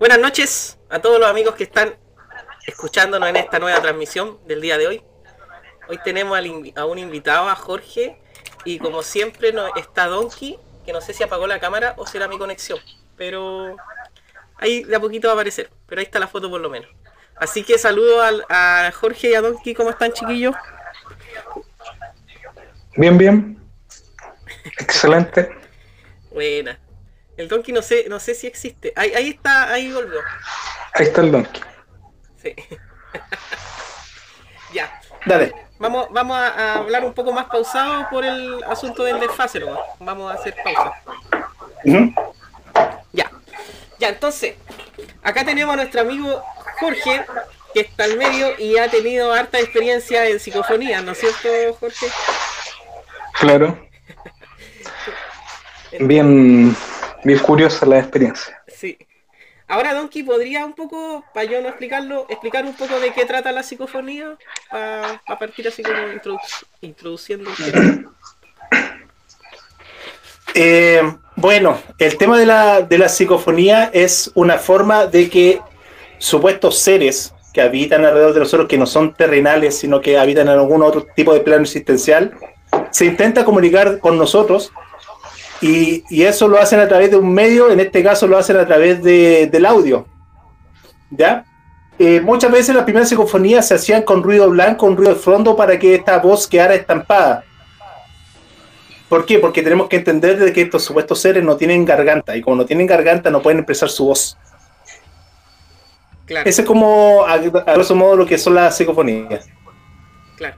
Buenas noches a todos los amigos que están escuchándonos en esta nueva transmisión del día de hoy. Hoy tenemos a un invitado, a Jorge, y como siempre no, está Donkey, que no sé si apagó la cámara o será mi conexión, pero ahí de a poquito va a aparecer, pero ahí está la foto por lo menos. Así que saludo a, Jorge y a Donkey, ¿cómo están chiquillos? Bien, bien. Excelente. Buena. El Donkey no sé, no sé si existe. Ahí, ahí está, ahí volvió. Ahí está el Donkey. Sí. ya. Dale. Vamos, vamos a, hablar un poco más pausado por el asunto del desfase, ¿no? Vamos a hacer pausa. Ya. Ya, entonces, acá tenemos a nuestro amigo Jorge, que está al medio y ha tenido harta experiencia en psicofonía, ¿no es cierto, Jorge? Claro. Bien, bien curiosa la experiencia. Sí. Ahora, Donkey, ¿podría un poco, para yo no explicarlo, explicar un poco de qué trata la psicofonía? Para partir así como introduciendo. Eh, bueno, el tema de la, de la psicofonía es una forma de que supuestos seres que habitan alrededor de nosotros, que no son terrenales, sino que habitan en algún otro tipo de plano existencial, se intenta comunicar con nosotros y, eso lo hacen a través de un medio, en este caso lo hacen a través de, del audio. ¿Ya? Eh, muchas veces las primeras psicofonías se hacían con ruido blanco, con ruido de fondo, para que esta voz quedara estampada. ¿Por qué? Porque tenemos que entender de que estos supuestos seres no tienen garganta, y como no tienen garganta no pueden expresar su voz. Claro. Ese es como, a, grosso modo, lo que son las psicofonías. Claro.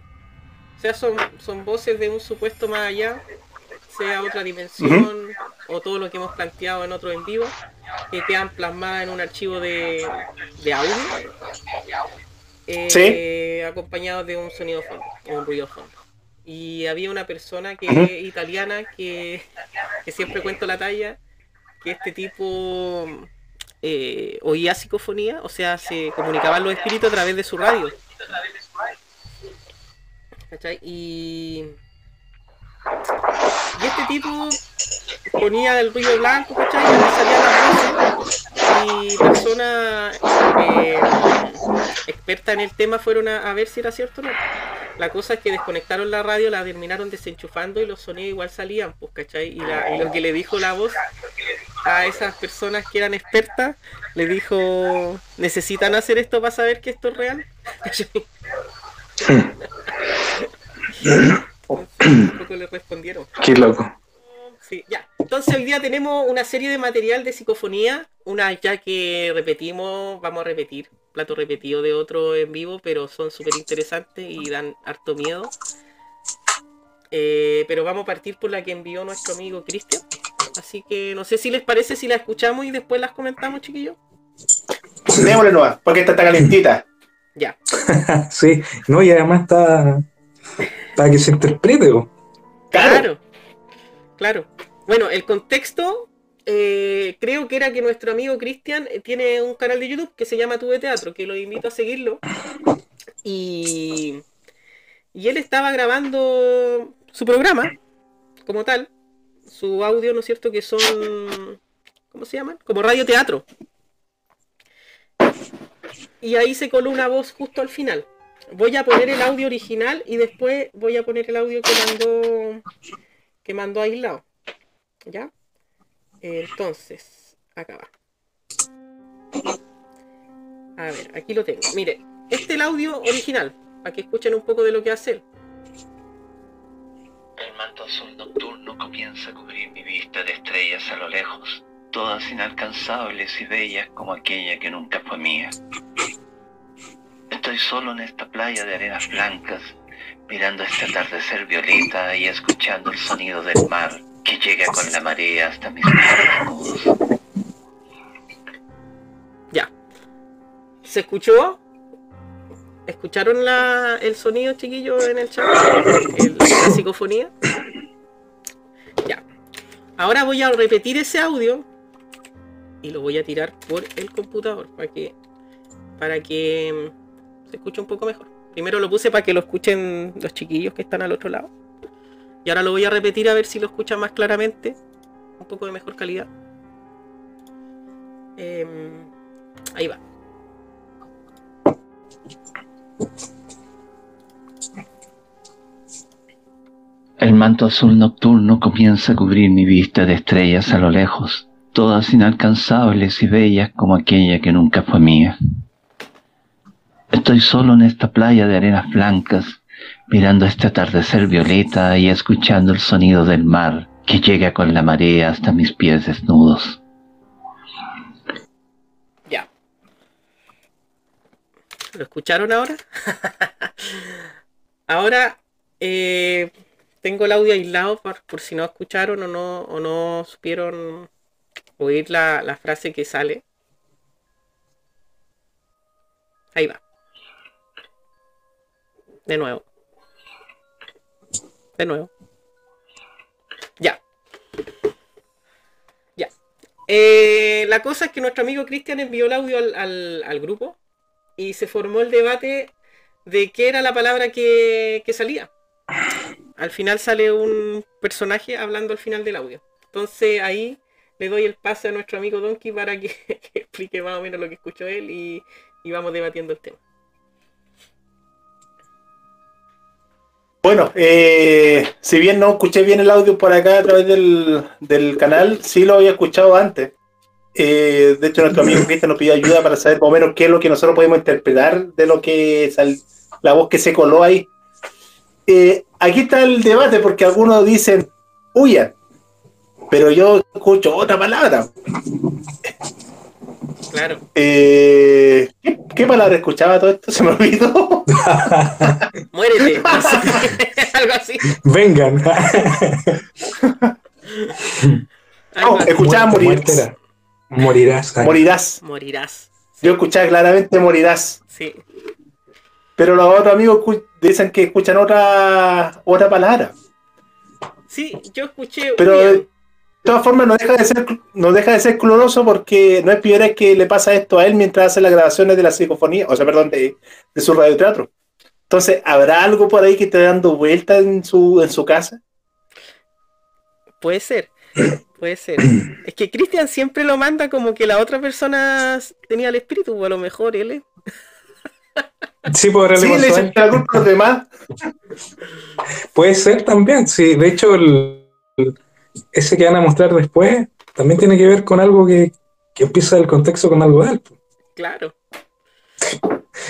O sea, son, son voces de un supuesto más allá sea otra dimensión o todo lo que hemos planteado en otro en vivo, que quedan plasmadas en un archivo de, de audio, eh, acompañado de un sonido fondo, un ruido fondo. Y había una persona que italiana que, siempre cuento la talla, que este tipo eh, oía psicofonía, o sea, se comunicaban los espíritus a través de su radio. Y y este tipo ponía el ruido blanco, ¿cachai? Y salía la voces. Y personas eh, expertas en el tema fueron a, ver si era cierto o no. La cosa es que desconectaron la radio, la terminaron desenchufando y los sonidos igual salían, pues, ¿cachai? Y, lo que le dijo la voz a esas personas que eran expertas, le dijo, ¿necesitan hacer esto para saber que esto es real? un poco le respondieron. Qué loco. Sí, ya. Entonces hoy día tenemos una serie de material de psicofonía, una ya que repetimos, vamos a repetir, plato repetido de otro en vivo, pero son súper interesantes y dan harto miedo. Eh, pero vamos a partir por la que envió nuestro amigo Cristian. Así que no sé si les parece si la escuchamos y después las comentamos, chiquillos. Démosle nueva, porque esta está calentita. Ya. sí, no, y además está para que se interprete. Claro, claro. Bueno, el contexto eh, creo que era que nuestro amigo Cristian eh, tiene un canal de YouTube que se llama Tuve Teatro, que lo invito a seguirlo. Y, y él estaba grabando su programa como tal, su audio, ¿no es cierto? Que son, ¿cómo se llaman? Como radio teatro. Y ahí se coló una voz justo al final voy a poner el audio original y después voy a poner el audio que mandó que mandó aislado. ¿Ya? Entonces, acá va. A ver, aquí lo tengo. Mire, este es el audio original, para que escuchen un poco de lo que hace. El manto azul nocturno comienza a cubrir mi vista de estrellas a lo lejos, todas inalcanzables y bellas como aquella que nunca fue mía. Estoy solo en esta playa de arenas blancas, mirando este atardecer violeta y escuchando el sonido del mar que llega con la marea hasta mis pies Ya. ¿Se escuchó? ¿Escucharon la, el sonido, chiquillo, en el chat? la psicofonía. Ya. Ahora voy a repetir ese audio y lo voy a tirar por el computador para que para que se escucha un poco mejor. Primero lo puse para que lo escuchen los chiquillos que están al otro lado. Y ahora lo voy a repetir a ver si lo escuchan más claramente. Un poco de mejor calidad. Em, Ahí va. El manto azul nocturno comienza a cubrir mi vista de estrellas a lo lejos, todas inalcanzables y bellas como aquella que nunca fue mía. Estoy solo en esta playa de arenas blancas, mirando este atardecer violeta y escuchando el sonido del mar que llega con la marea hasta mis pies desnudos. Ya. ¿Lo escucharon ahora? ahora eh, tengo el audio aislado por, por, si no escucharon o no, o no supieron oír la, la frase que sale. Ahí va. De nuevo. De nuevo. Ya. Ya. Eh, la cosa es que nuestro amigo Cristian envió el audio al, al, grupo y se formó el debate de qué era la palabra que, que salía. Al final sale un personaje hablando al final del audio. Entonces ahí le doy el pase a nuestro amigo Donkey para que, que explique más o menos lo que escuchó él y, y vamos debatiendo el tema. Bueno, eh, si bien no escuché bien el audio por acá a través del, del canal, sí lo había escuchado antes. Eh, de hecho, nuestro amigo Cristian nos pidió ayuda para saber más o menos qué es lo que nosotros podemos interpretar de lo que es la voz que se coló ahí. Eh, aquí está el debate porque algunos dicen huyan, pero yo escucho otra palabra. Claro. Eh, ¿qué, ¿qué, palabra escuchaba todo esto? Se me olvidó. Muérete. Algo así. Vengan. no, escuchaba morir. Morirás. Ay. Morirás. Morirás. Yo escuchaba claramente morirás. Sí. Pero los otros amigos dicen que escuchan otra otra palabra. Sí, yo escuché. Pero todas formas no deja de ser no deja de ser cloroso porque no es primera que le pasa esto a él mientras hace las grabaciones de la psicofonía, o sea, perdón, de, de su radioteatro. Entonces, ¿habrá algo por ahí que esté dando vuelta en su, en su casa? Puede ser, puede ser. Es que Cristian siempre lo manda como que la otra persona tenía el espíritu, o a lo mejor él es. Sí, por sí, le a los demás. Puede ser también, sí. De hecho, el, ese que van a mostrar después también tiene que ver con algo que, que empieza el contexto con algo de él. Claro.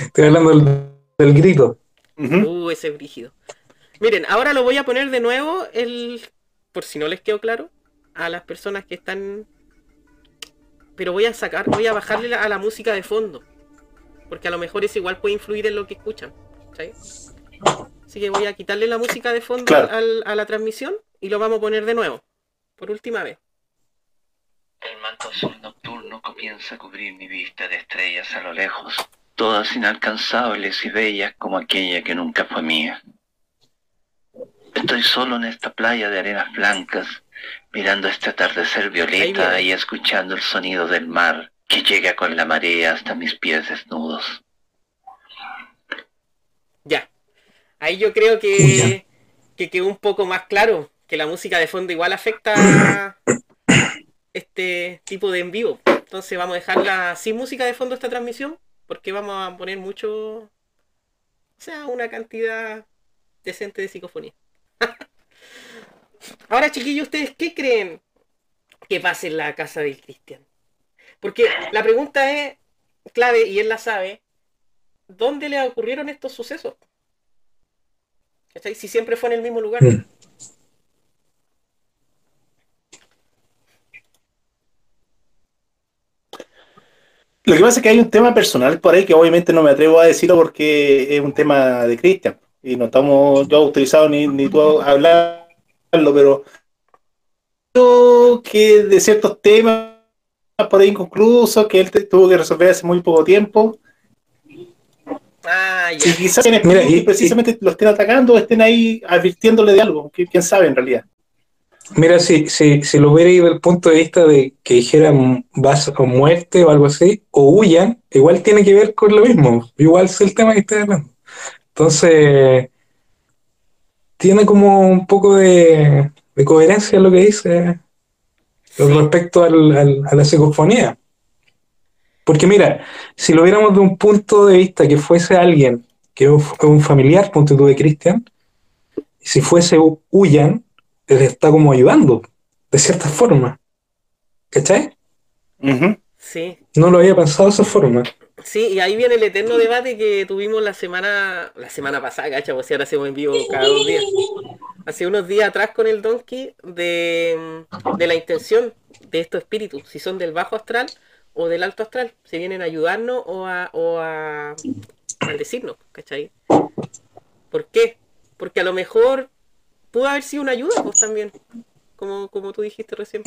Estoy hablando del, del grito. Uh, -huh. uh, ese brígido. Miren, ahora lo voy a poner de nuevo, el, por si no les quedó claro, a las personas que están... Pero voy a sacar, voy a bajarle a la música de fondo. Porque a lo mejor eso igual puede influir en lo que escuchan. ¿sabes? Así que voy a quitarle la música de fondo claro. al, a la transmisión y lo vamos a poner de nuevo. Por última vez. El manto azul nocturno comienza a cubrir mi vista de estrellas a lo lejos, todas inalcanzables y bellas como aquella que nunca fue mía. Estoy solo en esta playa de arenas blancas, mirando este atardecer violeta y escuchando el sonido del mar que llega con la marea hasta mis pies desnudos. Ya. Ahí yo creo que, que quedó un poco más claro que la música de fondo igual afecta este tipo de en vivo. Entonces vamos a dejarla sin música de fondo esta transmisión porque vamos a poner mucho, o sea, una cantidad decente de psicofonía. Ahora, chiquillos, ¿ustedes qué creen que pase en la casa del Cristian? Porque la pregunta es clave y él la sabe. ¿Dónde le ocurrieron estos sucesos? ¿Cachai? Si siempre fue en el mismo lugar. Lo que pasa es que hay un tema personal por ahí que obviamente no me atrevo a decirlo porque es un tema de Cristian y no estamos yo autorizado ni, ni tú a hablarlo, pero que de ciertos temas por ahí inconclusos que él tuvo que resolver hace muy poco tiempo. Ah, y quizás Mira, y, precisamente y, lo estén atacando o estén ahí advirtiéndole de algo, quién sabe en realidad. Mira, si, si, si lo ido desde el punto de vista de que dijeran vas o muerte o algo así, o huyan, igual tiene que ver con lo mismo. Igual es el tema que estoy hablando. Entonces, tiene como un poco de, de coherencia lo que dice sí. respecto al, al, a la psicofonía. Porque mira, si lo viéramos de un punto de vista que fuese alguien, que es un familiar, punto de Cristian, si fuese Huyan, él está como ayudando, de cierta forma. ¿Cachai? Ujú. Sí, No lo había pensado de esa forma. sí, y ahí viene el eterno debate que tuvimos la semana, la semana pasada, cacha, pues si ahora hacemos en vivo cada dos días. Hace unos días atrás con el Donkey de, de la intención de estos espíritus, si son del bajo astral o del alto astral, si vienen a ayudarnos o a, o a maldecirnos, ¿cachai? ¿Por qué? Porque a lo mejor pudo haber sido una ayuda, pues también, como, como tú dijiste recién.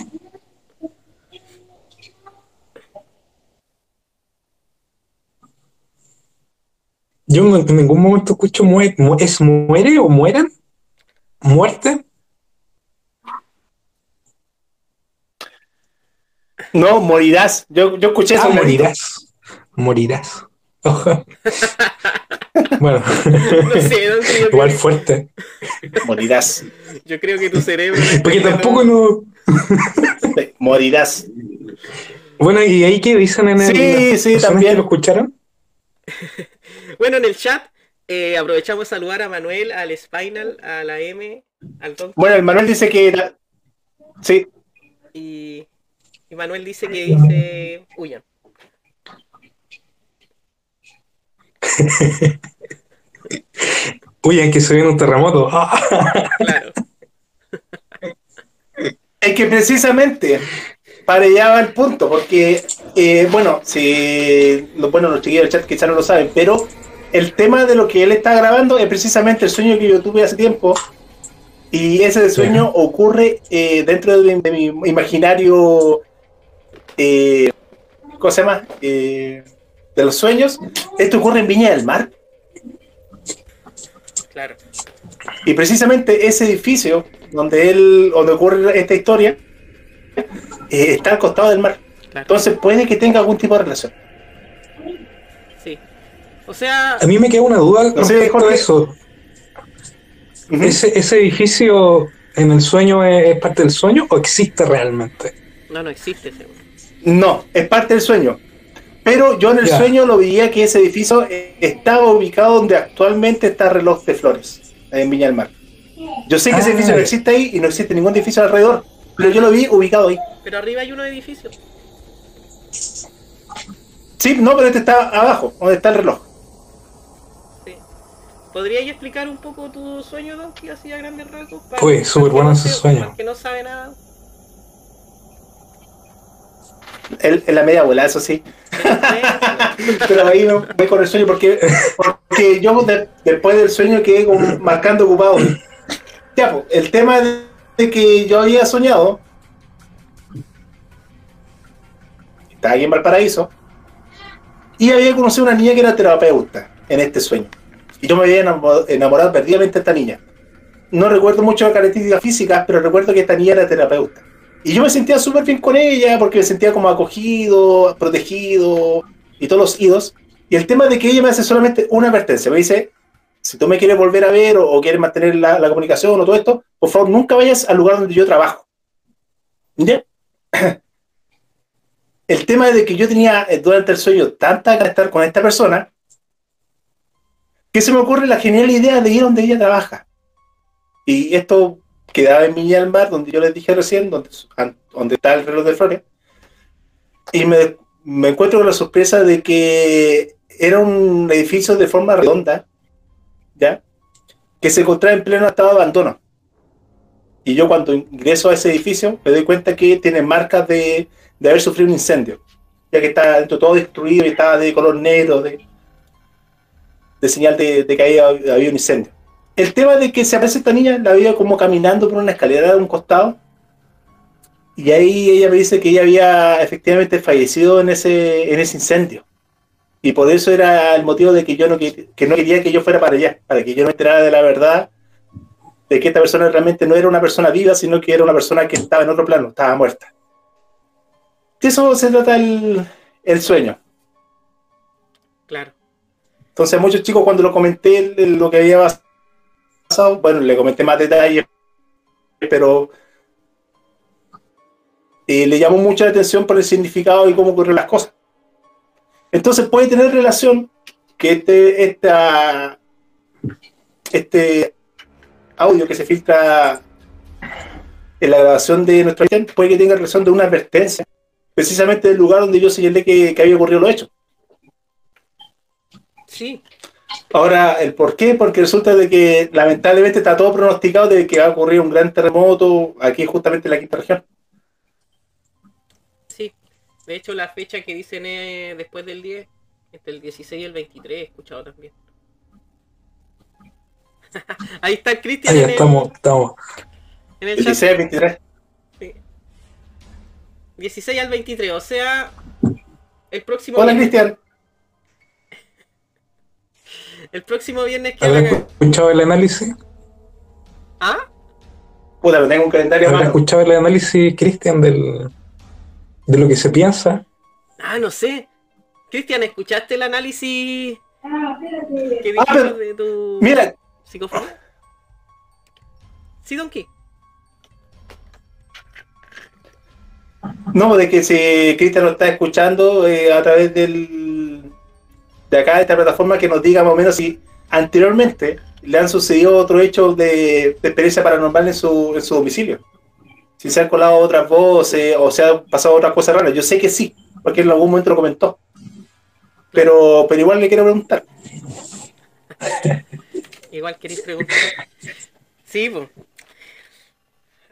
Yo en ningún momento escucho mue- mu- ¿es muere o mueran? ¿Muerte? No, morirás. Yo, yo escuché eso. Ah, el- morirás. Morirás. Ojo. bueno, No sé, igual creo, fuerte. Morirás. yo creo que tu cerebro... Porque tampoco no. Morirás. Bueno, ¿y ahí qué dicen en el. Sí, sí, también. que lo escucharon? Bueno, en el chat eh, aprovechamos de saludar a Manuel, al Spinal, a la M, al Donkey Bueno, el Manuel dice que. la- Sí, y, y Manuel dice que dice huyan. Uy, es que viene un terremoto. Claro. Es que precisamente para allá va el punto, porque, eh, bueno, si, lo- bueno, los chiquillos del chat quizás no lo saben, pero el tema de lo que él está grabando es precisamente el sueño que yo tuve hace tiempo, y ese sueño ocurre eh, dentro de, mi- de mi imaginario, eh, ¿cómo se llama? De los sueños. Esto ocurre en Viña del Mar, Claro. y precisamente ese edificio donde él, donde ocurre esta historia, eh, está al costado del mar. Claro. Entonces puede que tenga algún tipo de relación. Sí. O sea, A mí me queda una duda No sé, respecto a eso. ¿Ese, ¿Ese edificio en el sueño es, es parte del sueño o existe realmente? no, no existe seguro. No, es parte del sueño. Pero yo en el Ya. sueño lo veía que ese edificio eh, estaba ubicado donde actualmente está Reloj de Flores, en Viña del Mar. Yo sé que ese Ah. edificio no existe ahí y no existe ningún edificio alrededor, pero yo lo vi ubicado ahí. Pero arriba hay unos edificios. Sí, no, pero este está abajo, donde está el reloj. Sí. ¿Podrías explicar un poco tu sueño, Donkey, así a grandes rasgos? Para- Uy, súper que bueno no ese se- sueño. el que no sabe nada. En, en la media bola, eso sí. Pero ahí me voy con el sueño porque, porque yo de- después del sueño quedé como marcando ocupado. Ya, pues, el tema de, que yo había soñado, estaba aquí en Valparaíso, y había conocido a una niña que era terapeuta en este sueño. Y yo me había enamo- enamorado perdidamente de esta niña. No recuerdo mucho de características físicas, pero recuerdo que esta niña era terapeuta. Y yo me sentía súper bien con ella porque me sentía como acogido, protegido y todos los idos. Y el tema de que ella me hace solamente una advertencia, me dice, si tú me quieres volver a ver o, o quieres mantener la, la comunicación o todo esto, por favor nunca vayas al lugar donde yo trabajo. ¿Ya? El tema de que yo tenía eh, durante el sueño tanta de estar con esta persona, que se me ocurre la genial idea de ir donde ella trabaja. Y esto quedaba en Viña del Mar, donde yo les dije recién, donde, donde está el reloj de flores. Y me, me encuentro con la sorpresa de que era un edificio de forma redonda, ¿ya? Que se encontraba en pleno estado de abandono. Y yo cuando ingreso a ese edificio me doy cuenta que tiene marcas de, de haber sufrido un incendio, ya que está dentro todo destruido y estaba de color negro, de, de señal de, que había, había un incendio. El tema de que se aparece esta niña, la veía como caminando por una escalera de un costado, y ahí ella me dice que ella había efectivamente fallecido en ese, en ese incendio. Y por eso era el motivo de que yo no, que, que no quería que yo fuera para allá, para que yo me enterara de la verdad de que esta persona realmente no era una persona viva, sino que era una persona que estaba en otro plano, estaba muerta. De eso se trata el, el sueño. Claro. Entonces, muchos chicos, cuando lo comenté lo que había pasado, bueno, le comenté más detalles, pero eh, le llamó mucha atención por el significado y cómo ocurrieron las cosas. Entonces puede tener relación que este, esta, este audio que se filtra en la grabación de nuestra puede que tenga relación de una advertencia, precisamente del lugar donde yo señalé que, que había ocurrido lo hecho. Sí, Ahora, ¿el por qué? Porque resulta de que lamentablemente está todo pronosticado de que va a ocurrir un gran terremoto aquí justamente en la quinta región. sí. De hecho, la fecha que dicen es después del 10, entre el 16 y el 23, he escuchado también. Ahí está el Cristian Ah, el- estamos, estamos. en el El chat. 16 23. 16 al 23, o sea, el próximo Hola Cristian. El próximo viernes que ¿Habrá haga... escuchado el análisis? ¿Ah? Puta, pero tengo un calendario a ¿Habrá mano. escuchado el análisis, Cristian, del, de lo que se piensa? Ah, no sé. Cristian, ¿escuchaste el análisis que Ah, dijimos pero- de tu Mira, psicofonía? Sí, Donkey. no, de que si Cristian lo está escuchando eh, a través del de acá de esta plataforma que nos diga más o menos si anteriormente le han sucedido otros hechos de, de experiencia paranormal en su, en su domicilio. Si se han colado otras voces o se han pasado otras cosas raras. Yo sé que sí, porque en algún momento lo comentó. Pero, pero igual le quiero preguntar. Igual queréis preguntar. Sí, pues.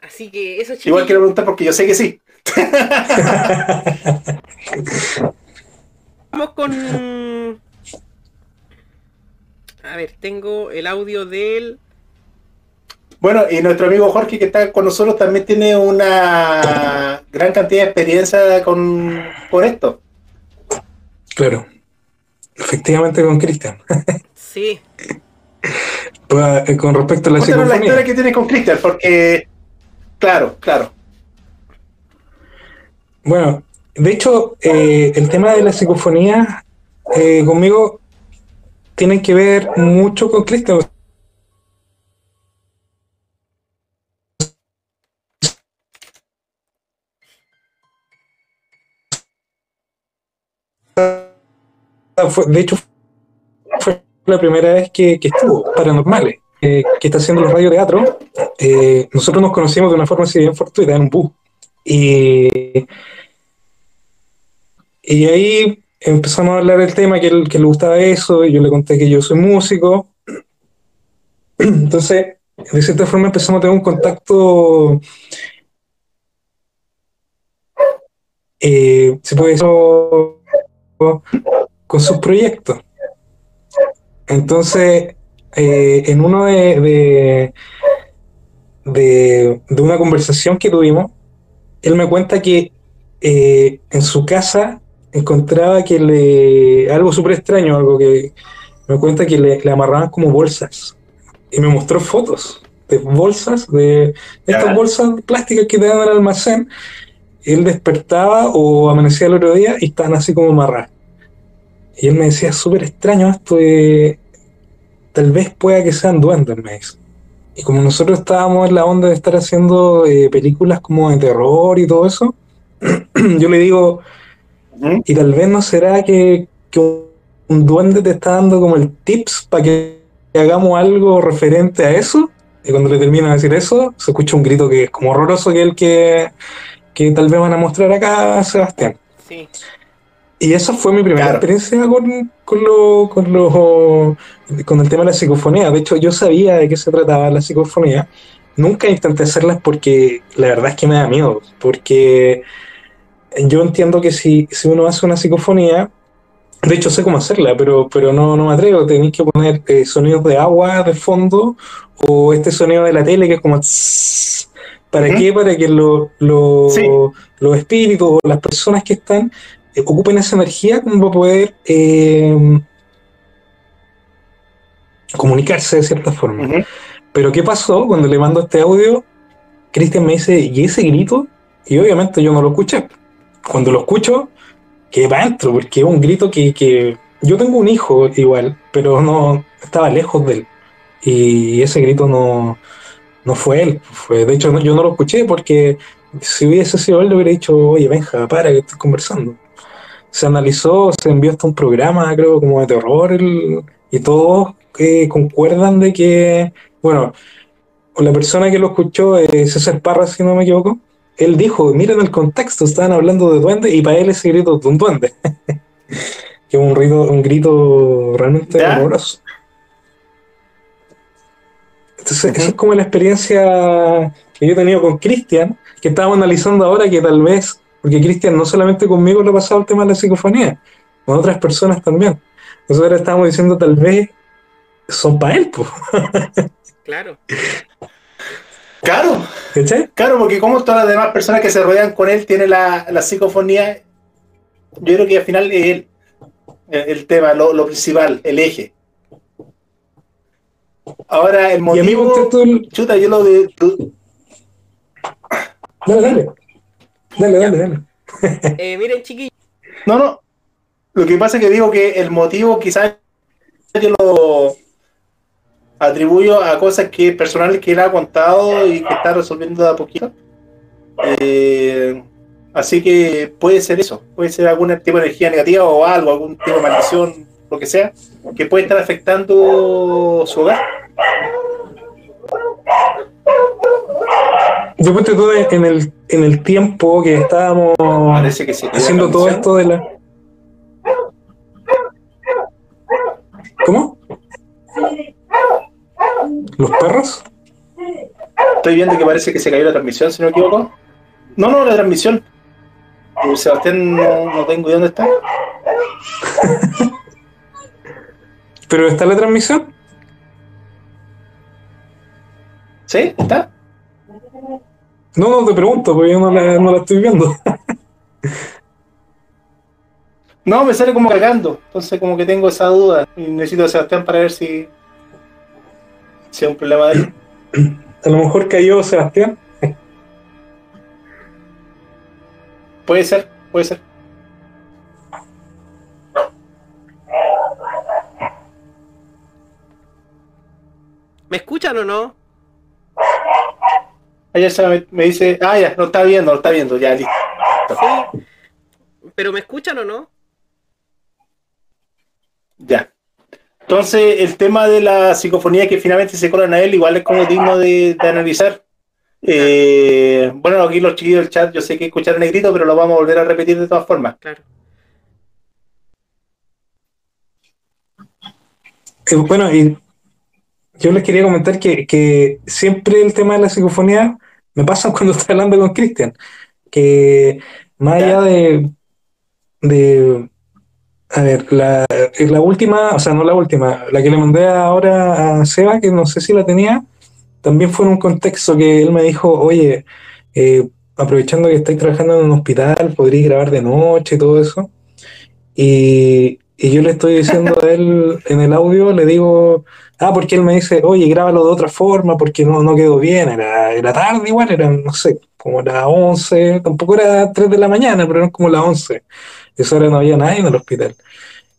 Así que eso, chicos. Igual quiero preguntar porque yo sé que sí. Vamos con. A ver, tengo el audio del. Bueno, y nuestro amigo Jorge que está con nosotros también tiene una gran cantidad de experiencia con, con esto. Claro. Efectivamente con Cristian. Sí, Pues, eh, con respecto a la Cuéntanos la psicofonía. historia que tienes con Cristian, porque, claro, claro. Bueno, de hecho, eh, el tema de la psicofonía eh, conmigo tiene que ver mucho con. Fue- de hecho, fue la primera vez que, que estuvo Paranormales, eh, que está haciendo los radioteatros. Eh, nosotros nos conocimos de una forma así bien fortuita en un bus. Y y ahí empezamos a hablar del tema, que, él- que le gustaba eso, y yo le conté que yo soy músico. Entonces, de cierta forma empezamos a tener un contacto, eh, se puede decir, con sus proyectos. Entonces, eh, en uno de, de, de- una conversación que tuvimos, él me cuenta que eh, en su casa encontraba que le algo súper extraño, algo que me cuenta que le, le amarraban como bolsas y me mostró fotos de bolsas, de estas bolsas plásticas que te dan el almacén. Él despertaba o amanecía el otro día y estaban así como amarradas. Y él me decía, súper extraño esto de... Tal vez pueda que sean duendes, me dice. Y como nosotros estábamos en la onda de estar haciendo eh, películas como de terror y todo eso, yo le digo, Y tal vez no será que, que un, un duende te está dando como el tips para que hagamos algo referente a eso. Y cuando le termina de decir eso, se escucha un grito que es como horroroso que el que, que tal vez van a mostrar acá a Sebastián. sí. Y esa fue mi primera Claro. experiencia con, con, lo, con, lo- con el tema de la psicofonía. De hecho, yo sabía de qué se trataba la psicofonía. Nunca intenté hacerlas porque la verdad es que me da miedo. Porque yo entiendo que si, si uno hace una psicofonía, de hecho sé cómo hacerla, pero, pero no, no me atrevo. Tenéis que poner eh, sonidos de agua de fondo o este sonido de la tele que es como... tss. ¿Para qué? Para que lo- lo- Sí. los espíritus o las personas que están eh, ocupen esa energía como para poder eh, comunicarse de cierta forma. Pero ¿qué pasó cuando le mando este audio? Cristian me dice, ¿y ese grito? Y obviamente yo no lo escuché. Cuando lo escucho, quedé para adentro, porque es un grito que, que... Yo tengo un hijo igual, pero no estaba lejos de él. Y ese grito no, no fue él. Fue, de hecho, yo no lo escuché porque si hubiese sido él, le hubiera dicho, oye, Benja, para, que estoy conversando. se analizó, se envió hasta un programa, creo, como de terror, el- y todos eh, concuerdan de que, bueno, la persona que lo escuchó, eh, César Parra, si no me equivoco, él dijo, miren el contexto, estaban hablando de duende y para él ese grito de un duende. que es un, grito, un grito realmente ¿Ya? horroroso. Entonces, Ujú. eso es como la experiencia que yo he tenido con Cristian, que estábamos analizando ahora que tal vez, porque Cristian no solamente conmigo le ha pasado el tema de la psicofonía, con otras personas también. Nosotros ahora estábamos diciendo tal vez son para él, pues, Claro. Claro, ¿cachai? claro, porque como todas las demás personas que se rodean con él tienen la, la psicofonía, yo creo que al final es él, el, el tema, lo, lo principal, el eje. Ahora, el Y a mí, motivo... tú el- Chuta, yo lo de... Dale, dale. Dale, dale, dale. Eh, miren, chiquillos. No, no. Lo que pasa es que digo que el motivo quizás yo lo atribuyo a cosas que personales que él ha contado y que está resolviendo de a poquito. Eh, así que puede ser eso, puede ser algún tipo de energía negativa o algo, algún tipo de maldición, lo que sea, que puede estar afectando su hogar. Yo ponte tú en el, en el tiempo que estábamos que sí. haciendo todo esto de la. ¿Cómo? ¿Los perros? Estoy viendo que parece que se cayó la transmisión, si no me equivoco. No, no, la transmisión. Eh, Sebastián, no, no tengo idea dónde está. ¿Pero está la transmisión? ¿Sí? ¿Está? No, no te pregunto, porque yo no la, no la estoy viendo. No, me sale como cargando. Entonces, como que tengo esa duda. Y necesito a Sebastián para ver si. Si es un problema de él. A lo mejor cayó Sebastián. Puede ser, puede ser. ¿Me escuchan o no? Ayer se me, me dice, ah, ya, lo está viendo, lo está viendo, ya, listo. Sí. ¿Pero me escuchan o no? Ya. Entonces, el tema de la psicofonía que finalmente se colan a él, igual es como digno de, de analizar. Eh, bueno, aquí los chiquillos del chat, yo sé que escucharon el grito, pero lo vamos a volver a repetir de todas formas. Claro. Eh, bueno, y yo les quería comentar que, que siempre el tema de la psicofonía me pasa cuando estoy hablando con Cristian. Que más allá de, de a ver, la, eh, la última, o sea, no la última, la que le mandé ahora a Seba, que no sé si la tenía, también fue en un contexto que él me dijo, oye, eh, aprovechando que estáis trabajando en un hospital, podríais grabar de noche y todo eso. Y, y yo le estoy diciendo a él en el audio, le digo, ah, porque él me dice, oye, grábalo de otra forma, porque no, no quedó bien, era, era tarde igual, era, no sé, como las 11, tampoco era 3 de la mañana, pero eran como las 11. Esa hora no había nadie en el hospital.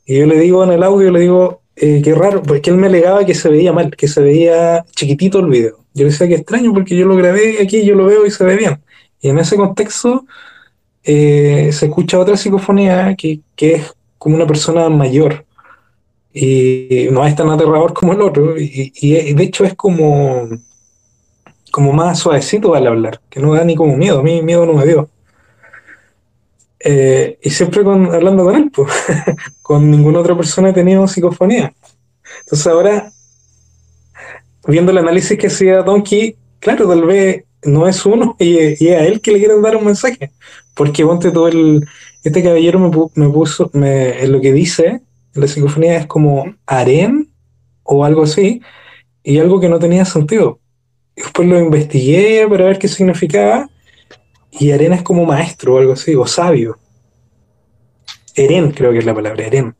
Y yo le digo en el audio, le digo, eh, qué raro, porque él me alegaba que se veía mal, que se veía chiquitito el video. Yo le decía que extraño porque yo lo grabé aquí, yo lo veo y se ve bien. Y en ese contexto eh, se escucha otra psicofonía que, que es como una persona mayor. Y no es tan aterrador como el otro. Y, y de hecho es como, como más suavecito al hablar, que no da ni como miedo. A mí miedo no me dio. Eh, y siempre con, hablando con él, pues, con ninguna otra persona he tenido psicofonía. Entonces ahora, viendo el análisis que hacía Donkey, claro, tal vez no es uno y, y es a él que le quieren dar un mensaje. Porque ponte todo el. Este caballero me, me puso. Me, en lo que dice, la psicofonía es como harén o algo así, y algo que no tenía sentido. Después lo investigué para ver qué significaba, y harén es como maestro o algo así, o sabio. Eren, creo que es la palabra, Eren.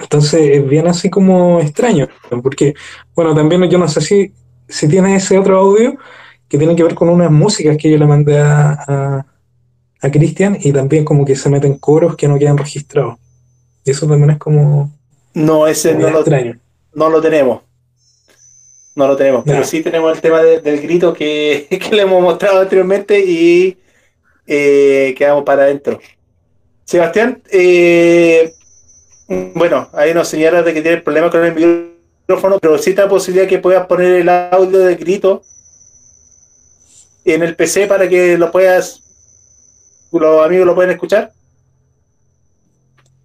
Entonces es bien así como extraño, porque, bueno, también yo no sé si, si tiene ese otro audio que tiene que ver con unas músicas que yo le mandé a, a, a Cristian y también como que se meten coros que no quedan registrados. Y eso también es como No, ese no lo, extraño. no lo tenemos. No lo tenemos, pero sí tenemos el tema de- del grito que, que le hemos mostrado anteriormente y eh, quedamos para adentro. Sebastián, eh, bueno, ahí nos señala de que tiene problemas con el micrófono, pero sí la posibilidad que puedas poner el audio de grito en el PC para que lo puedas, los amigos lo puedan escuchar.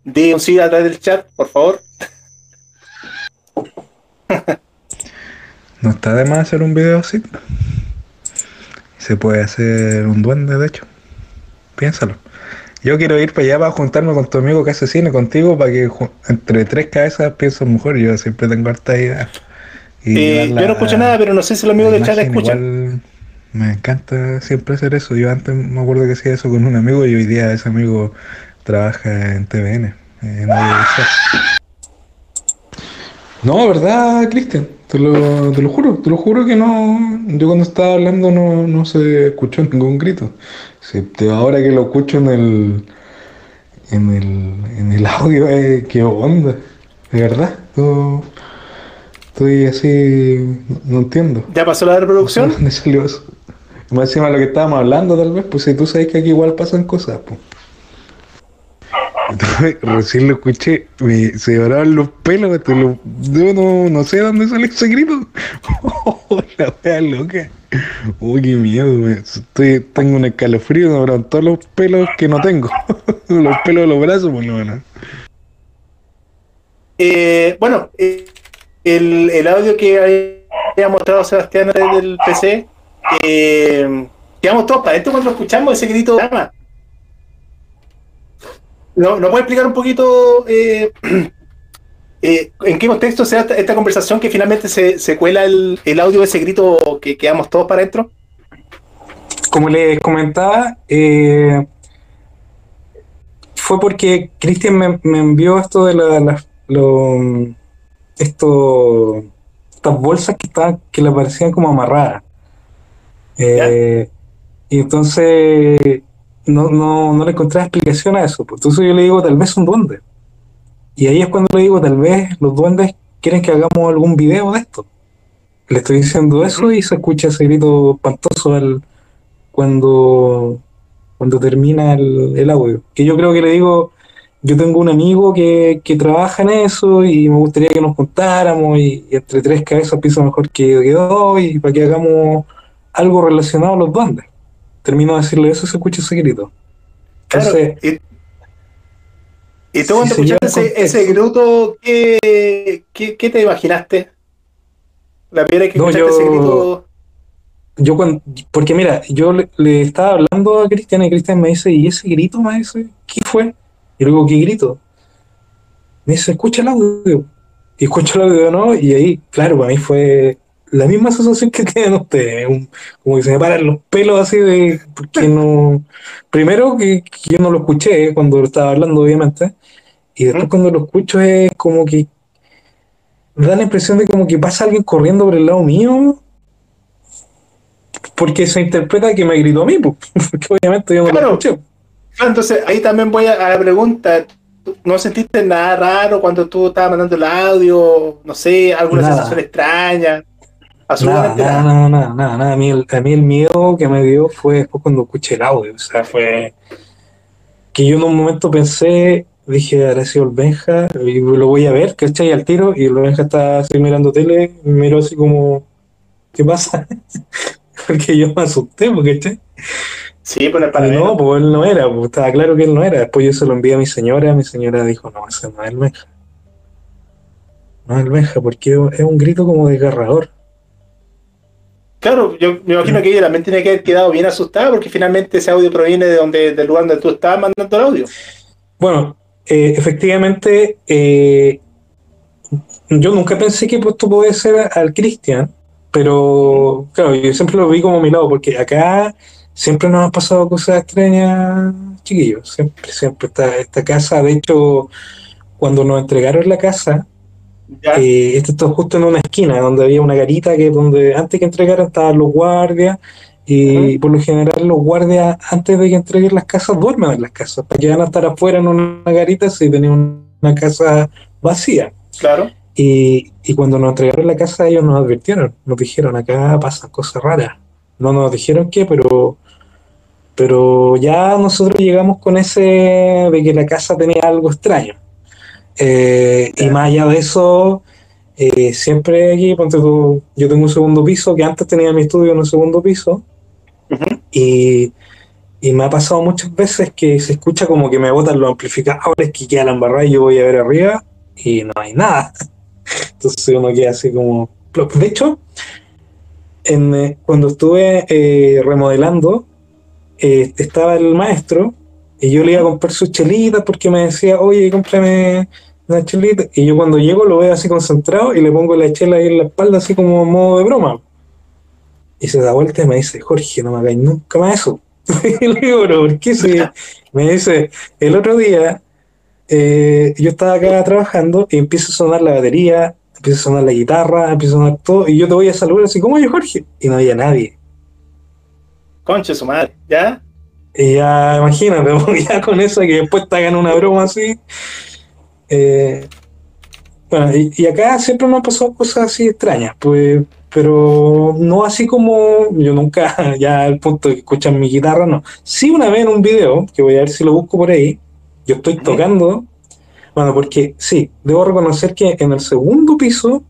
Di un sí a través del chat, por favor. No está de más hacer un video así. Se puede hacer un duende, de hecho. Piénsalo. Yo quiero ir para allá para juntarme con tu amigo que hace cine contigo para que entre tres cabezas pienso mejor. Yo siempre tengo harta idea. Y Eh, yo no escucho nada, pero no sé si los amigos del chat escuchan. igual me encanta siempre hacer eso. Yo antes me acuerdo que hacía eso con un amigo y hoy día ese amigo trabaja en TVN, en audiovisual. No, ¿verdad, Cristian? Te lo, te lo juro, te lo juro que no. Yo cuando estaba hablando no, no se escuchó ningún grito. Te- ahora que lo escucho en el en el, en el audio, eh, qué onda. De verdad, yo estoy así, no entiendo. ¿Ya pasó la reproducción? ¿Dónde salió eso? Más encima de lo que estábamos hablando, tal vez, pues si tú sabes que aquí igual pasan cosas, pues. Recién lo escuché, me, se lloraban los pelos, te lo- yo no, no sé dónde sale ese grito. la wea loca. Uy, qué miedo, estoy, tengo un escalofrío, me abran todos los pelos que no tengo. los pelos de los brazos, por lo menos. Eh, bueno, eh, el, el audio que había mostrado Sebastián del PC, eh, quedamos todos para adentro cuando escuchamos ese grito de llama. ¿No, ¿No puede explicar un poquito eh, eh, en qué contexto se da esta, esta conversación que finalmente se, se cuela el, el audio de ese grito que quedamos todos para adentro? Como les comentaba, eh, fue porque Cristian me, me envió esto de la, la- lo- esto, estas bolsas que estaban, que le parecían como amarradas. Eh, y entonces no, no, no le encontré explicación a eso. pues. Entonces yo le digo, tal vez un duende. Y ahí es cuando le digo, tal vez los duendes quieren que hagamos algún video de esto. Le estoy diciendo eso y se escucha ese grito espantoso al, cuando, cuando termina el, el audio. Que yo creo que le digo, yo tengo un amigo que, que trabaja en eso y me gustaría que nos juntáramos y, y entre tres cabezas pienso mejor que, que dos y para que hagamos algo relacionado a los duendes. Termino de decirle eso y se escucha ese grito. Claro, Entonces, y, y tú cuando escuchaste ese, ese grito, ¿qué, qué, qué te imaginaste? La primera que No, escuchaste ese grito. yo cuando, porque mira, yo le, le estaba hablando a Cristian y Cristian me dice, ¿y ese grito? Me dice, ¿qué fue? Y luego, ¿qué grito? Me dice, escucha el audio. Y escucho el audio, ¿no? Y ahí, claro, para mí fue la misma sensación que tienen ustedes. un- como que se me paran los pelos así de, porque no, primero que, que yo no lo escuché cuando lo estaba hablando, obviamente. Y después cuando lo escucho es como que da la impresión de como que pasa alguien corriendo por el lado mío porque se interpreta que me gritó a mí, pues, porque obviamente yo no Claro. lo escuché. Ah, Entonces, ahí también voy a, a la pregunta. ¿Tú ¿No sentiste nada raro cuando tú estabas mandando el audio? No sé, alguna Nada. sensación extraña. Nada, Absolutamente nada, nada. nada, nada, nada, nada. A mí, el, a mí el miedo que me dio fue después cuando escuché el audio. O sea, fue que yo en un momento pensé, dije, habrá sido el Benja, y lo voy a ver, ¿cachai? Al tiro, y el Benja está así mirando tele, me miró así como, ¿qué pasa? Porque yo me asusté, porque ¿cachai? Sí, pues para no, pues él no era, pues estaba claro que él no era. Después yo se lo envié a mi señora, mi señora dijo, no, ese no es el Benja. No es el Benja, porque es un grito como desgarrador. Claro, yo me imagino que ella también tiene que haber quedado bien asustada porque finalmente ese audio proviene de donde, del lugar donde tú estabas mandando el audio. Bueno, eh, efectivamente, eh, yo nunca pensé que esto podía ser al Cristian, pero claro, yo siempre lo vi como mi lado, porque acá siempre nos han pasado cosas extrañas, chiquillos. Siempre, siempre. Esta, esta casa, de hecho, cuando nos entregaron la casa. Eh, esto está justo en una esquina donde había una garita que donde antes que entregaran estaban los guardias y por lo general los guardias antes de que entreguen las casas duermen en las casas para que van a estar afuera en una garita si tenían una casa vacía Claro. y, y cuando nos entregaron la casa ellos nos advirtieron nos dijeron acá pasan cosas raras no nos dijeron qué pero Pero ya nosotros llegamos con ese de que la casa tenía algo extraño. Eh, y más allá de eso, eh, siempre aquí, ponte tú, yo tengo un segundo piso, que antes tenía mi estudio en un segundo piso, y, y me ha pasado muchas veces que se escucha como que me botan los amplificadores, que queda la embarrada y yo voy a ver arriba y no hay nada. Entonces uno queda así como... De hecho, en, eh, cuando estuve remodelando, estaba el maestro y yo le iba a comprar sus chelitas porque me decía, oye, cómprame una chelita. Y yo cuando llego lo veo así concentrado y le pongo la chela ahí en la espalda así como modo de broma. Y se da vuelta y me dice, Jorge, no me hagáis nunca más eso. y le digo, pero ¿por qué si? Me dice, el otro día eh, yo estaba acá trabajando y empieza a sonar la batería, empieza a sonar la guitarra, empieza a sonar todo, y yo te voy a saludar así, ¿cómo oye Jorge? Y no había nadie. Concha de su madre, ¿ya? Y ya, imagínate, ya con eso que después te hagan una broma así. Eh, bueno, y, y acá siempre me han pasado cosas así extrañas, pues, pero no así como yo nunca, ya al punto de que escuchan mi guitarra, no. Sí, una vez en un video, que voy a ver si lo busco por ahí, yo estoy tocando, bueno, porque sí, debo reconocer que en el segundo piso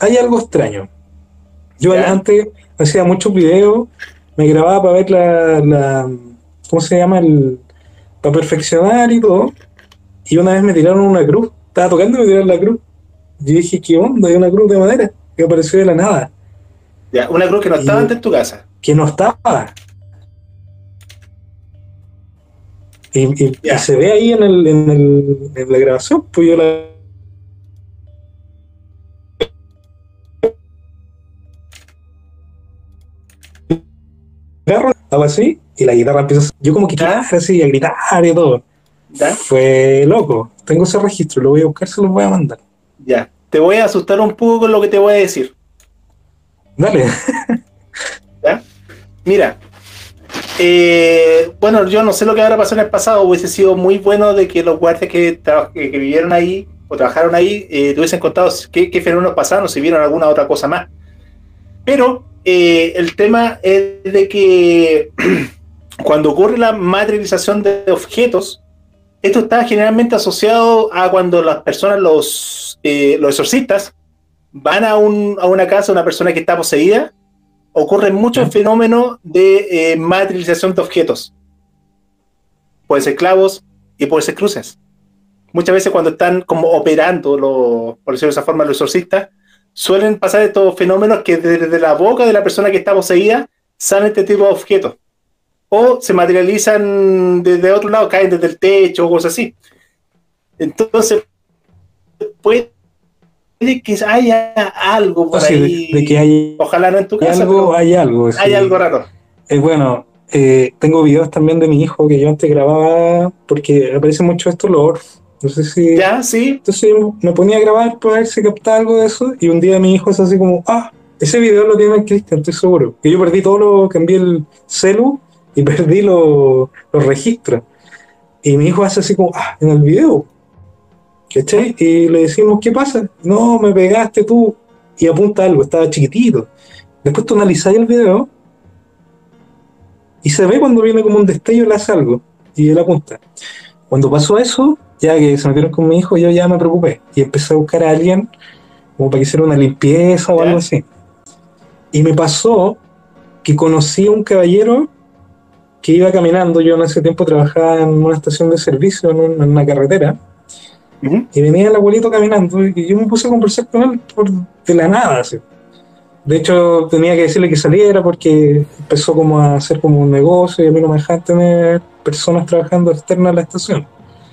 hay algo extraño. Yo Ya. antes hacía muchos videos, me grababa para ver la, la ¿cómo se llama? El, para perfeccionar y todo. Y una vez me tiraron una cruz, estaba tocando y me tiraron la cruz. Yo dije, ¿qué onda? Hay una cruz de madera que apareció de la nada, Ya, una cruz que no estaba Y- antes en tu casa. que no estaba. Y, y- se ve ahí en, el, en, el, en la grabación, pues yo la. agarro, hago así, y la guitarra empieza. Yo como que así, a gritar y todo. ¿Ya? Fue loco. Tengo ese registro, lo voy a buscar, se los voy a mandar. Ya. Te voy a asustar un poco con lo que te voy a decir. Dale. Mira, eh, bueno, yo no sé lo que habrá pasado en el pasado. Hubiese sido muy bueno de que los guardias que, que vivieron ahí o trabajaron ahí eh, te hubiesen contado qué, qué fenómenos pasaron, si vieron alguna otra cosa más. Pero eh, el tema es de que cuando ocurre la materialización de objetos, esto está generalmente asociado a cuando las personas, los, eh, los exorcistas, van a, un- a una casa de una persona que está poseída ocurren muchos fenómenos de eh, materialización de objetos. Puede ser clavos y puede ser cruces. Muchas veces cuando están como operando, lo- por decirlo de esa forma, los exorcistas, suelen pasar estos fenómenos que desde la boca de la persona que está poseída salen este tipo de objetos. O se materializan desde otro lado, caen desde el techo o cosas así. Entonces, puede que haya algo por O sea, ahí. de, de que hay, Ojalá no en tu casa, algo, hay algo. sí. hay algo raro. Eh, bueno, eh, tengo videos también de mi hijo que yo antes grababa porque aparece mucho esto los Orf. No sé si. Ya, sí, Entonces me ponía a grabar para ver si captaba algo de eso. Y un día mi hijo es así como, ah, ese video lo tiene Cristian, estoy seguro. Que yo perdí todo lo que envié el celu y perdí lo- los registros. Y mi hijo hace así como, ah, en el video. ¿Cachai? Y le decimos, ¿qué pasa? No, me pegaste tú. Y apunta algo, estaba chiquitito. Después tú analizás el video y se ve cuando viene como un destello, le hace algo. Y él apunta. Cuando pasó eso, ya que se metieron con mi hijo, yo ya me preocupé. Y empecé a buscar a alguien como para que hiciera una limpieza o algo así. Y me pasó que conocí a un caballero que iba caminando. Yo en ese tiempo trabajaba en una estación de servicio, en, un- en una carretera. Y venía el abuelito caminando y yo me puse a conversar con él por, de la nada. así. De hecho, tenía que decirle que saliera porque empezó como a hacer como un negocio y a mí no me dejaban tener personas trabajando externas a la estación.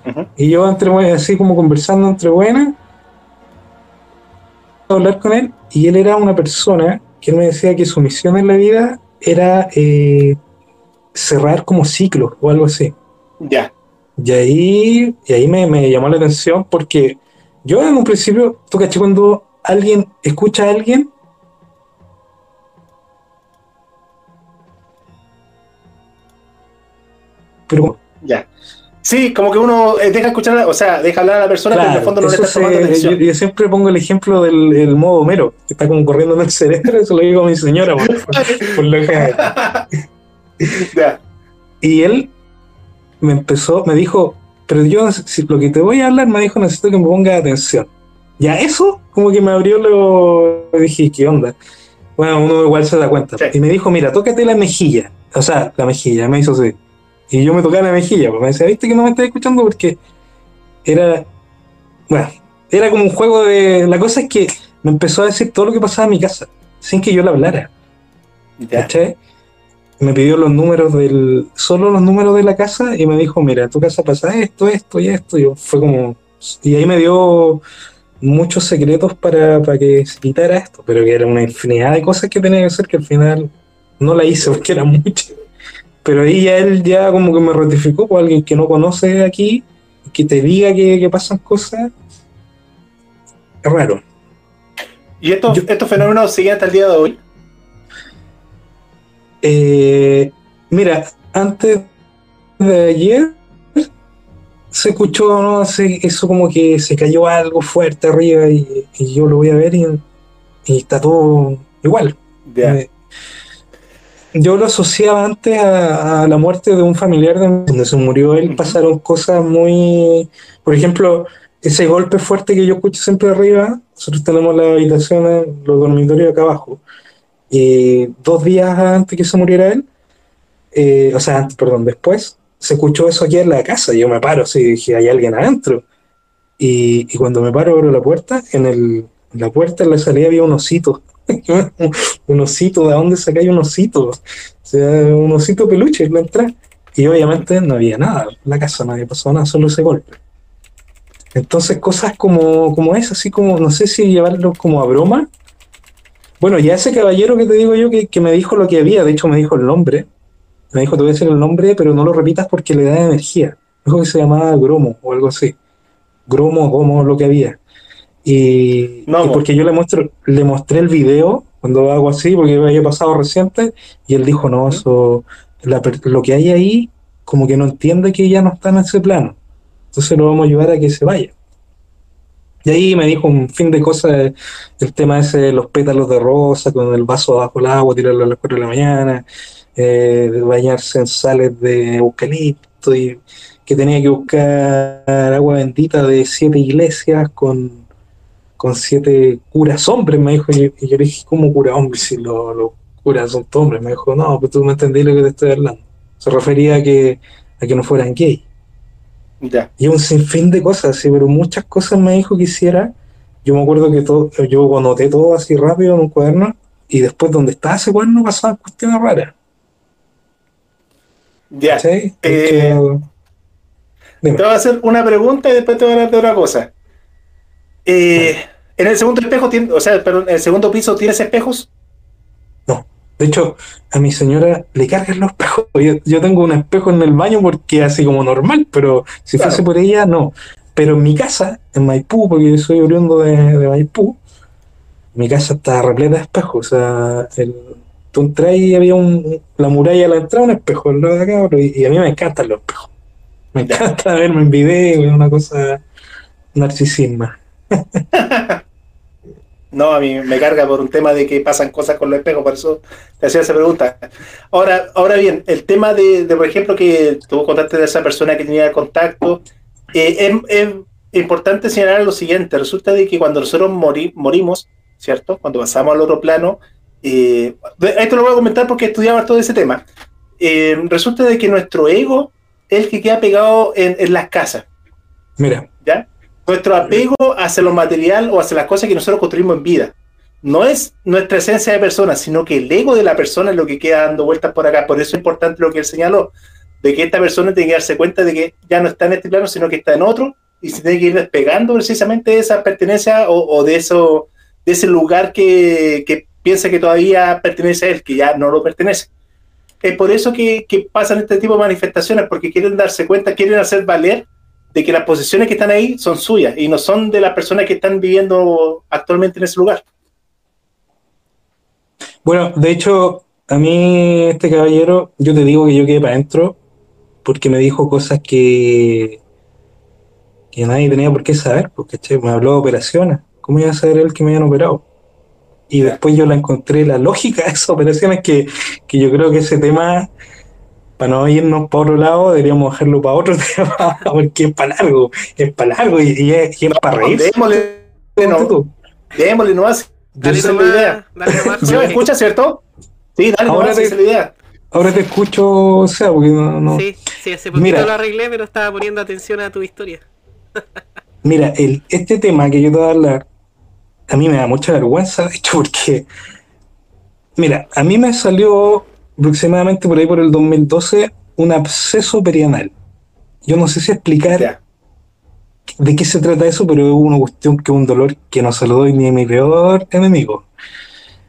Ujú. Y yo entre así como conversando entre buenas, a hablar con él y él era una persona que él me decía que su misión en la vida era eh, cerrar como ciclos o algo así. ya, Y ahí, y ahí me, me llamó la atención porque yo en un principio, tú caché cuando alguien escucha a alguien, pero ya. Sí, como que uno eh, deja escuchar, o sea, deja hablar a la persona, pero en el claro, fondo no le está tomando se- yo, atención. yo siempre pongo el ejemplo del el modo Homero, que está como corriendo en el cerebro, eso lo digo a mi señora por, por lo que ya. Y él me empezó, me dijo, pero yo, si lo que te voy a hablar, me dijo, necesito que me ponga atención. Ya eso, como que me abrió lo. Dije, ¿qué onda? Bueno, uno igual se da cuenta. Sí. Y me dijo, mira, tócate la mejilla. O sea, la mejilla, me hizo así. Y yo me tocaba la mejilla, pues me decía, ¿viste que no me estás escuchando? Porque era. Bueno, era como un juego de. La cosa es que me empezó a decir todo lo que pasaba en mi casa, sin que yo le hablara. Ya. ¿Cachai? Me pidió los números del. Solo los números de la casa y me dijo, mira, tu casa pasa esto, esto y esto. Y yo fue como. Y ahí me dio muchos secretos para, para que se quitara esto, pero que era una infinidad de cosas que tenía que hacer que al final no la hice porque era mucho. Pero ahí ya él ya como que me ratificó por alguien que no conoce aquí, que te diga que, que pasan cosas. Es raro. ¿Y estos, Yo- estos fenómenos siguen hasta el día de hoy? Eh, mira, antes de ayer se escuchó, ¿no? Se- eso como que se cayó algo fuerte arriba y, y yo lo voy a ver y, y está todo igual. Eh, yo lo asociaba antes a, a la muerte de un familiar de donde se murió él, pasaron cosas muy, por ejemplo, ese golpe fuerte que yo escucho siempre arriba, nosotros tenemos la habitación, los dormitorios acá abajo, y dos días antes que se muriera él, eh, o sea, antes, perdón, después, se escuchó eso aquí en la casa, yo me paro, así dije, hay alguien adentro, y, y cuando me paro abro la puerta, en, el, en la puerta en la salida había un osito, un osito, ¿de dónde sacáis un osito? O sea, un osito peluche en la entrada. Y obviamente no había nada, en la casa no había pasado nada, solo ese golpe. Entonces cosas como, como esas, así como, no sé si llevarlo como a broma. Bueno, ya ese caballero que te digo yo que, que me dijo lo que había, de hecho me dijo el nombre, me dijo te voy a decir el nombre, pero no lo repitas porque le da energía. Dijo que se llamaba Gromo o algo así. Gromo, Gomo, lo que había. Y, No, y porque yo le muestro, le mostré el video cuando hago así, porque había pasado reciente, y él dijo, no, eso, la lo que hay ahí, como que no entiende que ya no está en ese plano. Entonces lo vamos a ayudar a que se vaya. Y ahí me dijo un fin de cosas, el tema ese de los pétalos de rosa, con el vaso bajo el agua, tirarlo a las 4 de la mañana, eh, bañarse en sales de eucalipto, y que tenía que buscar agua bendita de siete iglesias con, con siete curas hombres, me dijo, y, y yo le dije, ¿cómo cura hombres si los, curas son hombres? Me dijo, no, pues tú me entendí lo que te estoy hablando. Se refería a que, a que no fueran gay. Ya. Y un sinfín de cosas, sí, pero muchas cosas me dijo que hiciera. Yo me acuerdo que todo, yo anoté todo así rápido en un cuaderno y después donde estaba ese cuaderno pasaban cuestiones raras. Ya. ¿cachai? Eh, Dime. Te voy a hacer una pregunta y después te voy a hablar de otra cosa. Eh, en el segundo espejo, tiene- o sea, perdón, en el segundo piso, ¿tienes espejos? De hecho, a mi señora le cargan los espejos. Yo, yo tengo un espejo en el baño porque así como normal, pero si Claro. fuese por ella, no. Pero en mi casa, en Maipú, porque yo soy oriundo de, de Maipú, mi casa está repleta de espejos. O sea, el, tú entras y había un, la muralla a la entrada, un espejo al lado de acá, y, y a mí me encantan los espejos. Me encanta verme en video, es una cosa narcisismo. No, a mí me carga por un tema de que pasan cosas con los espejos, por eso te hacía esa pregunta. Ahora, ahora bien, el tema de, de, por ejemplo, que tú contaste de esa persona que tenía contacto, eh, es, es importante señalar lo siguiente, resulta de que cuando nosotros mori- morimos, ¿cierto? Cuando pasamos al otro plano, eh, esto lo voy a comentar porque estudiaba todo ese tema, eh, resulta de que nuestro ego es el que queda pegado en, en las casas, Mira, ¿ya? Nuestro apego hacia lo material o hacia las cosas que nosotros construimos en vida. No es nuestra esencia de persona, sino que el ego de la persona es lo que queda dando vueltas por acá. Por eso es importante lo que él señaló, de que esta persona tiene que darse cuenta de que ya no está en este plano, sino que está en otro, y se tiene que ir despegando precisamente de esa pertenencia o, o de, eso, de ese lugar que, que piensa que todavía pertenece a él, que ya no lo pertenece. Es por eso que, que pasan este tipo de manifestaciones, porque quieren darse cuenta, quieren hacer valer de que las posiciones que están ahí son suyas y no son de las personas que están viviendo actualmente en ese lugar. Bueno, de hecho, a mí este caballero, yo te digo que yo quedé para adentro porque me dijo cosas que, que nadie tenía por qué saber, porque me habló de operaciones. ¿Cómo iba a saber él que me habían operado? Y después yo la encontré la lógica de esas operaciones que, que yo creo que ese tema para no irnos para otro lado, deberíamos dejarlo para otro tema, porque es para largo, es para largo y, y es, y es para reír. Démosle, no, démosle nomás. Dale Esa es la nomás, idea. dale nomás, ¿Sí me Jorge. escucha, cierto? Sí, dale Ahora nomás, te- esa la idea. Ahora te escucho, o sea, porque no, no- Sí, sí, hace poquito Mira. lo arreglé, pero estaba poniendo atención a tu historia. Mira, el, este tema que yo te voy a hablar, a mí me da mucha vergüenza, de hecho, porque, mira, a mí me salió aproximadamente por ahí por el 2012 un absceso perianal. Yo no sé si explicar Ya. de qué se trata eso, pero es una cuestión que es un dolor que no se lo doy ni a mi peor enemigo.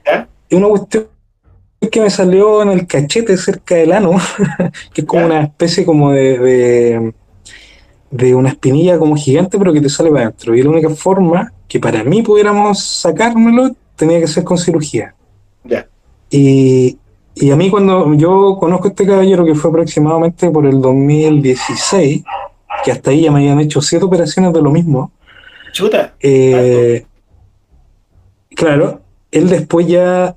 ¿Ya? Es una cuestión que me salió en el cachete cerca del ano, que es como Ya. una especie como de, de, de una espinilla como gigante, pero que te sale para adentro. Y la única forma que para mí pudiéramos sacármelo tenía que ser con cirugía. Y, y a mí cuando yo conozco a este caballero que fue aproximadamente por el 2016, que hasta ahí ya me habían hecho siete operaciones de lo mismo, Chuta. eh, claro, él después ya,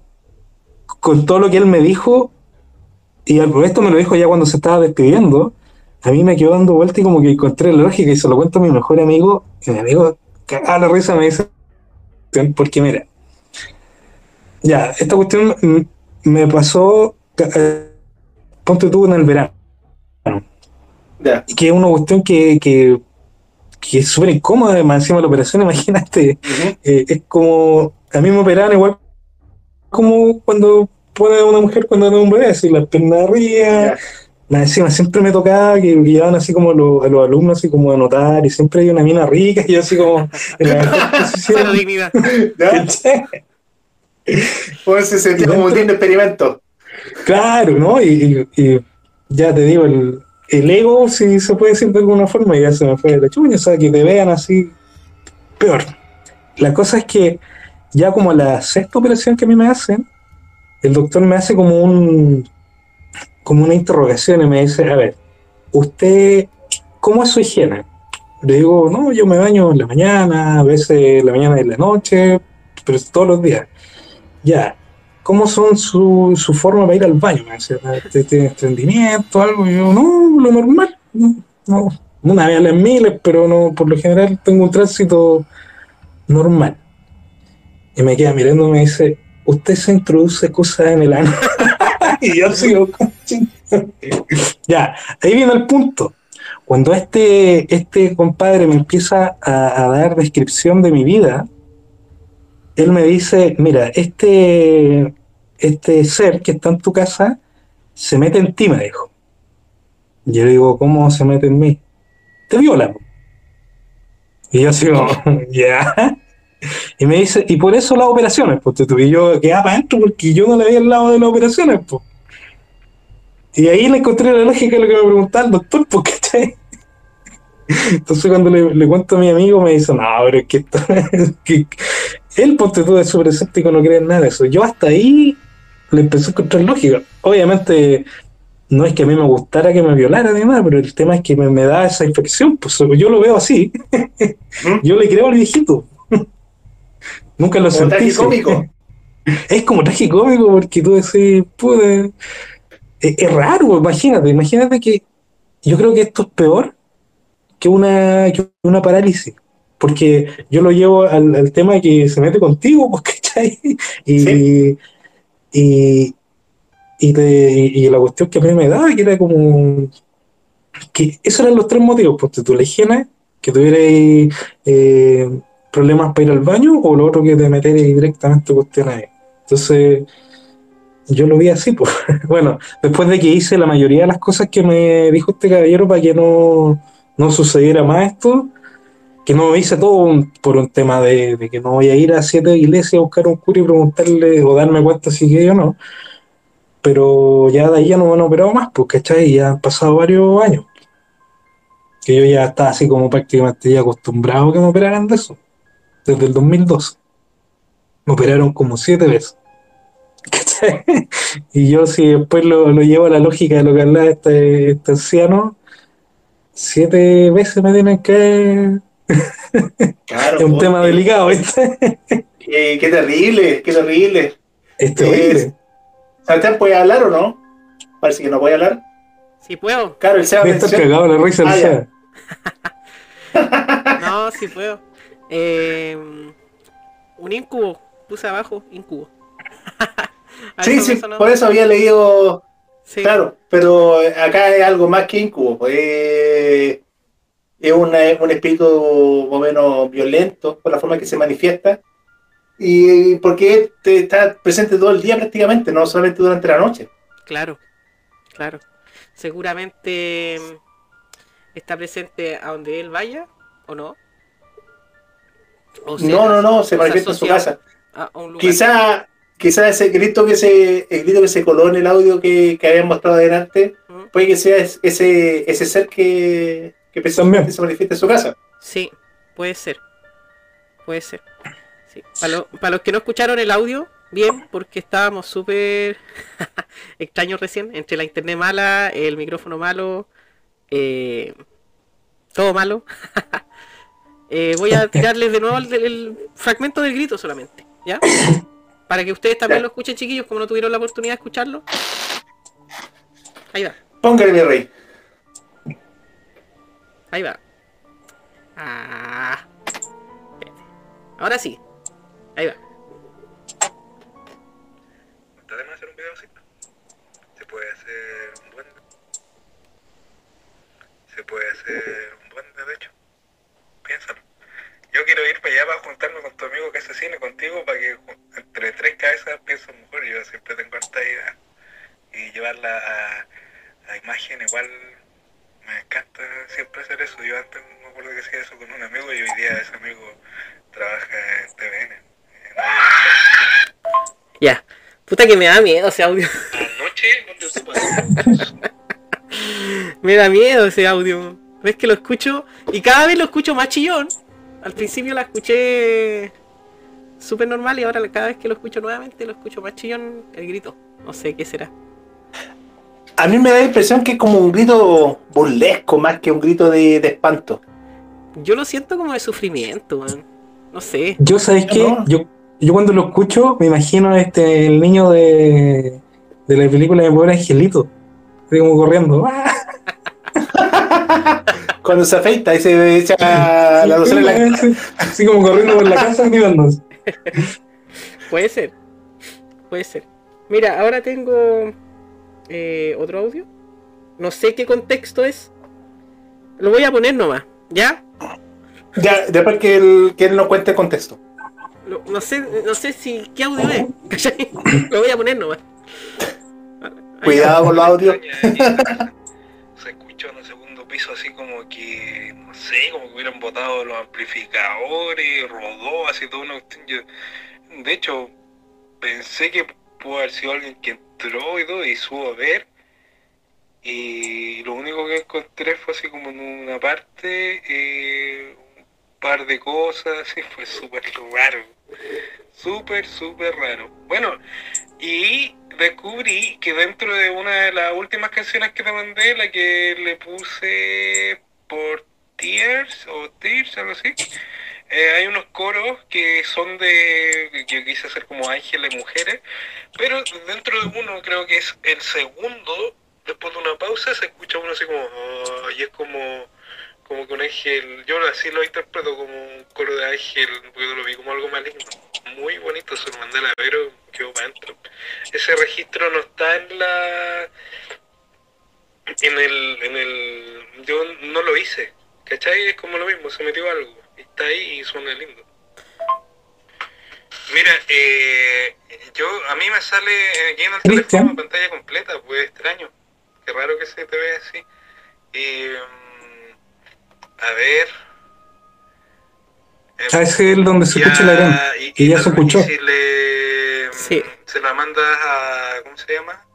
con todo lo que él me dijo, y al- esto me lo dijo ya cuando se estaba despidiendo, a mí me quedó dando vuelta y como que encontré la lógica y se lo cuento a mi mejor amigo, y mi amigo, cagada la risa, me dice, porque mira, ya, esta cuestión me pasó, eh, ponte tú en el verano, que es una cuestión que, que, que es súper incómoda, más encima de la operación, imagínate, eh, es como, a mí me operaban igual como cuando pone una mujer cuando tiene un bebé, así las piernas arriba, más encima siempre me tocaba que llevaban así como los, a los alumnos así como a anotar y siempre hay una mina rica y yo así como en la posición. dignidad. Pues se sentía como un experimento. Claro, ¿no? Y ya te digo, el, el ego, si se puede decir de alguna forma, ya se me fue de la chuña, o sea, que te vean así, peor. La cosa es que ya como la sexta operación que a mí me hacen, el doctor me hace como un como una interrogación y me dice, a ver, usted, ¿cómo es su higiene? Le digo, no, yo me baño en la mañana, a veces en la mañana y en la noche, pero todos los días. Ya, ¿cómo son su, su forma para ir al baño? Me dice, ¿usted tiene estreñimiento, algo? Y yo, no, lo normal. No, no, una vez a las miles, pero no, por lo general tengo un tránsito normal. Y me queda mirando y me dice, ¿usted se introduce cosas en el ano? y yo sigo, ya, ahí viene el punto. Cuando este, este compadre me empieza a dar descripción de mi vida, él me dice, mira, este, este ser que está en tu casa se mete en ti, me dijo. Yo le digo, ¿cómo se mete en mí? Te viola. Y yo sigo, ya. Y me dice, y por eso las operaciones, pues tú, y yo quedaba para adentro porque yo no le veía el lado de las operaciones, pues. Y ahí le encontré la lógica de lo que me preguntaba el doctor, porque entonces cuando le, le cuento a mi amigo me dice, no, pero es que, esto- que él, ponte tú, es súper escéptico, no cree en nada de eso. Yo hasta ahí le empecé a encontrar lógica. Obviamente no es que a mí me gustara que me violara ni nada, pero el tema es que me, me da esa infección, pues yo lo veo así. yo le creo al viejito. Nunca lo Como sentí. tragicómico. Es como tragicómico porque tú decís, pude. Es, es raro, imagínate, imagínate que yo creo que esto es peor que una, que una parálisis. Porque yo lo llevo al, al tema de que se mete contigo, pues, ¿cachai? Y, Sí. y, y, te- y la cuestión que a mí me daba, que era como. que esos eran los tres motivos, pues tú la higiene, que tuvierais eh, problemas para ir al baño, o lo otro que te meterais directamente cuestiones ahí. Entonces, yo lo vi así, pues. Bueno, después de que hice la mayoría de las cosas que me dijo este caballero para que no, no sucediera más esto, que no hice todo un- por un tema de, de que no voy a ir a siete iglesias a buscar un cura y preguntarle o darme cuenta si que yo no. Pero ya de ahí ya no me han operado más, pues, ¿cachai? Ya han pasado varios años. Que yo ya estaba así como prácticamente ya acostumbrado a que me operaran de eso. Desde el 2012. Me operaron como siete veces. ¿Cachai? Y yo si después lo, lo llevo a la lógica de lo que hablaba este, este anciano, siete veces me tienen que... Claro, Es un tema delicado, ¿viste? qué terrible, qué terrible. Es terrible. ¿Sebastián puede hablar o no? Parece que no puede hablar. Sí puedo. Claro, el estar mencionó- cagado la risa Ah. No, sí puedo. Eh, un incubo. Puse abajo, incubo. Sí, sí, por eso había leído. Sí. Claro, pero acá es algo más que incubo. pues, eh, es una- un espíritu más o menos violento por la forma que se manifiesta. Y porque te está presente todo el día prácticamente, no solamente durante la noche. Claro, claro. Seguramente mm, está presente a donde él vaya, ¿o no? O no, no, no, se manifiesta en su casa. Quizá, quizá ese grito que se, el grito que se coló en el audio que, que habían mostrado adelante, puede que sea es- ese, ese ser que, que precisamente se manifiesta en su casa. Sí, puede ser. Puede ser. Sí. Para, lo- para los que no escucharon el audio, bien, porque estábamos súper extraños recién, entre la internet mala, el micrófono malo, eh, todo malo. Eh, voy a tirarles de nuevo el, el fragmento del grito solamente, ¿ya? Para que ustedes también Ya. lo escuchen, chiquillos, como no tuvieron la oportunidad de escucharlo. Ahí va. Póngale mi rey. Ahí va. Ah. Ahora sí. Ahí va. ¿Está de más hacer un video así? Se puede hacer un duende. Se puede hacer un duende, de hecho. Piénsalo. Yo quiero ir para allá para juntarme con tu amigo que asesine contigo para que entre tres cabezas pienso mejor. Yo siempre tengo harta idea. Y llevarla a, a imagen igual me encanta siempre hacer eso. Yo antes me acuerdo que hacía eso con un amigo y hoy día ese amigo trabaja en TVN. En. Ya. Puta que me da miedo ese audio. Anoche, cuando se pasó, me da miedo ese audio. Ves que lo escucho y cada vez lo escucho más chillón. Al principio la escuché súper normal y ahora cada vez que lo escucho nuevamente lo escucho más chillón el grito. No sé qué será. A mí me da la impresión que es como un grito burlesco más que un grito de, de espanto. Yo lo siento como de sufrimiento, man. No sé. Yo, ¿sabéis qué? No. Yo, yo cuando lo escucho me imagino este el niño de, de la película de Pobre Angelito. Así como corriendo. Cuando se afeita y se echa la loción en la cara. Sí, Así como corriendo por la casa gritándose. Puede ser. Puede ser. Mira, ahora tengo eh, otro audio. No sé qué contexto es. Lo voy a poner nomás, ¿ya? Ya, después que él, que él nos cuente el contexto. Lo- no sé, no sé si qué audio es. ¿cachai? Lo voy a poner nomás. Cuidado con los audios. piso así como que, no sé, como que hubieran botado los amplificadores, rodó así todo una cuestión. De hecho, pensé que pudo haber sido alguien que entró y todo y subo a ver. Y lo único que encontré fue así como en una parte, eh, un par de cosas, así fue súper raro. Súper, súper raro. Bueno, y descubrí que dentro de una de las últimas canciones que te mandé, la que le puse por Tears o Tears, algo así, eh, hay unos coros que son de. yo quise hacer como ángeles mujeres, pero dentro de uno, creo que es el segundo, después de una pausa, se escucha uno así como. Y es como. Como que un ángel. yo así lo interpreto como un coro de ángel, porque lo vi como algo maligno. Muy bonito, se lo mandé a la pero quedó para adentro ese registro no está en la en el en el yo no lo hice ¿cachai? es como lo mismo se metió algo está ahí y suena lindo mira eh, yo a mí me sale aquí en el teléfono pantalla completa pues extraño qué raro que se te vea así y mm, a ver Eh, Ah, es el donde se escucha la gran. y, que ya se escuchó. si le Sí. se la mandas a ¿cómo se llama?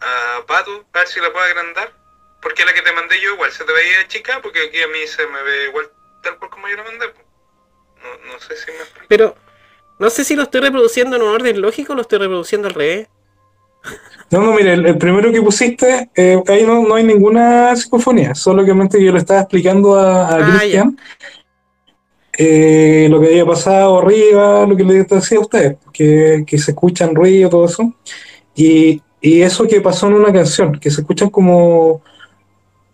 a Pato, a ver si la puedo agrandar porque la que te mandé yo igual se te veía chica porque aquí a mí se me ve igual tal cual como yo la mandé no, no sé si me explico Pero no sé si lo estoy reproduciendo en un orden lógico o lo estoy reproduciendo al revés. No, no, mire, el, el primero que pusiste, eh, ahí no, no hay ninguna psicofonía, solamente yo le estaba explicando a, a Ah, Cristian eh, lo que había pasado arriba, lo que le decía a ustedes, que, que se escuchan ruido, todo eso. Y y eso que pasó en una canción, que se escuchan como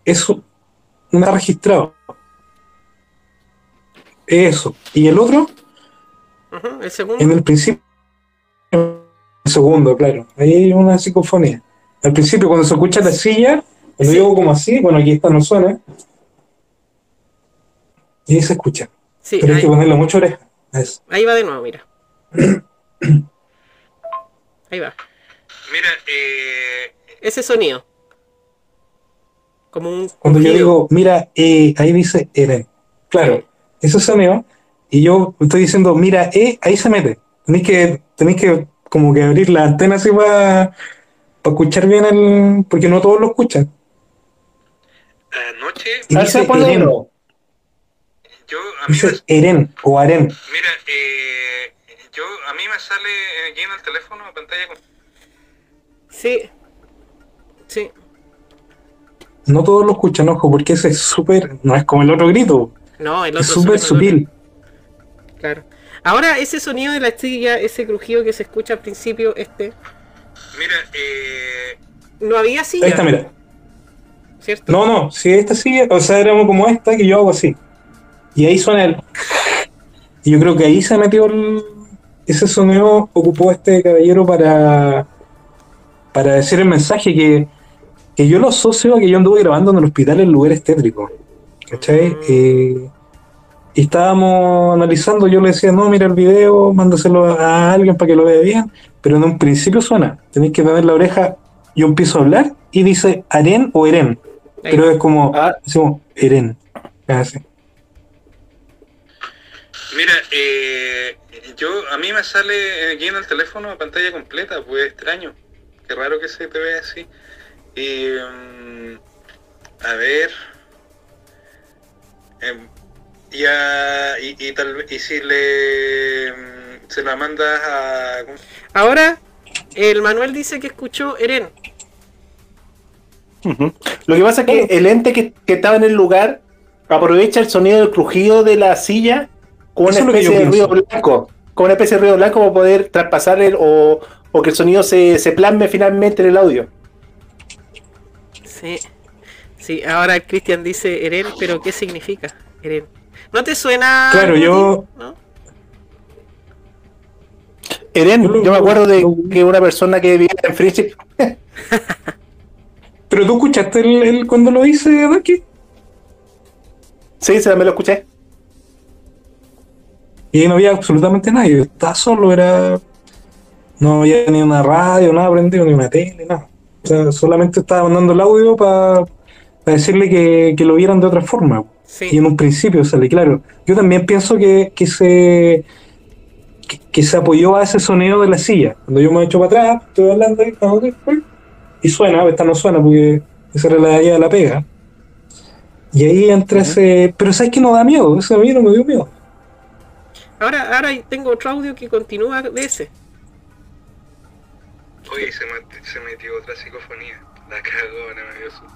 eso no está registrado. Eso. Y el otro, Ujú, El segundo. en el principio, segundo, claro, ahí hay una psicofonía. Al principio, cuando se escucha la silla, Sí. yo hago como así, bueno, aquí esta no suena, y ahí se escucha. Sí, Pero hay ahí, que ponerle mucha oreja. eso. ahí va de nuevo, mira. Ahí va. Mira, eh, Ese sonido. Como un. Cuando yo digo, mira, eh, ahí dice Eren. Claro, ese sonido, y yo estoy diciendo, mira, eh, ahí se mete. Tenéis que, tenéis que como que abrir la antena así para escuchar bien el. porque no todos lo escuchan. anoche Y A dice Eren, yo, a mí me, dice Eren o Aren. mira, eh, yo, a mí me sale aquí en el teléfono, pantalla con... Sí. Sí. No todos lo escuchan, ojo, porque ese es súper. no es como el otro grito, No, el otro es súper sutil. Claro. Ahora, ese sonido de la silla, ese crujido que se escucha al principio, este. Mira, eh, No había silla. Ahí está, mira. ¿Cierto? No, no, si esta sigue, o sea, era como esta que yo hago así. Y ahí suena el. Y yo creo que ahí se metió el. Ese sonido ocupó este caballero para. para decir el mensaje que. que yo lo asocio a que yo anduve grabando en el hospital en lugares tétricos. ¿Cachai? Mm. Eh, y estábamos analizando, yo le decía, no, mira el video, mándaselo a alguien para que lo vea bien. Pero en un principio suena, tenéis que tener la oreja, yo empiezo a hablar y dice Aren o Eren. Ahí Pero es como, Ah. decimos, Eren. Así. mira, eh, yo, a mí me sale aquí en el teléfono pantalla completa, pues extraño. Qué raro que se te vea así. Y, mm, a ver... em, y, a- y, y tal vez, y si le... mm, se la mandas a... Ahora, el Manuel dice que escuchó Eren. Lo que pasa es que el ente que, que estaba en el lugar aprovecha el sonido del crujido de la silla con una es especie de ruido blanco. Con una especie de ruido blanco para poder traspasar el o, o que el sonido se, se plasme finalmente en el audio. Sí. Sí, ahora el Cristian dice Eren, pero ¿qué significa Eren? ¿No te suena? Claro, yo-? ¿No? Eren, Yo me acuerdo de que una persona que vivía en Friendship Pero tú escuchaste el, el- cuando lo hice, Ducky. Sí, se me lo escuché. Y no había absolutamente nadie. Estaba solo, era. No había ni una radio, nada prendido, ni una tele, nada. O sea, solamente estaba mandando el audio para decirle que, que lo vieran de otra forma. Sí. Y en un principio sale claro. Yo también pienso que, que se que, que se apoyó a ese sonido de la silla. Cuando yo me echo para atrás, estoy hablando ahí, ah, y suena, esta no suena porque esa era la de la pega. Y ahí entra ese. Pero sabes que no da miedo, ese a mí no me dio miedo. Ahora, ahora tengo otro audio que continúa de ese. Oye, se, met- se metió otra psicofonía. La cagó, no me dio susto.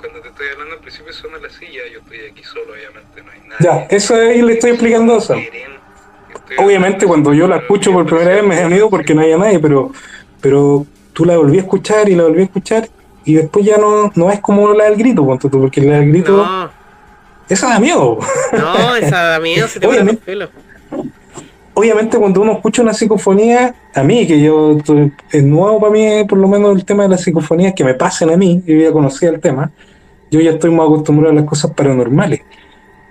Cuando te estoy hablando al principio suena la silla, yo estoy aquí solo, obviamente no hay nadie. Ya, eso ahí le estoy explicando eso. Obviamente cuando yo la escucho por primera vez me da miedo porque no había nadie, pero, pero tú la volví a escuchar y la volví a escuchar y después ya no, no es como la del grito, porque la del grito, No, esa da miedo. no, esa da miedo, se te Obviamente. pelos. Obviamente cuando uno escucha una psicofonía, a mí, que yo estoy- es nuevo para mí por lo menos el tema de las psicofonías, que me pasen a mí, yo ya conocía el tema, yo ya estoy más acostumbrado a las cosas paranormales.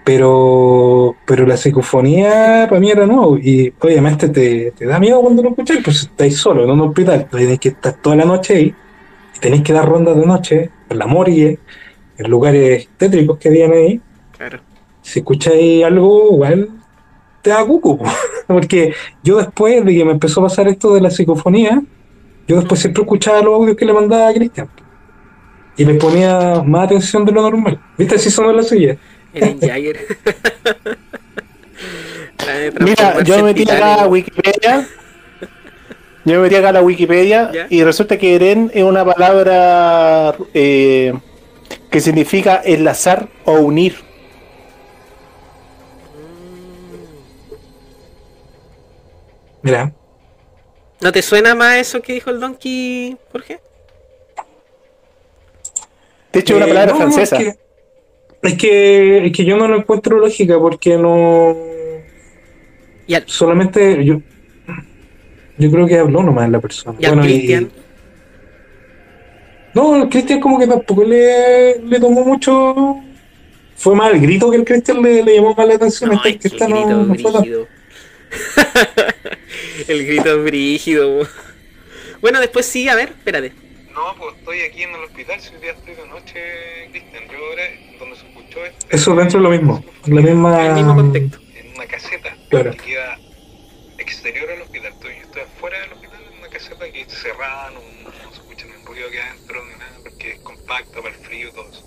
Pero, pero la psicofonía para mí era nuevo y obviamente te, te da miedo cuando lo escuchas, pues estáis solo en un hospital, tenéis que estar toda la noche ahí y tenéis que dar rondas de noche en la morgue, en lugares tétricos que habían ahí. Claro. Si escucháis algo, igual te da cuco, po. porque yo después de que me empezó a pasar esto de la psicofonía, yo después siempre escuchaba los audios que le mandaba a Cristian y le ponía más atención de lo normal. ¿Viste? Así sonó la silla. Eren Jagger. Mira, yo me metí acá a. Wikipedia. Yo me metí acá a la Wikipedia Ya. y resulta que Eren es una palabra eh, que significa enlazar o unir. Mira, ¿No te suena más eso que dijo el Donkey, Jorge? De hecho, es una Eh, palabra no, no, francesa. Es que, es que, es que yo no lo encuentro lógica porque no. Y al, Solamente yo. Yo creo que habló nomás la persona. y al Bueno, y- no, el Cristian como que tampoco le, le tomó mucho. Fue más el grito que el Cristian le, le llamó más la atención. No, Este- es que esta el no- grito no fue tan- brígido. el grito es brígido. Bueno, después sí, a ver, espérate. No, pues estoy aquí en el hospital, si hoy día estoy de noche, Cristian. Yo ahora, donde se escuchó este- Eso dentro de lo mismo. La El misma. mismo contexto. En una caseta Claro. que queda exterior al hospital. Estoy, estoy afuera del hospital, en una caseta que es cerrada, no, no se escucha ni un ruido que adentro ni nada, porque es compacta para el frío y todo eso.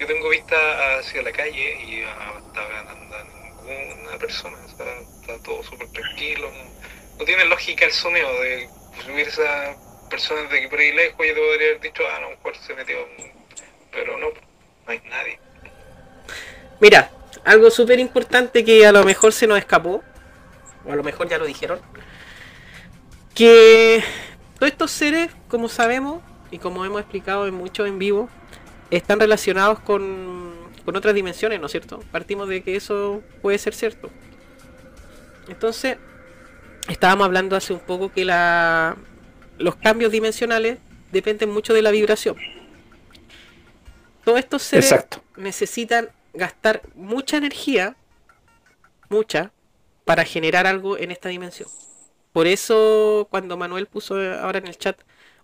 Yo tengo vista hacia la calle y ah, hasta ahora no anda ninguna persona, o sea, está todo súper tranquilo. No, no tiene lógica el sonido de subir esa persona de aquí por ahí. Yo te podría haber dicho, ah, a lo mejor se metió, pero no, no hay nadie. Mira, algo súper importante que a lo mejor se nos escapó, o a lo mejor ya lo dijeron, que todos estos seres, como sabemos, y como hemos explicado en muchos en vivo, están relacionados con, con otras dimensiones, ¿no es cierto? Partimos de que eso puede ser cierto. Entonces, estábamos hablando hace un poco que la, los cambios dimensionales dependen mucho de la vibración. Todos estos seres Exacto. necesitan gastar mucha energía, mucha, para generar algo en esta dimensión. Por eso cuando Manuel puso ahora en el chat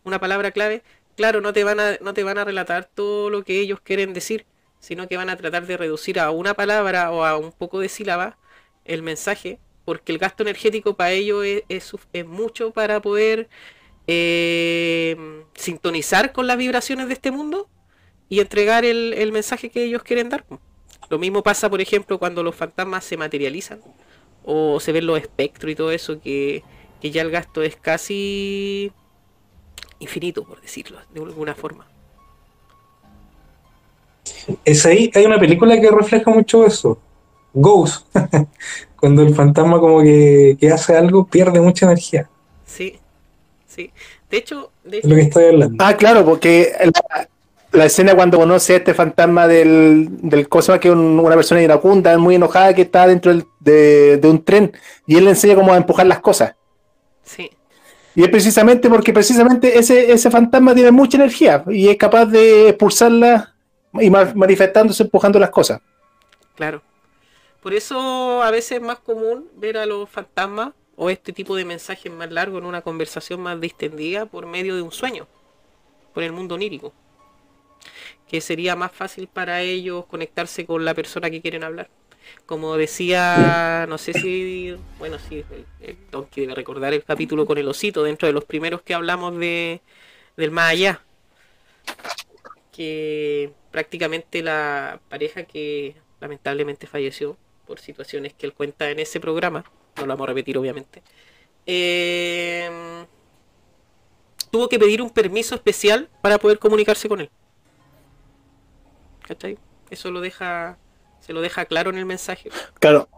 una palabra clave, claro, no te van a, no te van a relatar todo lo que ellos quieren decir, sino que van a tratar de reducir a una palabra o a un poco de sílaba el mensaje, porque el gasto energético para ellos es, es mucho para poder eh, sintonizar con las vibraciones de este mundo y entregar el, el mensaje que ellos quieren dar. Lo mismo pasa, por ejemplo, cuando los fantasmas se materializan o se ven los espectros y todo eso, que, que ya el gasto es casi infinito, por decirlo de alguna forma. Es ahí, hay una película que refleja mucho eso. Ghost. Cuando el fantasma como que, que hace algo, pierde mucha energía. Sí. De hecho, de lo que estoy hablando. Ah, claro, porque la, la escena cuando conoce a este fantasma del, del cosa que es un- una persona iracunda, muy enojada, que está dentro del- de, de un tren, y él le enseña cómo a empujar las cosas. sí, Y es precisamente porque precisamente ese, ese fantasma tiene mucha energía y es capaz de expulsarla y ma- manifestándose empujando las cosas. claro. Por eso a veces es más común ver a los fantasmas o este tipo de mensajes más largos en una conversación más distendida por medio de un sueño, por el mundo onírico. Que sería más fácil para ellos conectarse con la persona que quieren hablar. Como decía, no sé si, bueno, sí, el, el Donkey debe recordar el capítulo con el osito, dentro de los primeros que hablamos de, del más allá. Que prácticamente la pareja que lamentablemente falleció por situaciones que él cuenta en ese programa, no lo vamos a repetir obviamente, eh, tuvo que pedir un permiso especial para poder comunicarse con él. ¿Cachai? Eso lo deja, se lo deja claro en el mensaje. Claro.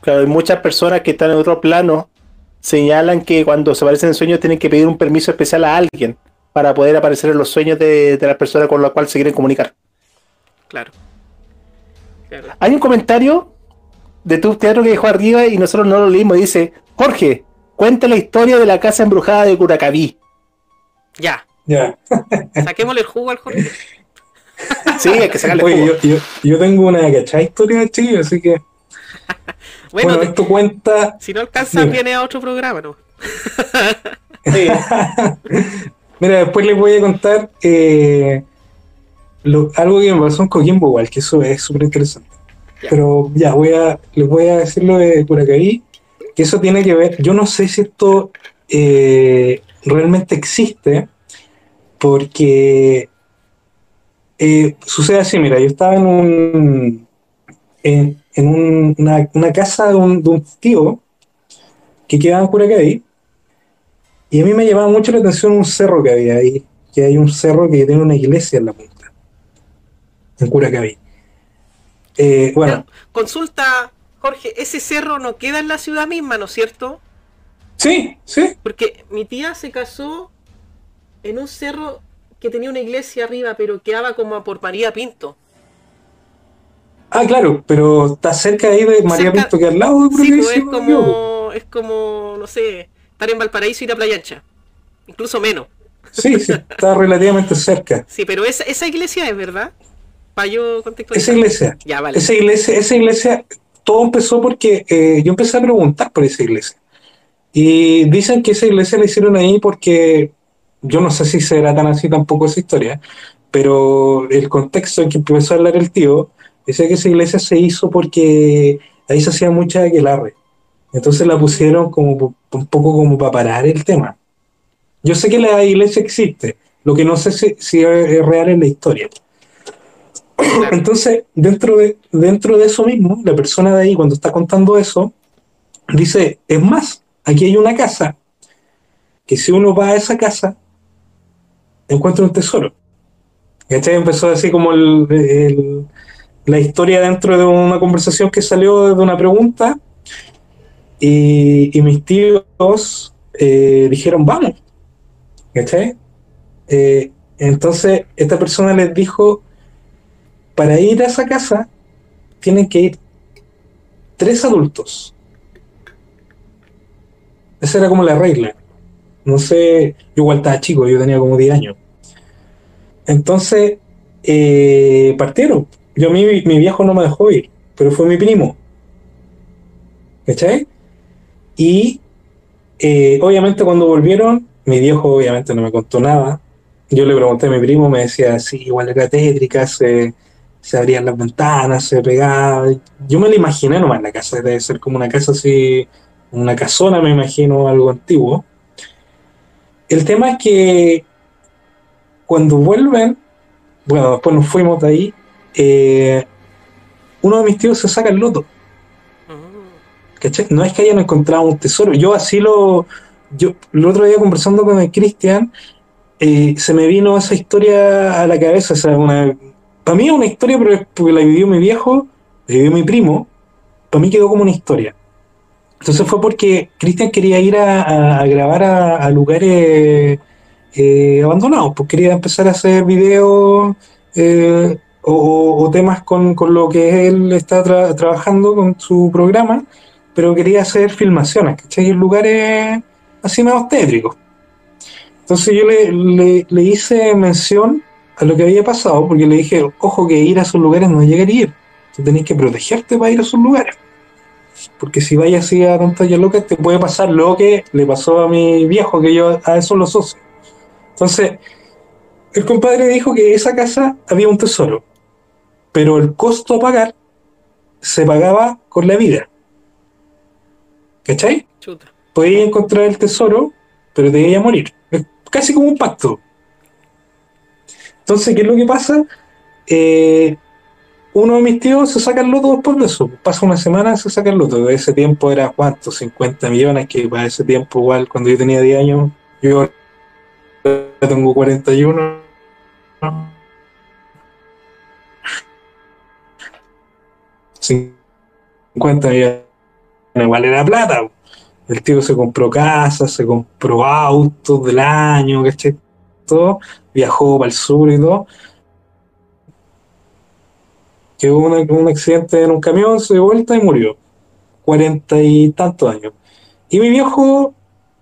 Claro, hay muchas personas que están en otro plano señalan que cuando se aparecen en sueños tienen que pedir un permiso especial a alguien para poder aparecer en los sueños de, de las personas con las cuales se quieren comunicar. Claro. Claro. Hay un comentario de tu teatro que dejó arriba y nosotros no lo leímos. Dice, Jorge, cuenta la historia de la casa embrujada de Curacaví. Ya, Ya. saquémosle el jugo al Jorge. Sí, hay que sacarle Oye, jugo. yo, yo, yo tengo una cachada historia, chiquillo, así que. Bueno, Bueno, te- esto cuenta. si no alcanza, Dime. viene a otro programa, ¿no? Sí. Mira, después les voy a contar eh, lo- algo que me pasó en Coquimbo, igual, que eso es súper interesante. Pero ya, voy a, les voy a decir lo de Curacaví, que eso tiene que ver. Yo no sé si esto eh, realmente existe, porque eh, sucede así, mira, yo estaba en un en, un- una, una casa de un, de un tío que quedaba en Curacaví, y a mí me llamaba mucho la atención un cerro que había ahí, que hay un cerro que tiene una iglesia en la punta, en Curacaví. Eh, bueno, Consulta, Jorge, ese cerro no queda en la ciudad misma, ¿no es cierto? Sí, Sí. Porque mi tía se casó en un cerro que tenía una iglesia arriba, pero quedaba como por María Pinto. Ah, claro, pero está cerca ahí de María Cerca- Pinto, que al lado de Sí, pues, es como, es como, no sé, estar en Valparaíso y ir a Playa Ancha. Incluso menos. Sí, sí, está relativamente cerca. Sí, pero esa, esa iglesia es verdad. Para yo contextualizar. Esa iglesia, Ya, vale. esa iglesia, esa iglesia, todo empezó porque eh, yo empecé a preguntar por esa iglesia. Y dicen que esa iglesia la hicieron ahí porque yo no sé si será tan así tampoco esa historia, pero el contexto en que empezó a hablar el tío decía que esa iglesia se hizo porque ahí se hacía mucha aquelarre. Entonces la pusieron como un poco como para parar el tema. Yo sé que la iglesia existe, lo que no sé si, si es real en la historia. Entonces, dentro de, dentro de eso mismo, la persona de ahí, cuando está contando eso, dice, es más, aquí hay una casa, que si uno va a esa casa, encuentra un tesoro. ¿Cachai? Empezó así como el- la historia dentro de una conversación que salió de una pregunta, y, y mis tíos eh, dijeron, vamos. ¿Cachai? Eh, entonces, esta persona les dijo, para ir a esa casa tienen que ir tres adultos. Esa era como la regla. No sé, yo igual estaba chico, yo tenía como 10 años. Entonces, eh, partieron. Yo a mí, mi viejo no me dejó ir, pero fue mi primo. ¿Cachai? Y eh, obviamente cuando volvieron, mi viejo obviamente no me contó nada. Yo le pregunté a mi primo, me decía, sí, igual era tétrica, se, se abrían las ventanas, se pegaba. Yo me lo imaginé nomás la casa, debe ser como una casa así, una casona, me imagino, algo antiguo. El tema es que cuando vuelven, bueno, después nos fuimos de ahí, eh, uno de mis tíos se saca el loto. Mm. ¿cachai? No es que hayan encontrado un tesoro. Yo así lo. Yo, el otro día conversando con el Cristian, eh, se me vino esa historia a la cabeza. O sea, una, para mí es una historia, pero es porque la vivió mi viejo, la vivió mi primo. Para mí quedó como una historia. Entonces fue porque Cristian quería ir a, grabar a, a lugares eh, abandonados, pues quería empezar a hacer videos eh, o, o- temas con, con lo que él está tra- trabajando con su programa, pero quería hacer filmaciones, ¿cachai? En lugares así medio tétricos. Entonces yo le, le- le hice mención a lo que había pasado, porque le dije, ojo que ir a esos lugares no es llegar a ir, tú tenés que protegerte para ir a esos lugares. Porque si vayas así a tantas locas, te puede pasar lo que le pasó a mi viejo, que yo a eso lo asocio. Entonces, el compadre dijo que esa casa había un tesoro, pero el costo a pagar se pagaba con la vida. ¿Cachai? Chuta. Podías encontrar el tesoro, pero te ibas a morir. Es casi como un pacto. Entonces, ¿qué es lo que pasa? Eh, uno de mis tíos se saca el loto después de eso. Pasa una semana, se saca el loto. De ese tiempo era cuánto, 50 millones, que para ese tiempo igual, cuando yo tenía 10 años, yo tengo 41. ¿no? 50 millones igual era plata. El tío se compró casas, se compró autos del año, ¿cachai? Todo, viajó para el sur y todo. Quedó una- un accidente en un camión, se dio vuelta y murió. Cuarenta y tantos años. Y mi viejo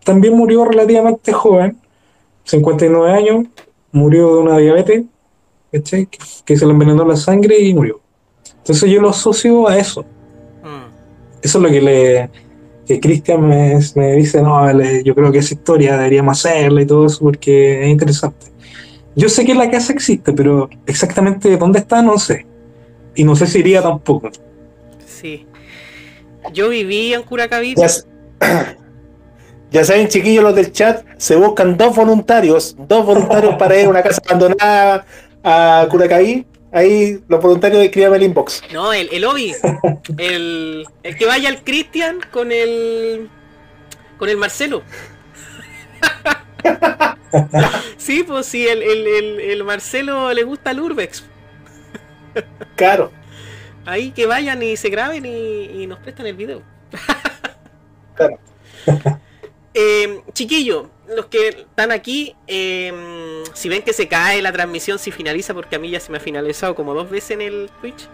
también murió relativamente joven, 59 años, murió de una diabetes, ¿cachai? Que, que se le envenenó la sangre y murió. Entonces yo lo asocio a eso. Mm. Eso es lo que le que Cristian me, me dice, no, le- yo creo que esa historia deberíamos hacerla y todo eso porque es interesante. Yo sé que la casa existe, pero exactamente dónde está no sé. Y no sé si iría tampoco. Sí. Yo viví en Curacaví. Ya, saben, chiquillos, los del chat, se buscan dos voluntarios, dos voluntarios para ir a una casa abandonada a Curacaví. Ahí los voluntarios escríbanme el inbox. No, el, el Obi. El, el que vaya al Cristian con el. con el Marcelo. sí, pues sí, el, el, el, el Marcelo le gusta el Urbex. Claro. Ahí que vayan y se graben y, y nos prestan el video. Claro. chiquillos, los que están aquí, eh, si ven que se cae la transmisión, si finaliza, porque a mí ya se me ha finalizado como dos veces en el Twitch,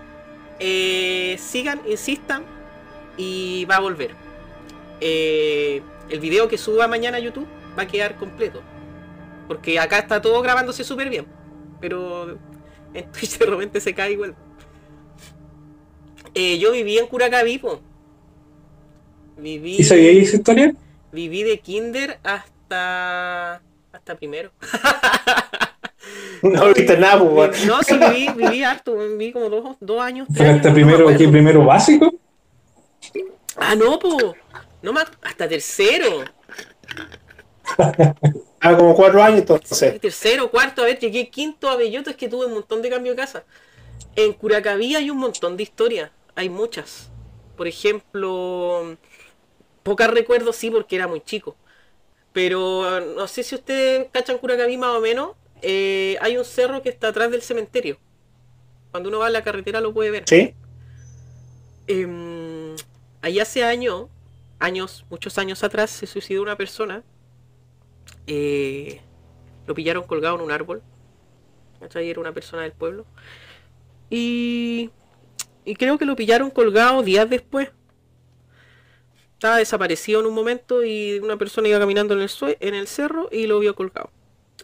eh, sigan, insistan y va a volver. Eh, el video que suba mañana a YouTube va a quedar completo. Porque acá está todo grabándose súper bien. Pero en Twitch de repente se cae igual. Eh, yo viví en Curacaví, po. Viví, ¿Y sabíais esa historia? viví de kinder hasta hasta primero. No viste nada, pues. No, sí, viví, viví harto, viví como dos, dos años. tres ¿Pero años, hasta no primero, aquí primero básico? Ah, no, po. No hasta tercero. Ah, como cuatro años, entonces. Tercero, cuarto, a ver, llegué quinto a Belloto, es que tuve un montón de cambio de casa. En Curacaví hay un montón de historias, hay muchas. Por ejemplo, pocas recuerdo sí porque era muy chico. Pero no sé si ustedes cachan Curacaví más o menos. eh, hay un cerro que está atrás del cementerio. Cuando uno va a la carretera lo puede ver. ¿Sí? Em, ahí hace años, años, muchos años atrás, se suicidó una persona. Eh, lo pillaron colgado en un árbol. ¿cachai? Era una persona del pueblo. Y, creo que lo pillaron colgado días después. Estaba desaparecido en un momento y una persona iba caminando en el, en el cerro y lo vio colgado.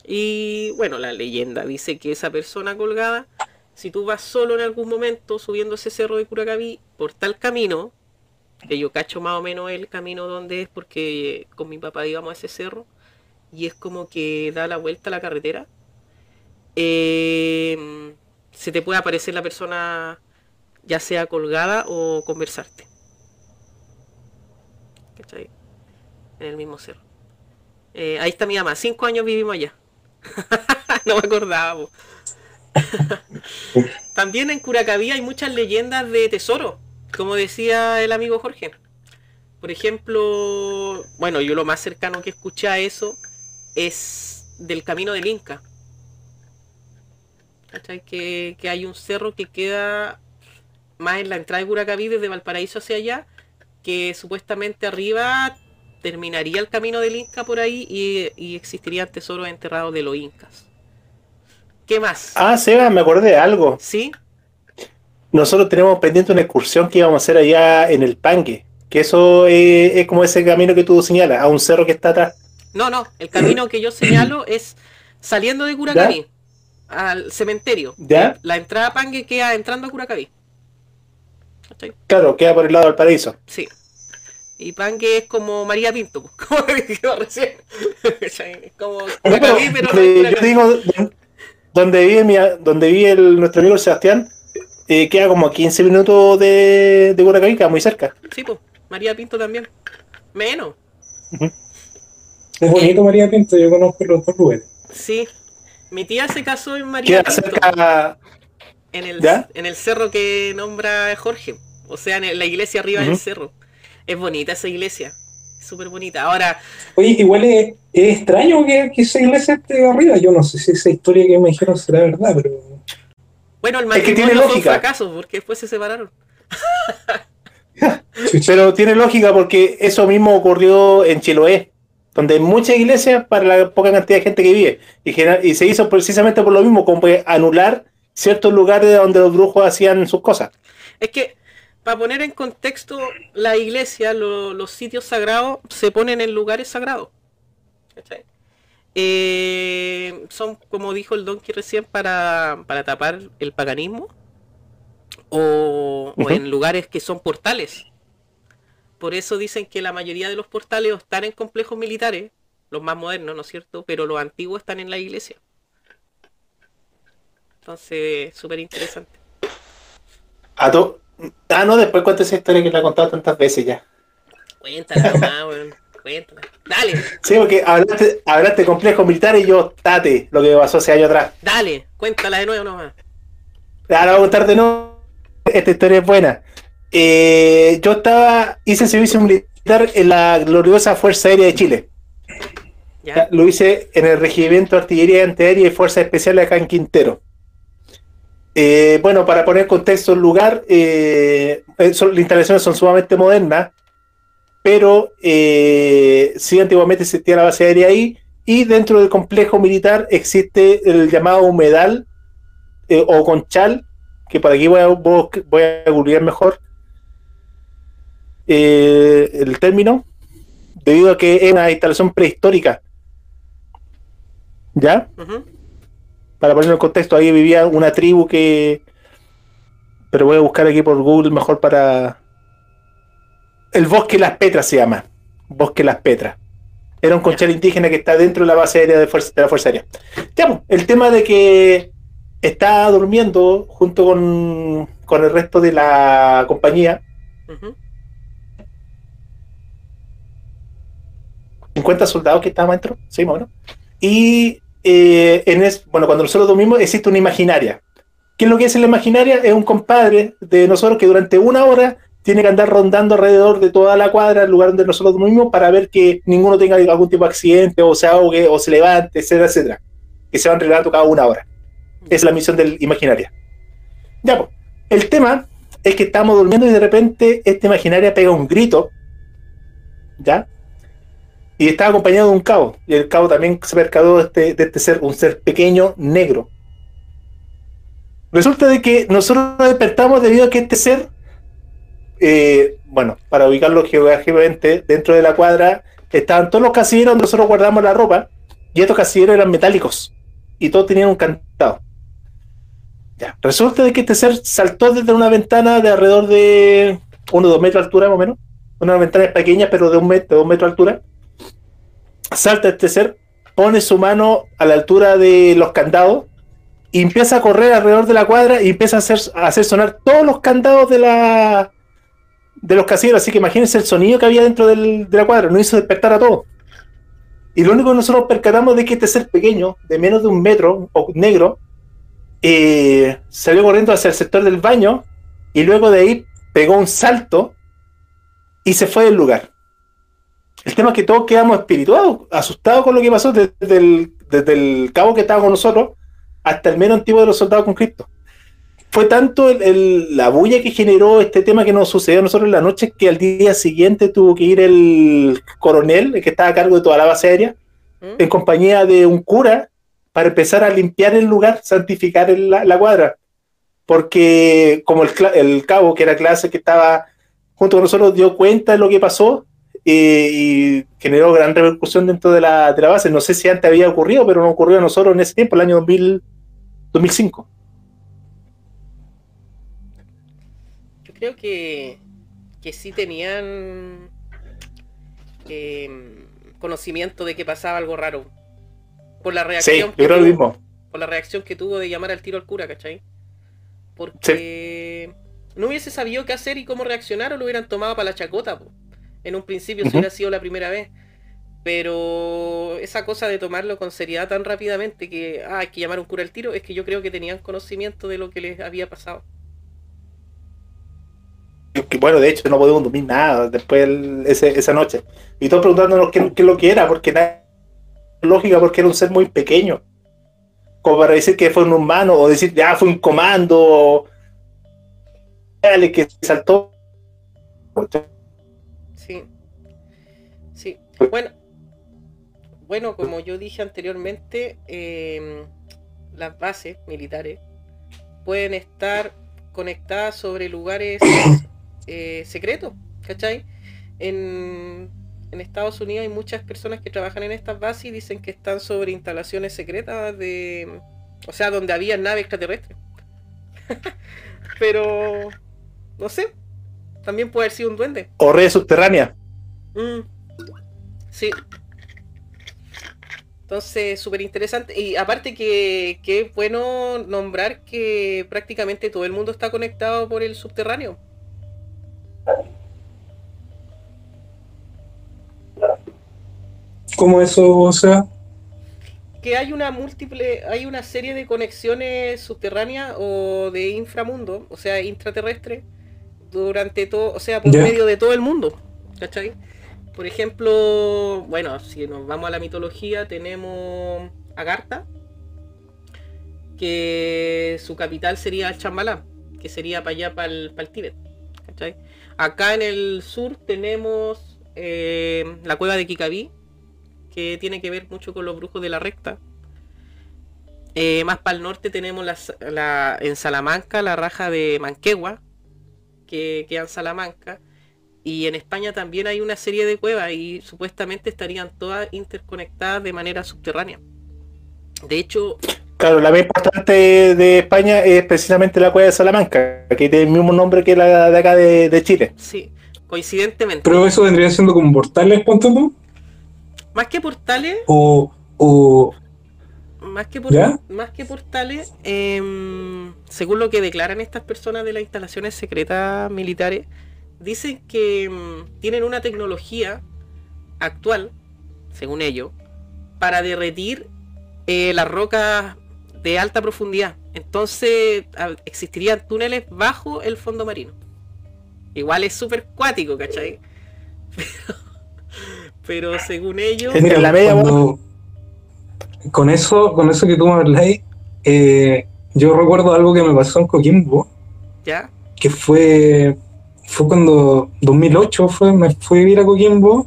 Y bueno, la leyenda dice que esa persona colgada si tú vas solo en algún momento subiendo ese cerro de Curacaví por tal camino, que yo cacho más o menos el camino donde es porque con mi papá íbamos a ese cerro, y es como que da la vuelta a la carretera, eh, se te puede aparecer la persona ya sea colgada o conversarte. ¿Cachai? En el mismo cerro. Eh, ahí está mi mamá, cinco años vivimos allá. no me acordaba. También en Curacaví hay muchas leyendas de tesoro, como decía el amigo Jorge. Por ejemplo, bueno, yo lo más cercano que escuché a eso es del camino del Inca. Que, que hay un cerro que queda más en la entrada de Curacaví desde Valparaíso hacia allá, que supuestamente arriba terminaría el camino del Inca por ahí y, y existirían tesoros enterrados de los Incas. ¿Qué más? Ah, Seba, me acordé de algo. ¿Sí? Nosotros tenemos pendiente una excursión que íbamos a hacer allá en el Pangue. Que eso eh, es como ese camino que tú señalas, a un cerro que está atrás. No, no, el camino que yo señalo es saliendo de Curacaví al cementerio. ¿Ya? La entrada a Pangue queda entrando a Curacaví. ¿Cachai? Claro, queda por el lado del paraíso. Sí. Y Pangue es como María Pinto, como dijimos recién. Es como pero, Curacaví, pero no eh, yo te digo, donde vive, mi, donde vive el- nuestro amigo Sebastián, eh, queda como a 15 minutos de, de Curacaví, queda muy cerca. Sí, pues, María Pinto también. Menos. Es bonito María Pinto, yo conozco los dos lugares. Sí. Mi tía se casó en María Queda Pinto. cerca. En el, ¿Ya? en el cerro que nombra Jorge. O sea, en la iglesia arriba del cerro. Es bonita esa iglesia. Es súper bonita. Ahora, Oye, igual es, es extraño que, que esa iglesia esté arriba. Yo no sé si esa historia que me dijeron será verdad, pero. bueno, el Es que tiene matrimonio fue un fracaso porque después se separaron. Pero tiene lógica porque eso mismo ocurrió en Chiloé, donde hay muchas iglesias para la poca cantidad de gente que vive. Y, genera- y se hizo precisamente por lo mismo, como anular ciertos lugares donde los brujos hacían sus cosas. Es que, para poner en contexto, la iglesia, lo- los sitios sagrados, se ponen en lugares sagrados. Eh, son, como dijo el Donkey recién, para, para tapar el paganismo. O, en lugares que son portales. Por eso dicen que la mayoría de los portales están en complejos militares, los más modernos, ¿no es cierto? Pero los antiguos están en la iglesia. Entonces, súper interesante. Ah, no, después cuenta esa historia que la he contado tantas veces ya. Cuéntala nomás, weón. Cuéntala. Dale, Sí, porque hablaste, hablaste de complejos militares y yo, tate, lo que pasó hace años atrás. dale, cuéntala de nuevo nomás. Ahora voy a contarte, no. Esta historia es buena. Eh, yo estaba, hice servicio militar en la gloriosa Fuerza Aérea de Chile. Lo hice en el Regimiento de Artillería Antiaérea y Fuerzas Especiales acá en Quintero. Eh, bueno, para poner en contexto el lugar, eh, son- las instalaciones son sumamente modernas, pero sí antiguamente existía la base aérea ahí y dentro del complejo militar existe el llamado humedal o conchal, que por aquí voy a, voy a googlear mejor eh, el término, debido a que es una instalación prehistórica. ¿Ya? Para poner en contexto, ahí vivía una tribu que... Pero voy a buscar aquí por Google mejor para... El Bosque Las Petras se llama. Bosque Las Petras. Era un conchal indígena que está dentro de la base aérea de, fuerza- de la Fuerza Aérea. Pues, el tema de que está durmiendo junto con, con el resto de la compañía, Ujú. 50 soldados que estaban dentro, sí, más o menos. Y eh, en es, bueno, cuando nosotros dormimos existe una imaginaria. ¿Qué es lo que es la imaginaria? Es un compadre de nosotros que durante una hora tiene que andar rondando alrededor de toda la cuadra, el lugar donde nosotros dormimos, para ver que ninguno tenga algún tipo de accidente, o se ahogue, o se levante, etcétera, etcétera. Que se van relevando cada una hora. Es la misión del imaginaria. Ya, pues. El tema es que estamos durmiendo y de repente esta imaginaria pega un grito. ¿Ya? Y estaba acompañado de un cabo. Y el cabo también se percató de este, de este ser, un ser pequeño, negro. Resulta de que nosotros nos despertamos debido a que este ser, eh, bueno, para ubicarlo geográficamente, dentro de la cuadra estaban todos los casilleros donde nosotros guardamos la ropa, y estos casilleros eran metálicos, y todos tenían un cantado. Resulta de que este ser saltó desde una ventana de alrededor de uno o dos metros de altura, más o menos, una ventana pequeña, pero de un metro, de dos metros de altura salta este ser, pone su mano a la altura de los candados y empieza a correr alrededor de la cuadra y empieza a hacer, a hacer sonar todos los candados de la de los casilleros. Así que imagínense el sonido que había dentro del- de la cuadra, nos hizo despertar a todos. Y lo único que nosotros percatamos de que este ser pequeño, de menos de un metro, o negro, eh, salió corriendo hacia el sector del baño y luego de ahí pegó un salto y se fue del lugar. El tema es que todos quedamos espirituados, asustados con lo que pasó desde el, desde el cabo que estaba con nosotros hasta el menos antiguo de los soldados con Cristo. Fue tanto el- el- la bulla que generó este tema que nos sucedió a nosotros en la noche que al día siguiente tuvo que ir el coronel, el que estaba a cargo de toda la base aérea, ¿Mm? en compañía de un cura para empezar a limpiar el lugar, santificar el- la, la cuadra. Porque como el, el cabo, que era clase que estaba junto con nosotros, dio cuenta de lo que pasó y generó gran repercusión dentro de la, de la base. No sé si antes había ocurrido, pero no ocurrió a nosotros en ese tiempo, el año 2000, 2005. Yo creo que, que sí tenían eh, conocimiento de que pasaba algo raro. Por la Sí, reacción yo que tuvo- mismo. por la reacción que tuvo de llamar al tiro al cura, ¿cachai? Porque no hubiese sabido qué hacer y cómo reaccionar o lo hubieran tomado para la chacota. po. En un principio si Ujú. hubiera sido la primera vez. Pero esa cosa de tomarlo con seriedad tan rápidamente que ah, hay que llamar a un cura al tiro, es que yo creo que tenían conocimiento de lo que les había pasado. Bueno, de hecho no podemos dormir nada después el- ese- esa noche. Y todos preguntándonos qué, qué es lo que era, porque nada lógica, porque era un ser muy pequeño. Como para decir que fue un humano, o decir, ya fue un comando, o dale, que saltó. Bueno. Bueno, como yo dije anteriormente, em, las bases militares pueden estar conectadas sobre lugares eh, secretos, ¿cachai? En, en Estados Unidos hay muchas personas que trabajan en estas bases y dicen que están sobre instalaciones secretas de... O sea, donde había naves extraterrestres. Pero... No sé. También puede haber sido un duende. O red subterránea. Mm, Sí. Entonces, súper interesante. Y aparte que, que es bueno nombrar que prácticamente todo el mundo está conectado por el subterráneo. ¿Cómo eso, o sea? Que hay una múltiple, hay una serie de conexiones subterráneas o de inframundo, o sea, intraterrestre, durante todo, o sea, por medio de todo el mundo. ¿Cachai? Por ejemplo, bueno, si nos vamos a la mitología, tenemos Agartha, que su capital sería Chambalá, que sería para allá, para el, Tíbet. ¿cachai? Acá en el sur tenemos eh, la cueva de Kikabí, que tiene que ver mucho con los brujos de la recta. Eh, más para el norte tenemos en Salamanca la raja de Manquegua, que queda en Salamanca. Y en España también hay una serie de cuevas y supuestamente estarían todas interconectadas de manera subterránea. De hecho, Claro, la más importante de España es precisamente la cueva de Salamanca, que tiene el mismo nombre que la de acá de, de Chile. sí, coincidentemente, Pero eso vendría siendo como portales, tú. más que portales, O, o Más que, por- ¿Ya? más que portales, em, según lo que declaran estas personas de las instalaciones secretas militares, dicen que em, tienen una tecnología actual, según ellos, para derretir eh, las rocas de alta profundidad. Entonces existirían túneles bajo el fondo marino. Igual es súper cuático, ¿cachai? Pero, pero según ellos... Mira, la media cuando- con eso, con eso que tú me habláis, eh, yo recuerdo algo que me pasó en Coquimbo, ¿Ya? que fue, fue cuando 2008 fue, me fui a vivir a Coquimbo.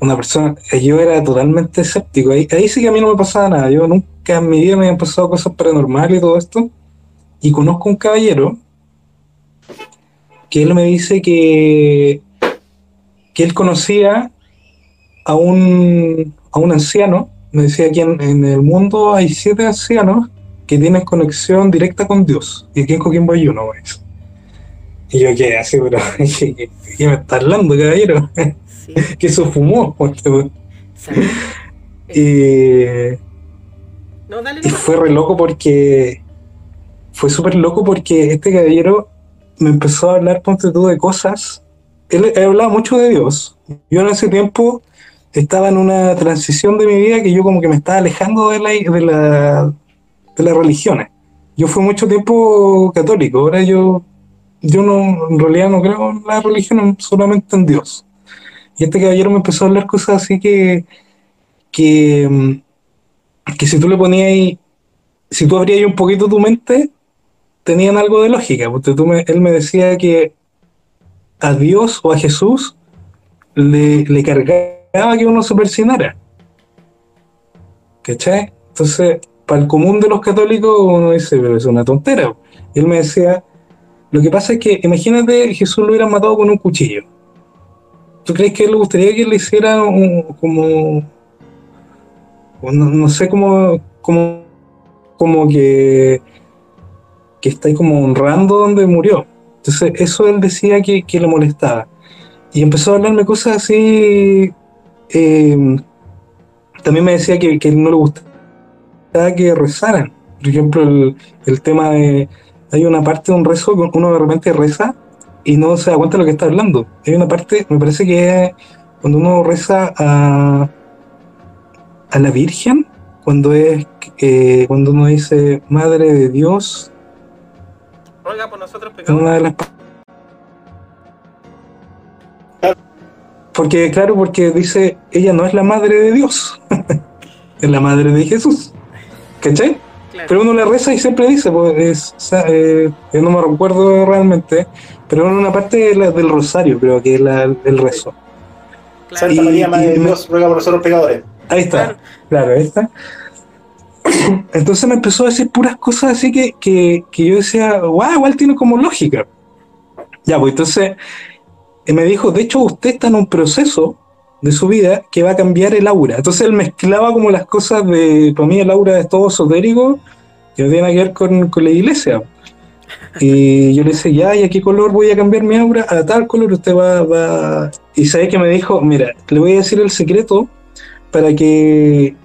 Una persona, eh, yo era totalmente escéptico. Ahí, ahí sí que a mí no me pasaba nada. Yo nunca en mi vida me habían pasado cosas paranormales y todo esto. Y conozco un caballero que él me dice que, que él conocía a un, a un anciano. Me decía que en, el mundo hay siete ancianos que tienen conexión directa con Dios. Y aquí en Coquimbo hay uno, güey. Y yo quedé así, pero ¿qué, me está hablando, caballero? Sí. que se fumó. ¿sabes? Y, No, fue re loco porque fue súper loco porque este caballero me empezó a hablar, ponte tú, de cosas. Él, él hablaba mucho de Dios. Yo en ese tiempo estaba en una transición de mi vida que yo como que me estaba alejando de la, de la, de las religiones. Yo fui mucho tiempo católico, ahora yo, yo no, en realidad no creo en la religión, solamente en Dios. Y este caballero me empezó a hablar cosas así que, que, mm, que si tú le ponías ahí, si tú abrías un poquito tu mente, tenían algo de lógica, porque tú me- él me decía que a Dios o a Jesús le, le cargaba que uno se persinara. ¿Cachai? Entonces, para el común de los católicos, uno dice, pero es una tontera. Él me decía, lo que pasa es que, imagínate, Jesús lo hubieran matado con un cuchillo. ¿Tú crees que él le gustaría que le hiciera como, no sé cómo, como, como que, que está ahí como honrando donde murió? Entonces, eso él decía que, que le molestaba. Y empezó a hablarme cosas así. eh, también me decía que, que no le gustaba que rezaran. Por ejemplo, el, el tema de. Hay una parte de un rezo que uno de repente reza y no se da cuenta de lo que está hablando. Hay una parte, me parece que es cuando uno reza a, a la Virgen, cuando es eh, cuando uno dice Madre de Dios, Ruega por nosotros en pecadores. una de las porque claro porque dice ella no es la madre de Dios es la madre de Jesús ¿cachai? Claro. pero uno le reza y siempre dice pues, es- o sea, eh, yo no me recuerdo realmente pero en una parte de la- del rosario creo que es la, el rezo claro. Santa Y- María, Madre de Dios, ruega por nosotros pecadores. ahí está Claro. Claro, ahí está. Entonces me empezó a decir puras cosas así que, que, que yo decía, guau, igual tiene como lógica. Ya, pues entonces eh, me dijo, de hecho usted está en un proceso de su vida que va a cambiar el aura. Entonces él mezclaba como las cosas de, para mí el aura es todo esotérico, que no tiene que ver con, con la iglesia. Y yo le decía, ya, ¿y a qué color voy a cambiar mi aura? A tal color usted va, va... Y sabes que me dijo, mira, le voy a decir el secreto para que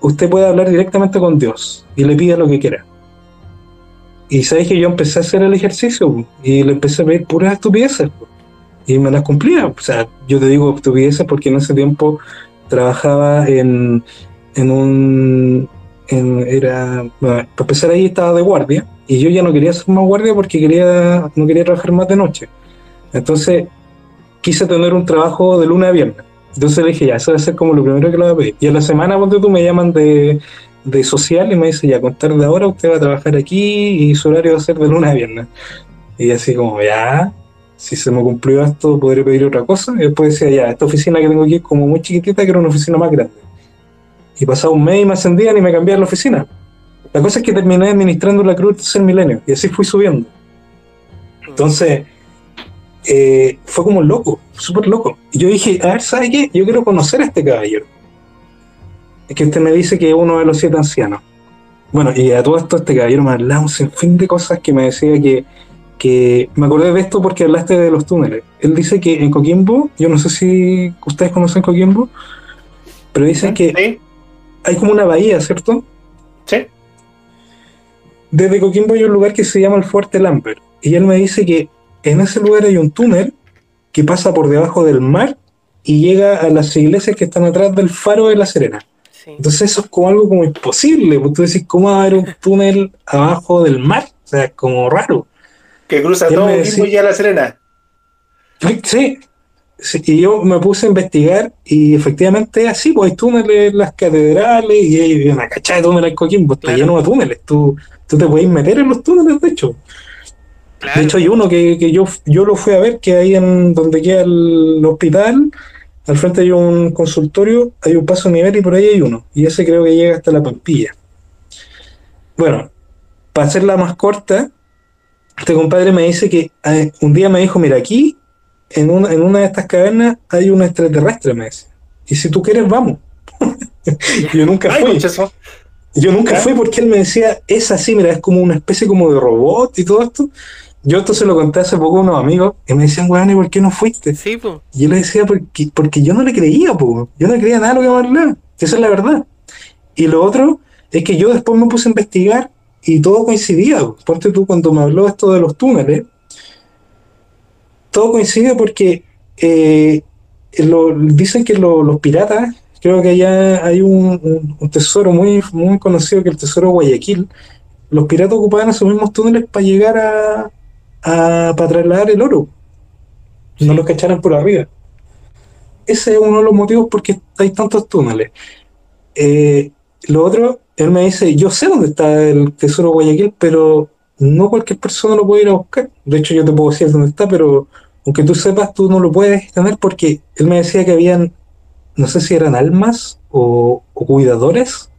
usted pueda hablar directamente con Dios y le pida lo que quiera. Y sabes que yo empecé a hacer el ejercicio y le empecé a pedir puras estupideces y me las cumplía. O sea, yo te digo estupideces porque en ese tiempo trabajaba en, en un. era, bueno, para empezar ahí estaba de guardia y yo ya no quería hacer más guardia porque quería no quería trabajar más de noche. Entonces quise tener un trabajo de lunes a viernes. Entonces le dije, ya, eso va a ser como lo primero que le voy a pedir. Y a la semana, ponte tú, me llaman de, de social y me dice, ya, contar de ahora usted va a trabajar aquí y su horario va a ser de lunes a viernes. Y así como, ya. Si se me cumplió esto, podré pedir otra cosa. Y después decía, ya, esta oficina que tengo aquí es como muy chiquitita, que era una oficina más grande. Y pasaba un mes y me ascendían y me cambiaban la oficina. La cosa es que terminé administrando la cruz del tercer milenio y así fui subiendo. Entonces, eh, fue como loco, súper loco. Y yo dije, a ver, ¿sabe qué? Yo quiero conocer a este caballero. Es que usted me dice que es uno de los siete ancianos. Bueno, y a todo esto este caballero me hablaba un sinfín de cosas que me decía que, que... Me acordé de esto porque hablaste de los túneles. Él dice que en Coquimbo, yo no sé si ustedes conocen Coquimbo, pero dicen que Sí, hay como una bahía, ¿cierto? sí. Desde Coquimbo hay un lugar que se llama el Fuerte Lambert. Y él me dice que en ese lugar hay un túnel que pasa por debajo del mar y llega a las iglesias que están atrás del faro de la Serena. Sí. Entonces eso es como algo como imposible. Porque tú decís, ¿cómo va a haber un túnel abajo del mar? O sea, es como raro. Que cruza todo y a la Serena. Sí. Sí, Y yo me puse a investigar y efectivamente es así, pues hay túneles en las catedrales y hay una cachada de túneles en Coquimbo, está Claro. lleno de túneles. Tú, tú te puedes meter en los túneles, de hecho. Claro. De hecho, hay uno que, que yo, yo lo fui a ver, que ahí en donde queda el hospital, al frente hay un consultorio, hay un paso a nivel y por ahí hay uno. Y ese creo que llega hasta la Pampilla. Bueno, para hacerla más corta, este compadre me dice que eh, un día me dijo, mira, aquí, en una, en una de estas cavernas, hay un extraterrestre, me dice. Y si tú quieres, vamos. yo nunca Ay, fui. conchazo. Yo nunca fui porque él me decía, es así, mira, es como una especie como de robot y todo esto. Yo esto se lo conté hace poco a unos amigos y me decían, weón, ¿y por qué no fuiste? Sí, pues. Y yo le decía, porque, porque yo no le creía, po. yo no le creía nada de lo que me hablaba. Esa es la verdad. Y lo otro es que yo después me puse a investigar y todo coincidía. po. Ponte tú cuando me habló esto de los túneles, todo coincide porque eh, lo- dicen que lo- los piratas, creo que allá hay un, tesoro muy, muy conocido que es el tesoro Guayaquil. Los piratas ocupaban esos mismos túneles para llegar a, a- para trasladar el oro. No lo cacharan por arriba. Ese es uno de los motivos por qué hay tantos túneles. Eh, lo otro, él me dice, yo sé dónde está el tesoro Guayaquil, pero no cualquier persona lo puede ir a buscar. De hecho, yo te puedo decir dónde está, pero aunque tú sepas, tú no lo puedes tener porque él me decía que habían, no sé si eran almas o, o cuidadores,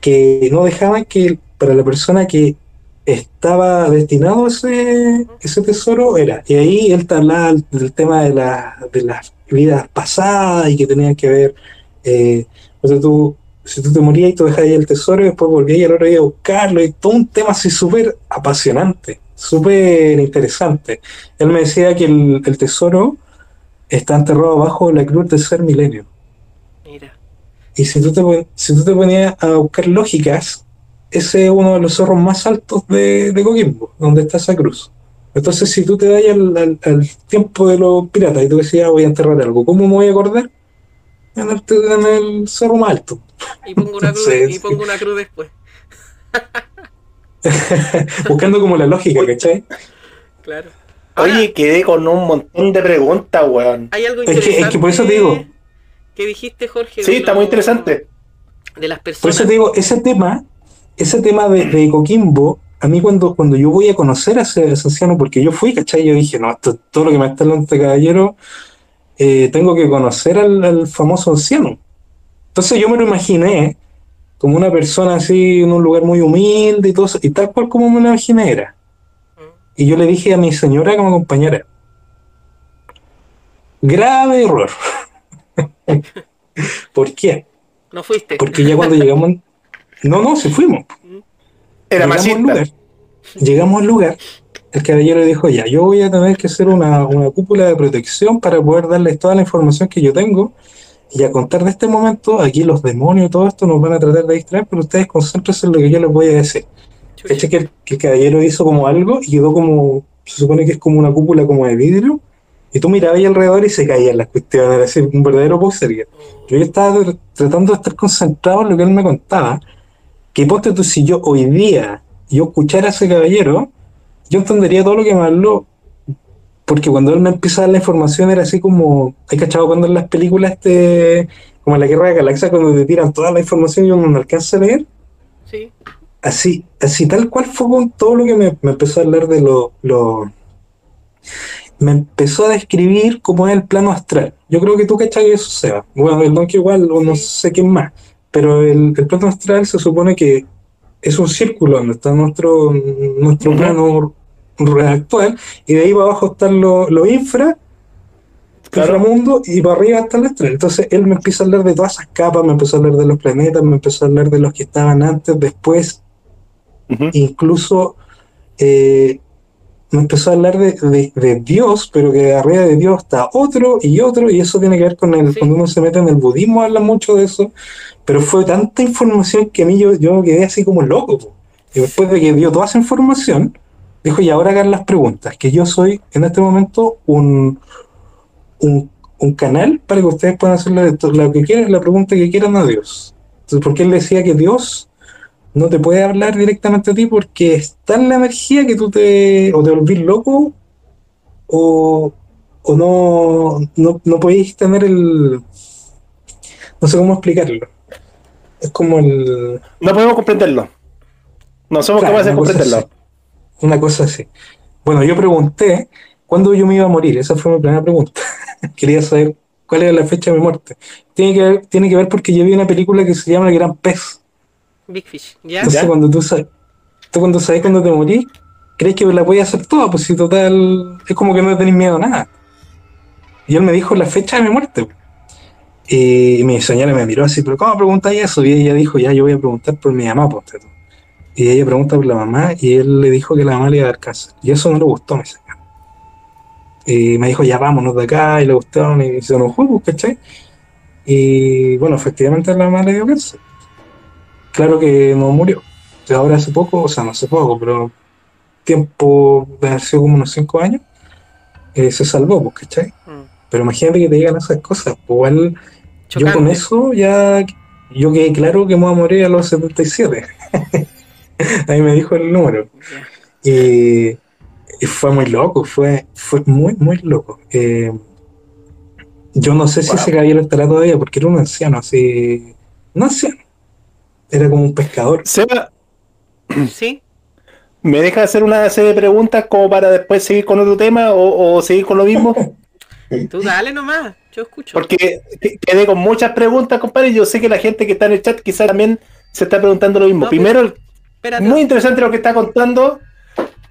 que no dejaban que para la persona que estaba destinado ese, ese tesoro era. Y ahí él te hablaba del tema de, la- de las vidas pasadas y que tenían que ver, eh, o sea, tú, si tú te morías y tú dejabas ahí el tesoro y después volvías y al otro día a buscarlo y todo un tema así súper apasionante, súper interesante. Él me decía que el, el tesoro está enterrado abajo de la cruz del tercer milenio. Mira. Y si tú te, si tú te ponías a buscar lógicas, ese es uno de los cerros más altos de, de Coquimbo, donde está esa cruz. Entonces, si tú te das al, al- al tiempo de los piratas y tú decías, "Ah, voy a enterrar algo, ¿cómo me voy a acordar? En el, en el cerro más alto. Y pongo una cruz, Entonces, y pongo una cruz después. Buscando como la lógica, ¿cachai? Claro. Ahora, Oye, quedé con un montón de preguntas, weón. hay algo Es que- interesante. es que por eso te digo. Que dijiste, Jorge. Sí, está lo- muy interesante. De las Por eso te digo, ese tema, ese tema de, de Coquimbo, a mí cuando, cuando yo voy a conocer a ese, a ese anciano, porque yo fui, ¿cachai? Yo dije, no, esto, todo lo que me está hablando este caballero, eh, tengo que conocer al, al famoso anciano. Entonces yo me lo imaginé como una persona así en un lugar muy humilde y todo eso, y tal cual como me lo imaginé era. Y yo le dije a mi señora que me acompañara. Grave error. ¿Por qué? No fuiste. Porque ya cuando llegamos... No, no, si fuimos. Era Llegamos al machista. lugar, llegamos al lugar, el caballero dijo, ya, yo voy a tener que hacer una, una cúpula de protección para poder darles toda la información que yo tengo y a contar de este momento, aquí los demonios y todo esto nos van a tratar de distraer, pero ustedes concéntrense en lo que yo les voy a decir. ¿Cachai? Que el, que el caballero hizo como algo y quedó como, se supone que es como una cúpula como de vidrio, y tú mirabas ahí alrededor y se caían las cuestiones, era así, un verdadero boxer. Yo estaba tr- tratando de estar concentrado en lo que él me contaba, que ponte tú, si yo hoy día yo escuchara a ese caballero, yo entendería todo lo que me habló, porque cuando él me empieza a dar la información era así como, ¿hay cachado cuando en las películas este, como en la Guerra de Galaxia, cuando te tiran toda la información y uno no alcanza a leer? Sí. así, así tal cual fue con todo lo que me, me empezó a hablar de lo, lo- me empezó a describir cómo es el plano astral. Yo creo que tú cachai que eso sea. Bueno, el Donkey igual, o no sé quién más. Pero el, el plano astral se supone que es un círculo donde está nuestro, nuestro plano actual, y de ahí para abajo están los lo infra, Claro. inframundo, y para arriba está el astral. Entonces él me empieza a hablar de todas esas capas, me empezó a hablar de los planetas, me empezó a hablar de los que estaban antes, después, Ujú. incluso eh, me empezó a hablar de, de- de Dios, pero que arriba de Dios está otro y otro, y eso tiene que ver con el, Sí. cuando uno se mete en el budismo, habla mucho de eso, pero fue tanta información que a mí yo, yo quedé así como loco. po. Y después de que dio toda esa información, dijo, y ahora hagan las preguntas, que yo soy en este momento un, un, un canal para que ustedes puedan hacerle to- lo que quieran, la pregunta que quieran a Dios. Entonces, porque él decía que Dios no te puede hablar directamente a ti porque está en la energía que tú te o te volvís loco o, o no, no, no podéis tener el no sé cómo explicarlo es como el No podemos comprenderlo. No somos Claro, capaces de comprenderlo. Una cosa así bueno yo pregunté cuándo yo me iba a morir esa fue mi primera pregunta quería saber cuál era la fecha de mi muerte tiene que ver, tiene que ver porque yo vi una película que se llama El Gran Pez Big Fish. ¿Ya? Entonces, ¿Ya? cuando tú sabes, tú cuando sabes cuando te morís, crees que la puedes hacer toda, pues si total, es como que no tenés miedo a nada. Y él me dijo la fecha de mi muerte. Y mi señora me miró así, pero ¿cómo preguntáis eso? Y ella dijo, ya, yo voy a preguntar por mi mamá, tú. Y ella pregunta por la mamá, y él le dijo que la mamá le iba a dar cáncer. Y eso no le gustó a mi señora. Y me dijo, ya vámonos de acá, y le gustaron, y se enojó, pues, ¿cachai? Y bueno, efectivamente la mamá le dio cáncer. Claro que no murió. Ahora hace poco, o sea, no hace poco, pero tiempo de haber sido como unos 5 años, eh, se salvó, pues, ¿cachai? Mm. Pero imagínate que te digan esas cosas. pues, igual yo con Chocante. eso ya, yo quedé claro que me voy a morir a los 77. Ahí me dijo el número. Y, y fue muy loco, fue, fue muy, muy loco. Eh, yo no sé si Wow. ese caballero estará todavía, porque era un anciano, así. No anciano. Era como un pescador. Seba, ¿Sí? ¿me deja hacer una serie de preguntas como para después seguir con otro tema o, o seguir con lo mismo? Tú dale nomás. Yo escucho. Porque que- quedé con muchas preguntas, compadre. Yo sé que la gente que está en el chat quizás también se está preguntando lo mismo. No, Primero, el- Espérate. muy interesante lo que está contando.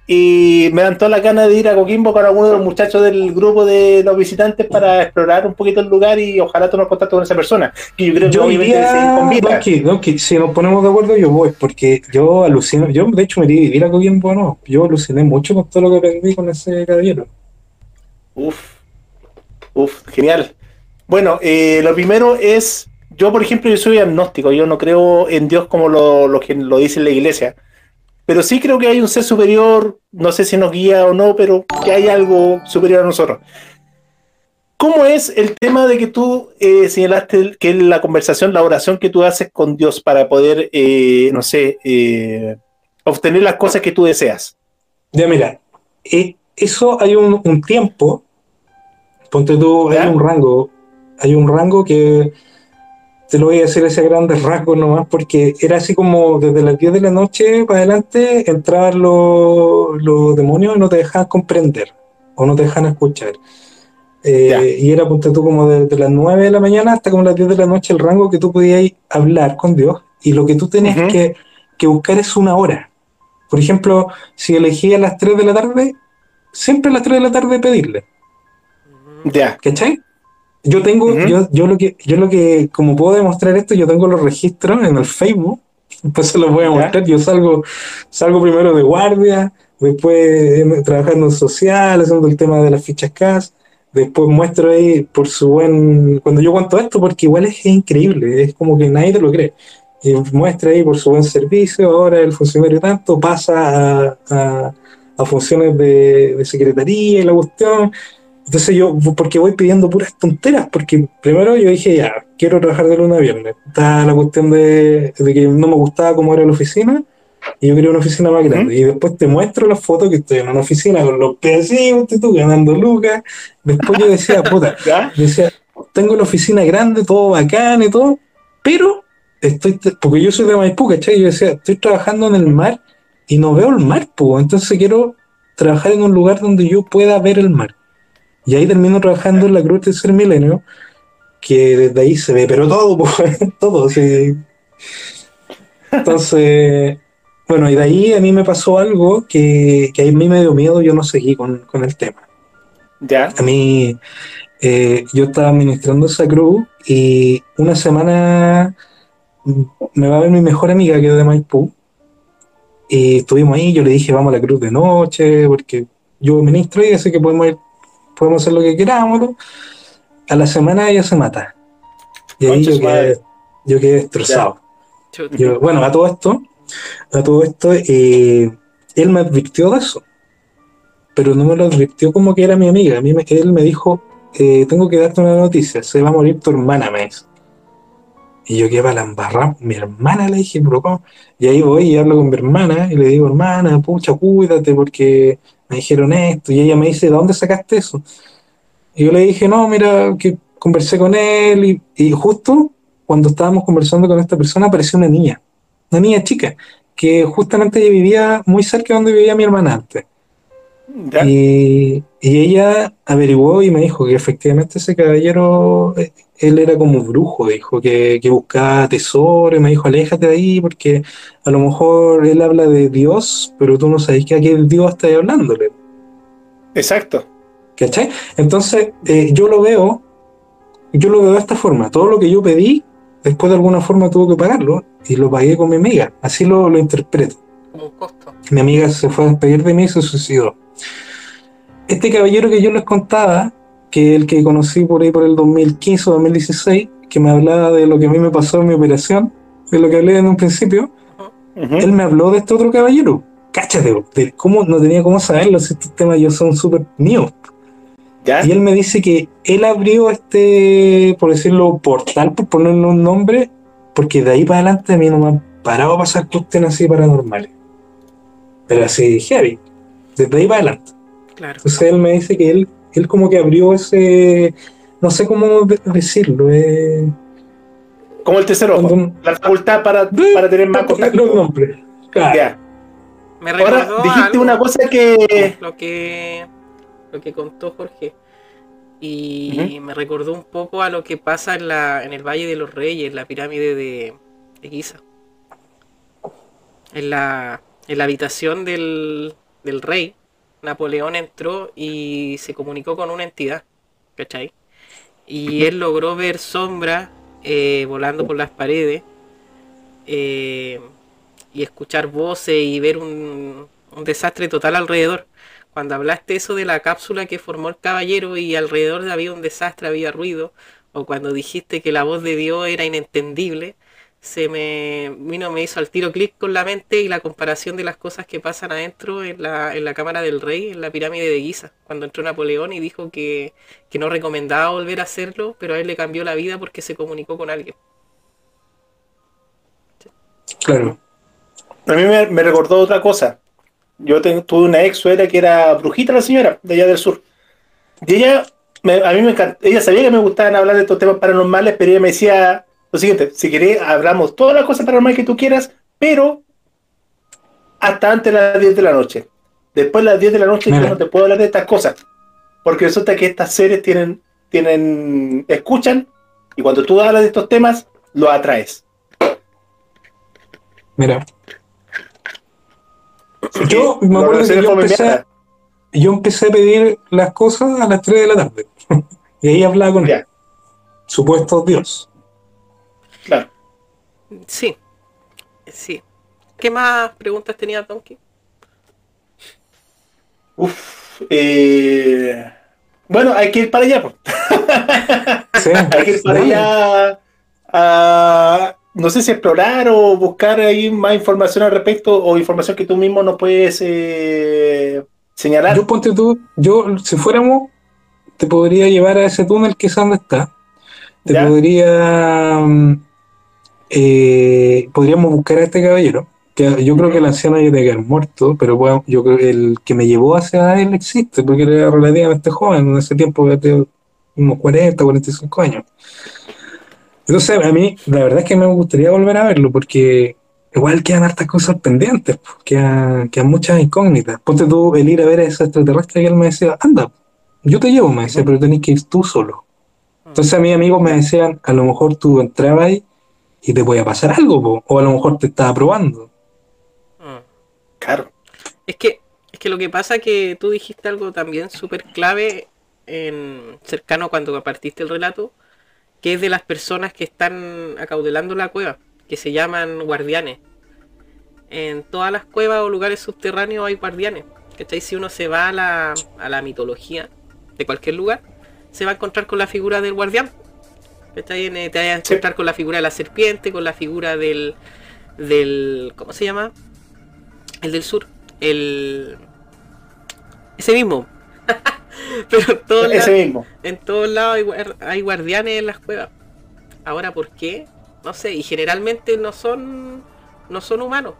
Y me dan toda la gana de ir a Coquimbo con alguno de los muchachos del grupo de los visitantes para explorar un poquito el lugar y ojalá tomar contacto con esa persona. Que yo creo que Yo obviamente iría. Donkey, Donkey, si nos ponemos de acuerdo, yo voy, porque yo alucino, yo de hecho me iría a vivir a Coquimbo, no, yo aluciné mucho con todo lo que aprendí con ese caballero. Uf, uf, genial. Bueno, eh, lo primero es, yo por ejemplo, yo soy agnóstico, yo no creo en Dios como lo, lo que lo dice la iglesia, pero sí creo que hay un ser superior, no sé si nos guía o no, pero que hay algo superior a nosotros. ¿Cómo es el tema de que tú eh, señalaste que la conversación, la oración que tú haces con Dios para poder, eh, no sé, eh, obtener las cosas que tú deseas? Ya mira, eh, eso hay un, un tiempo, ponte tú, hay ¿Ya? un rango, hay un rango que te lo voy a decir ese grandes rasgos nomás, porque era así como desde las 10 de la noche para adelante entraban los, los demonios y no te dejaban comprender o no te dejaban escuchar. Eh, y era, ponte tú, como desde las 9 de la mañana hasta como las 10 de la noche el rango que tú podías hablar con Dios y lo que tú tenías que, que buscar es una hora. Por ejemplo, si elegía a las 3 de la tarde, siempre a las 3 de la tarde pedirle. Ya. ¿Cachai? Yo tengo, yo, yo lo que, yo lo que, como puedo demostrar esto, yo tengo los registros en el Facebook, pues se los voy a mostrar. Yo salgo, salgo primero de guardia, después eh, trabajando en social, haciendo el tema de las fichas CAS, después muestro ahí por su buen, cuando yo cuento esto, porque igual es increíble, es como que nadie te lo cree. Y muestra ahí por su buen servicio, ahora el funcionario tanto pasa a, a- a funciones de, de secretaría y la cuestión. Entonces yo, porque voy pidiendo puras tonteras, porque primero yo dije, ya, quiero trabajar de lunes a viernes. Está la cuestión de, de que no me gustaba cómo era la oficina, y yo quería una oficina más grande. Y después te muestro las fotos que estoy en una oficina con los pies así, tú, ganando lucas. Después yo decía, puta, decía, tengo la oficina grande, todo bacán y todo, pero estoy, porque yo soy de Maipú, ¿cachai? Yo decía, estoy trabajando en el mar y no veo el mar, pues, entonces quiero trabajar en un lugar donde yo pueda ver el mar. Y ahí termino trabajando en la Cruz Tercer Milenio, que desde ahí se ve, pero todo, pues, todo, sí. Entonces, bueno, y de ahí a mí me pasó algo que, que a mí me dio miedo, yo no seguí con, con el tema. Ya. A mí, eh, yo estaba administrando esa cruz y una semana me va a ver mi mejor amiga que es de Maipú. Y estuvimos ahí, yo le dije, vamos a la cruz de noche, porque yo ministro y así que podemos ir, podemos hacer lo que queramos. ¿no? A la semana ella se mata. Y ahí yo quedé, yo quedé destrozado. Yo, bueno, a todo esto, a todo esto, eh, él me advirtió de eso, pero no me lo advirtió como que era mi amiga. A mí me, él me dijo, eh, tengo que darte una noticia, se va a morir tu hermana, me dice. Y yo quedé para la embarrada, mi hermana le dije, ¿cómo? Y ahí voy y hablo con mi hermana y le digo, hermana, pucha, cuídate porque me dijeron esto. Y ella me dice, ¿de dónde sacaste eso? Y yo le dije, no, mira, que conversé con él y, justo cuando estábamos conversando con esta persona apareció una niña, una niña chica, que justamente vivía muy cerca de donde vivía mi hermana antes. Y, y ella averiguó y me dijo que efectivamente ese caballero, eh, él era como brujo, dijo, que, que buscaba tesoro, y me dijo, aléjate de ahí porque a lo mejor él habla de Dios, pero tú no sabes que a qué Dios está hablándole. Exacto. ¿Cachai? Entonces, eh, yo lo veo, yo lo veo de esta forma. Todo lo que yo pedí, después de alguna forma tuve que pagarlo y lo pagué con mi amiga. Así lo, lo interpreto. Como un costo. Mi amiga se fue a despedir de mí y se suicidó. Este caballero que yo les contaba, que el que conocí por ahí por el 2015 o 2016, que me hablaba de lo que a mí me pasó en mi operación, de lo que hablé en un principio, él me habló de este otro caballero. Cáchate, de cómo no tenía cómo saberlo si estos temas yo son súper míos. Ya. Y él me dice que él abrió este, por decirlo, portal, por ponerle un nombre, porque de ahí para adelante a mí no me han parado a pasar cuestiones así paranormales. Pero así heavy. Desde ahí para adelante. Claro. Entonces él me dice que él, él como que abrió ese, no sé cómo de- decirlo, eh, Como el tercer ojo. cuando- La facultad para, para tener más los contacto. nombres. Claro. Ya. Me Ahora, recordó dijiste algo, una cosa que. lo que lo que contó Jorge y me recordó un poco a lo que pasa en la en el Valle de los Reyes, la pirámide de, de Giza. En la en la habitación del, del rey, Napoleón entró y se comunicó con una entidad, ¿cachai? Y él logró ver sombras eh, volando por las paredes eh, y escuchar voces y ver un, un desastre total alrededor. Cuando hablaste eso de la cápsula que formó el caballero y alrededor había un desastre, había ruido, o cuando dijiste que la voz de Dios era inentendible, se me vino, me hizo al tiro clic con la mente y la comparación de las cosas que pasan adentro en la, en la cámara del rey, en la pirámide de Giza, cuando entró Napoleón y dijo que, que no recomendaba volver a hacerlo, pero a él le cambió la vida porque se comunicó con alguien. Claro. A mí me, recordó otra cosa. Yo tuve una ex suegra que era brujita la señora, de allá del sur. Y ella, me- a mí me encanta, ella sabía que me gustaban hablar de estos temas paranormales, pero ella me decía lo siguiente, si querés hablamos todas las cosas paranormales que tú quieras, pero hasta antes de las 10 de la noche. Después de las 10 de la noche yo no te puedo hablar de estas cosas. Porque resulta que estas series tienen, tienen, escuchan, y cuando tú hablas de estos temas, lo atraes. Mira. Yo me acuerdo que yo empecé, yo empecé a pedir las cosas a las 3 de la tarde. y ahí hablaba con él. Ya, Supuesto Dios. Claro. Sí, sí. ¿Qué más preguntas tenía Donkey? Uf, eh, bueno, hay que ir para allá. Sí, Hay que ir para allá a, no sé si explorar o buscar ahí más información al respecto o información que tú mismo no puedes eh, señalar. Yo ponte tú, yo si fuéramos, te podría llevar a ese túnel que es donde está. Te Ya. podría mm, eh, podríamos buscar a este caballero. Que yo creo que el anciano ya debe haber muerto, pero bueno, yo creo que el que me llevó hacia él existe, porque era relativamente joven, en ese tiempo ya tenía unos 40, 45 años. Entonces, a mí, la verdad es que me gustaría volver a verlo, porque igual quedan hartas cosas pendientes, quedan, quedan muchas incógnitas. Ponte tú el ir a ver a ese extraterrestre y él me decía, anda, yo te llevo, me decía, pero tenés que ir tú solo. Entonces a mis amigos me decían, a lo mejor tú entrabas ahí y te podía pasar algo, po, o a lo mejor te estaba probando. Mm. Claro. Es que, es que lo que pasa que tú dijiste algo también súper clave en cercano cuando partiste el relato, que es de las personas que están acaudelando la cueva, que se llaman guardianes. En todas las cuevas o lugares subterráneos hay guardianes. ¿Cachai? Si uno se va a la, a la mitología de cualquier lugar, se va a encontrar con la figura del guardián. ¿Cachai? En- Te vas a Sí. encontrar con la figura de la serpiente, con la figura del. del. ¿cómo se llama? El del sur. El. Ese mismo. Pero en todos Ese lados- mismo. en todos lados hay, hay guardianes en las cuevas. Ahora, ¿por qué? No sé, y generalmente no son no son humanos.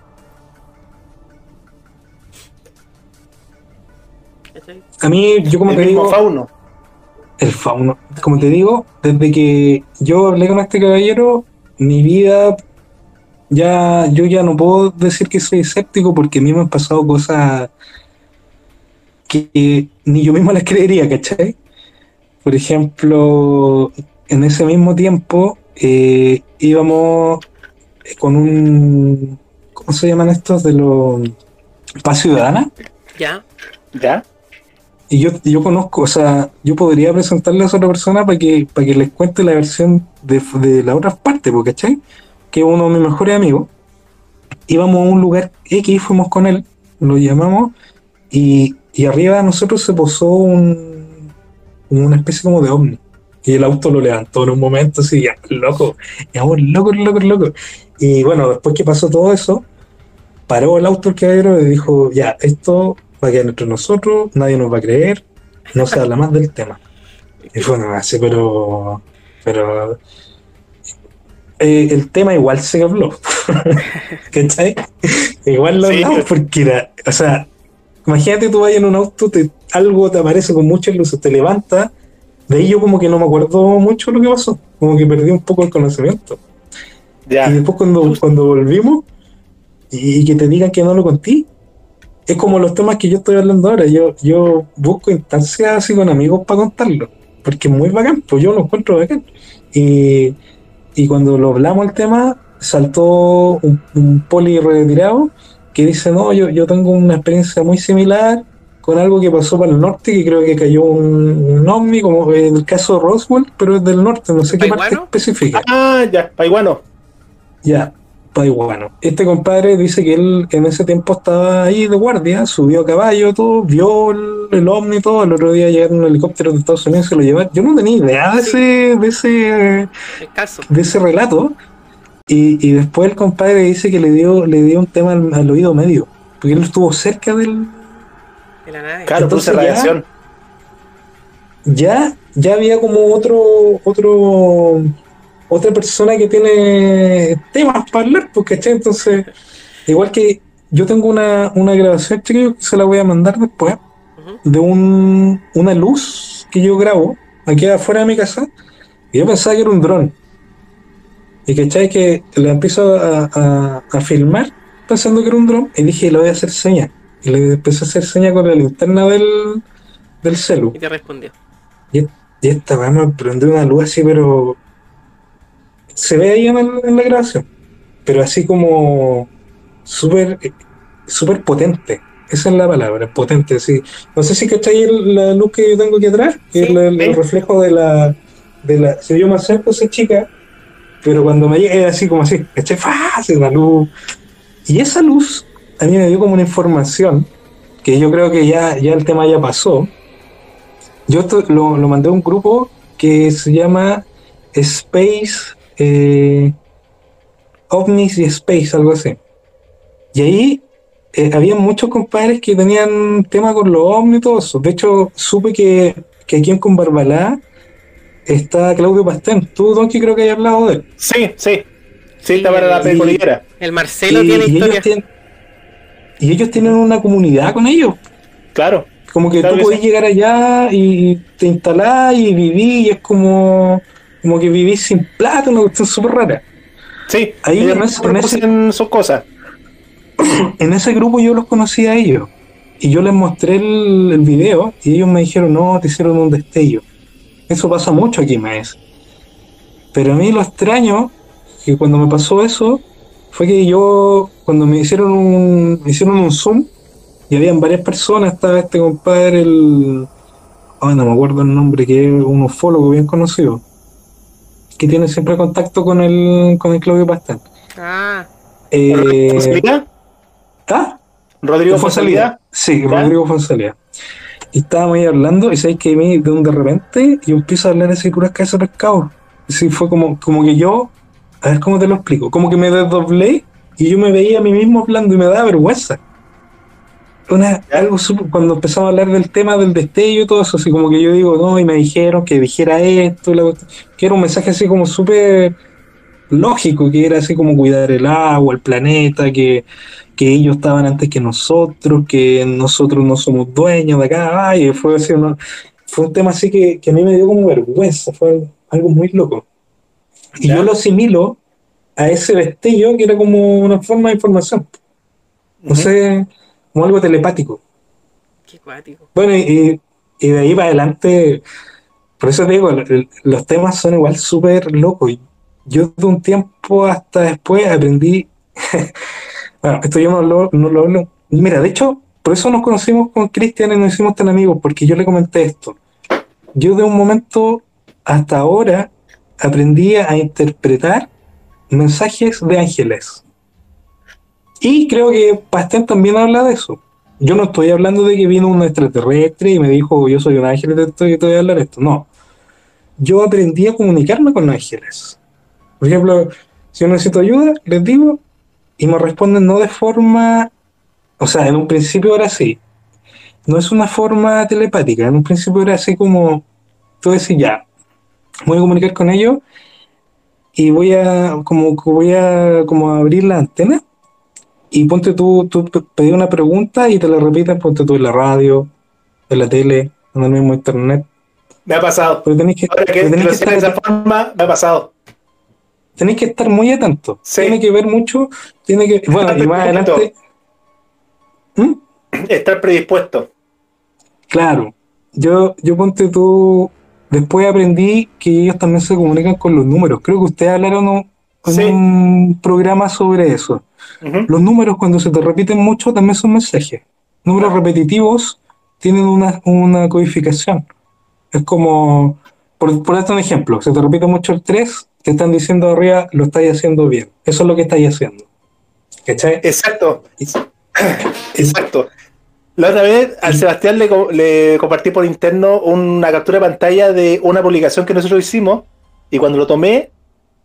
A mí, yo como el te mismo digo, fauno. El fauno, como te digo, desde que yo hablé con este caballero, mi vida ya, yo ya no puedo decir que soy escéptico porque a mí me han pasado cosas que ni yo mismo las creería, ¿cachai? Por ejemplo, en ese mismo tiempo eh, íbamos con un, ¿cómo se llaman estos? De los paz ciudadana. Ya, ¿Ya? Y yo, yo conozco, o sea, yo podría presentarle a esa otra persona para que, para que les cuente la versión de, de la otra parte, ¿cachai? Que uno de mis mejores amigos. Íbamos a un lugar X, fuimos con él, lo llamamos, y, y arriba de nosotros se posó un, una especie como de ovni. Y el auto lo levantó en un momento así, ya, loco, ya, loco, loco, loco. Y bueno, después que pasó todo eso, paró el auto el caballero y dijo, ya, esto va a quedar entre nosotros, nadie nos va a creer, no se habla más del tema. Y fue una base, pero, pero eh, el tema igual se habló. ¿Cachai? Igual lo hablamos porque era, o sea, imagínate tú vas en un auto, te, algo te aparece con muchas luces, te levanta, de ahí yo como que no me acuerdo mucho lo que pasó, como que perdí un poco el conocimiento. Ya. Y después cuando, cuando volvimos y que te digan que no lo conté, es como los temas que yo estoy hablando ahora. Yo, yo busco instancias así con amigos para contarlo, porque es muy bacán, pues yo lo encuentro bacán. Y, y cuando lo hablamos el tema, saltó un, un poli retirado que dice, no, yo, yo tengo una experiencia muy similar con algo que pasó para el norte, que creo que cayó un, un ovni, como en el caso de Roswell, pero es del norte, no sé qué parte específica. Ah, ya, paiguano. Ya, paiguano. Este compadre dice que él en ese tiempo estaba ahí de guardia, subió a caballo, todo, vio el, el ovni, todo. El otro día llegaron un helicóptero de Estados Unidos y se lo llevaron. Yo no tenía idea de ese, de ese, de ese relato. Y, y después el compadre dice que le dio, le dio un tema al, al oído medio, porque él estuvo cerca del. De la nave. Claro, Entonces puse ya- radiación. ya, ya había como otro, otro, otra persona que tiene temas para hablar, porque entonces, igual que yo tengo una, una grabación, chiquillos, que se la voy a mandar después, de un, una luz que yo grabo aquí afuera de mi casa, y yo pensaba que era un dron. Y cachai que le empiezo a, a, a filmar pensando que era un dron, y dije, le voy a hacer señas. Y le empecé a hacer señas con la linterna del, del celu. Y te respondió. Y esta weá me prendió una luz así, pero. Se ve ahí en, el- en la grabación. Pero así como. Súper. eh, Súper potente. Esa es la palabra, potente, sí. No sé si cachai el- la luz que yo tengo aquí atrás, que es Sí, la- el, reflejo de la. De la si yo me acerco a esa chica, pero cuando me llega es así como así, ¿cachai? Fácil la luz. Y esa luz a mí me dio como una información que yo creo que ya, ya el tema ya pasó. Yo esto lo, lo mandé a un grupo que se llama Space eh, OVNIs y Space, algo así. Y ahí eh, había muchos compadres que tenían tema con los ovnis y todo eso. De hecho, supe que, que aquí en Conbarbalá está Claudio Pastén. Tú, Donkey, creo que hayas hablado de él. Sí, sí. Sí, está para la precordillera. El Marcelo y, tiene y historia. ellos tienen, y ellos tienen una comunidad con ellos. Claro. Como que Claro tú que podés sí. llegar allá y te instalás y vivís y es como, como que vivís sin plata, una cuestión súper rara. Sí, Ahí ellos en ese- en sus cosas. en ese grupo yo los conocí a ellos. Y yo les mostré el, el video y ellos me dijeron, no, te hicieron un destello. Eso pasa mucho aquí, me dice. Pero a mí lo extraño, que cuando me pasó eso, fue que yo, cuando me hicieron un, me hicieron un zoom, y habían varias personas, estaba este compadre, el... Ay, no me acuerdo el nombre, que es un ufólogo bien conocido, que tiene siempre contacto con el, con el Claudio Pastel. Ah, Eh, ¿Fonsalía? ¿Ah? Rodrigo Fonsalía. Fonsalía. Sí, ¿Ya? Rodrigo Fonsalía. Y estábamos ahí hablando, y sabéis que a mí de un de repente yo empiezo a hablar así puras cabezas de pescado. Sí, fue como, como que yo, a ver cómo te lo explico, como que me desdoblé y yo me veía a mí mismo hablando y me daba vergüenza. Una, algo cuando empezamos a hablar del tema del destello y todo eso, así como que yo digo, no, y me dijeron que dijera esto, la que era un mensaje así como súper lógico, que era así como cuidar el agua, el planeta, que, que ellos estaban antes que nosotros, que nosotros no somos dueños de acá, ay, fue así, una- fue un tema así que, que a mí me dio como vergüenza, fue algo, algo muy loco. Y yo lo asimilo a ese destello que era como una forma de información, no sé, como algo telepático. qué cuático. Bueno, y, y de ahí para adelante, por eso te digo, los temas son igual súper locos. Yo de un tiempo hasta después aprendí, bueno, esto yo no lo, no lo hablo. Mira, de hecho, por eso nos conocimos con Cristian y nos hicimos tan amigos, porque yo le comenté esto. Yo de un momento hasta ahora aprendí a interpretar mensajes de ángeles. Y creo que Pastén también habla de eso. Yo no estoy hablando de que vino un extraterrestre y me dijo yo soy un ángel y te, te voy a hablar esto. No. Yo aprendí a comunicarme con ángeles. Por ejemplo, si yo necesito ayuda, les digo y me responden no de forma. O sea, en un principio era así. No es una forma telepática. En un principio era así como. Tú decís ya. Voy a comunicar con ellos y voy a. Como, voy a como abrir la antena y ponte tú, tú pe- pedí una pregunta y te la repiten, ponte tú en la radio, en la tele, en el mismo internet. Me ha pasado. Pero tenéis que, Ahora que, pero que sé de estar, esa forma, me ha pasado. tenéis que estar muy atentos. Sí. Tiene que ver mucho, tiene que. Bueno, y más adelante. ¿Mm? Estar predispuesto. Claro. Yo, yo ponte tú. Después aprendí que ellos también se comunican con los números. Creo que ustedes hablaron un programa sobre eso. Los números, cuando se te repiten mucho, también son mensajes. Números repetitivos tienen una, una codificación. Es como, por, por darte un ejemplo, se te repite mucho el 3, te están diciendo arriba, lo estáis haciendo bien. Eso es lo que estáis haciendo. ¿Cachai? Exacto. Exacto. La otra vez al Sebastián le, le compartí por interno una captura de pantalla de una publicación que nosotros hicimos y cuando lo tomé,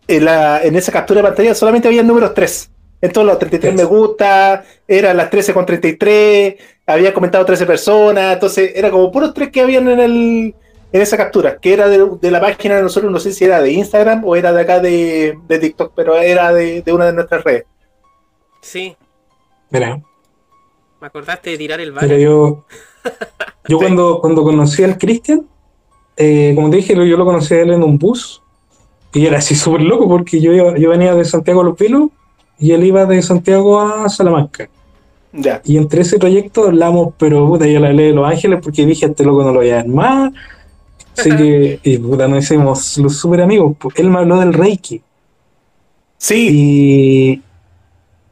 en, la, en esa captura de pantalla solamente había números 3. En todos los 33 me gusta, eran las 13 con 33, había comentado 13 personas, entonces era como puros 3 que habían en el en esa captura, que era de, de la página de nosotros, no sé si era de Instagram o era de acá de, de TikTok, pero era de, de una de nuestras redes. Sí, Mira, me acordaste de tirar el mira, baile. yo, yo cuando, cuando conocí al Cristian, eh, como te dije, yo lo conocí a él en un bus y era así súper loco porque yo, iba- yo venía de Santiago a Los Vilos y él iba de Santiago a Salamanca. Ya. Y entre ese trayecto hablamos, pero puta, yo le hablé de Los Ángeles porque dije, este loco no lo voy a más. Así que, y puta, nos hicimos los súper amigos. pues. Él me habló del Reiki. Sí,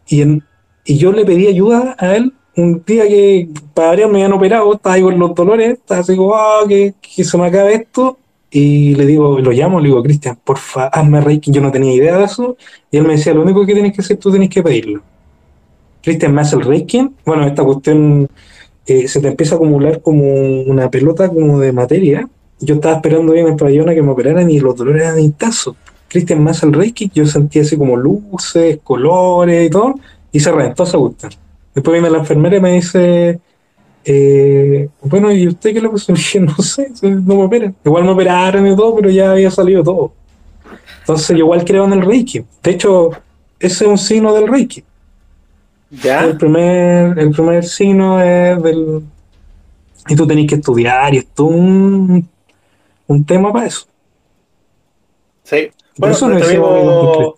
Y, y, en- y yo le pedí ayuda a él un día que para variar me habían operado, estaba ahí con los dolores, estaba así como, ah, que, que se me acabe esto. Y le digo, lo llamo, le digo, Cristian, porfa, hazme Reiki. Yo no tenía idea de eso. Y él me decía, lo único que tienes que hacer, tú tienes que pedirlo. Cristian me hace Reiki. Bueno, esta cuestión eh, se te empieza a acumular como una pelota como de materia. Yo estaba esperando bien en el pabellón que me operaran y los dolores eran intensos. Cristian me hace el Reiki, yo sentía así como luces, colores y todo, y se reventó esa cuestión. Después viene la enfermera y me dice, eh, bueno, ¿y usted qué le dije, no sé, no me operan. Igual me operaron y todo, pero ya había salido todo. Entonces yo igual creo en el Reiki. De hecho, ese es un signo del Reiki. ya. El primer, el primer signo es del... Y tú tenés que estudiar y es todo un, un tema para eso. Sí. Por Bueno, eso nuestro hicimos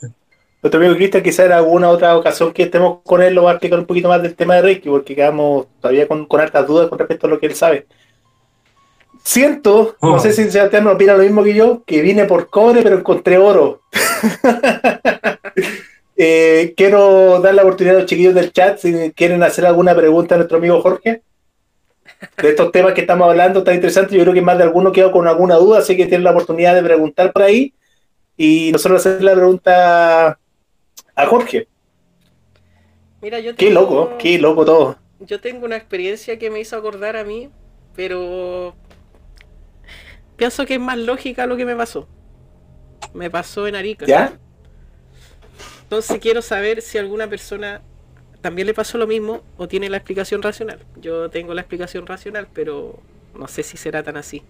Nuestro amigo Cristian, quizá en alguna otra ocasión que estemos con él, lo va a explicar un poquito más del tema de Reiki, porque quedamos todavía con, con hartas dudas con respecto a lo que él sabe. Siento, no Oh. sé si Sebastián no opina lo mismo que yo, que vine por cobre, pero encontré oro. Eh, quiero dar la oportunidad a los chiquillos del chat si quieren hacer alguna pregunta a nuestro amigo Jorge. De estos temas que estamos hablando, tan interesantes. Yo creo que más de alguno quedó con alguna duda, así que tienen la oportunidad de preguntar por ahí. Y nosotros hacer la pregunta a Jorge. Mira, yo Qué tengo- loco, qué loco todo. Yo tengo una experiencia que me hizo acordar a mí, pero pienso que es más lógica lo que me pasó. Me pasó en Arica. ¿Ya? Entonces quiero saber si alguna persona también le pasó lo mismo o tiene la explicación racional. Yo tengo la explicación racional, pero no sé si será tan así.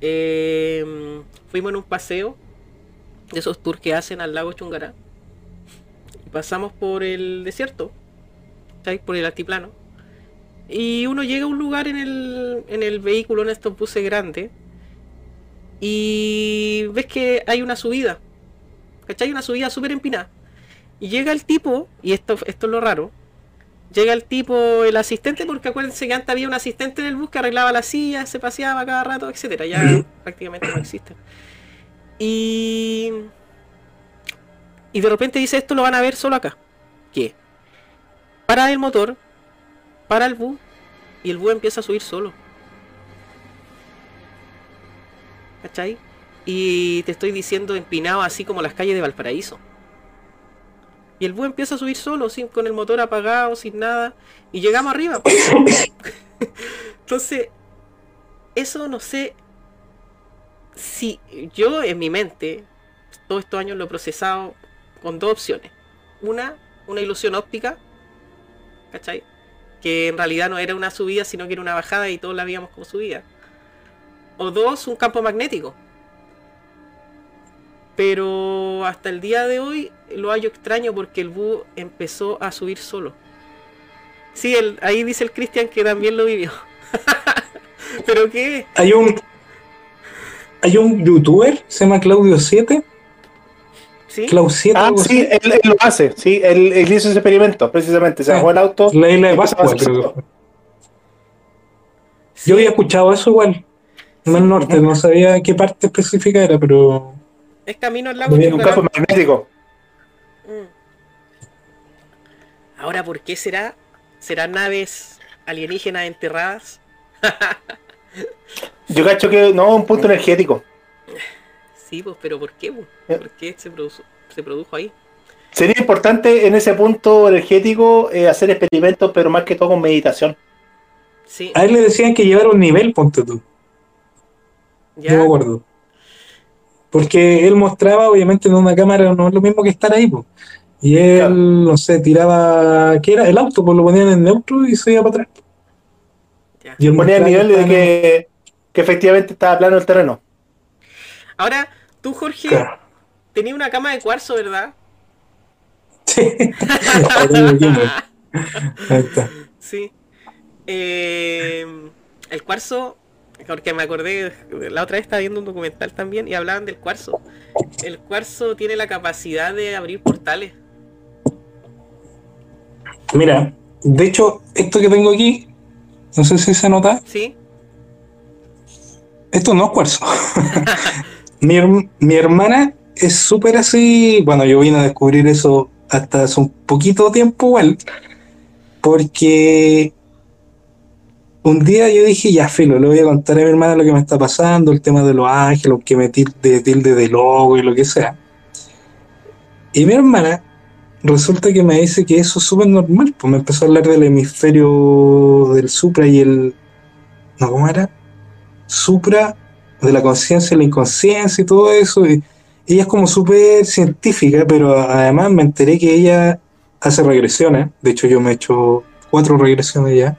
Eh, fuimos en un paseo de esos tours que hacen al lago Chungará. Pasamos por el desierto, ¿sabes? por el altiplano. Y uno llega a un lugar en el, en el vehículo, en estos buses grandes, y ves que hay una subida. ¿Cachai? Una subida súper empinada. Y llega el tipo, y esto, esto es lo raro, llega el tipo, el asistente, porque acuérdense que antes había un asistente en el bus que arreglaba las sillas, se paseaba cada rato, etcétera. Ya prácticamente no existe. Y. Y de repente dice: Esto lo van a ver solo acá. ¿Qué? Para el motor, para el bus, y el bus empieza a subir solo. ¿Cachai? Y te estoy diciendo empinado así como las calles de Valparaíso. Y el bus empieza a subir solo, sin, con el motor apagado, sin nada. Y llegamos arriba. Entonces, eso no sé si yo en mi mente, todos estos años lo he procesado con dos opciones. Una, una ilusión óptica, ¿cachai? Que en realidad no era una subida, sino que era una bajada y todos la veíamos como subida. O dos, un campo magnético. Pero hasta el día de hoy lo hallo extraño porque el bus empezó a subir solo. Sí, ahí dice el Cristian que también lo vivió. ¿Pero qué? Hay un. Hay un youtuber, se llama Claudio 7. ¿Sí? Clau 7, Ah, sí, él, él lo hace, sí, él, él hizo ese experimento, precisamente. Se Ah, bajó el auto. La isla de Pascua, creo. Sí. Yo había escuchado eso igual. Más norte, no sabía qué parte específica era, pero. Es camino al lago Un campo magnético. Mm. Ahora, ¿por qué será? ¿Serán naves alienígenas enterradas? Yo cacho que no, un punto energético. Sí, pues, pero ¿por qué? pues? ¿Por qué se produjo, se produjo ahí? Sería importante en ese punto energético eh, hacer experimentos, pero más que todo con meditación. Sí, A él le decían que llevara un nivel, ponte tú. ya. No me acuerdo. Porque él mostraba, obviamente, en una cámara no es lo mismo que estar ahí. Y él, Claro. no sé, tiraba. ¿Qué era? El auto, pues lo ponían en neutro y se iba para atrás. ya. Y él Ponía el nivel de que, que efectivamente estaba plano el terreno. Ahora, tú, Jorge, Claro. tenías una cama de cuarzo, ¿verdad? Sí. Ahí está. Sí. Eh, el cuarzo, porque me acordé, la otra vez estaba viendo un documental también y hablaban del cuarzo. El cuarzo tiene la capacidad de abrir portales. Mira, de hecho, esto que tengo aquí, no sé si se nota, ¿Sí? esto no es cuarzo. mi, mi hermana es súper así, bueno, yo vine a descubrir eso hasta hace un poquito tiempo igual, porque un día yo dije, ya filo, le voy a contar a mi hermana lo que me está pasando, el tema de los ángeles, que me tilde, tilde de logo y lo que sea. Y mi hermana resulta que me dice que eso es súper normal, pues me empezó a hablar del hemisferio del supra y el... No, ¿cómo era? Supra, de la conciencia y la inconsciencia y todo eso. Y ella es como súper científica, pero además me enteré que ella hace regresiones. De hecho, yo me he hecho cuatro regresiones ya.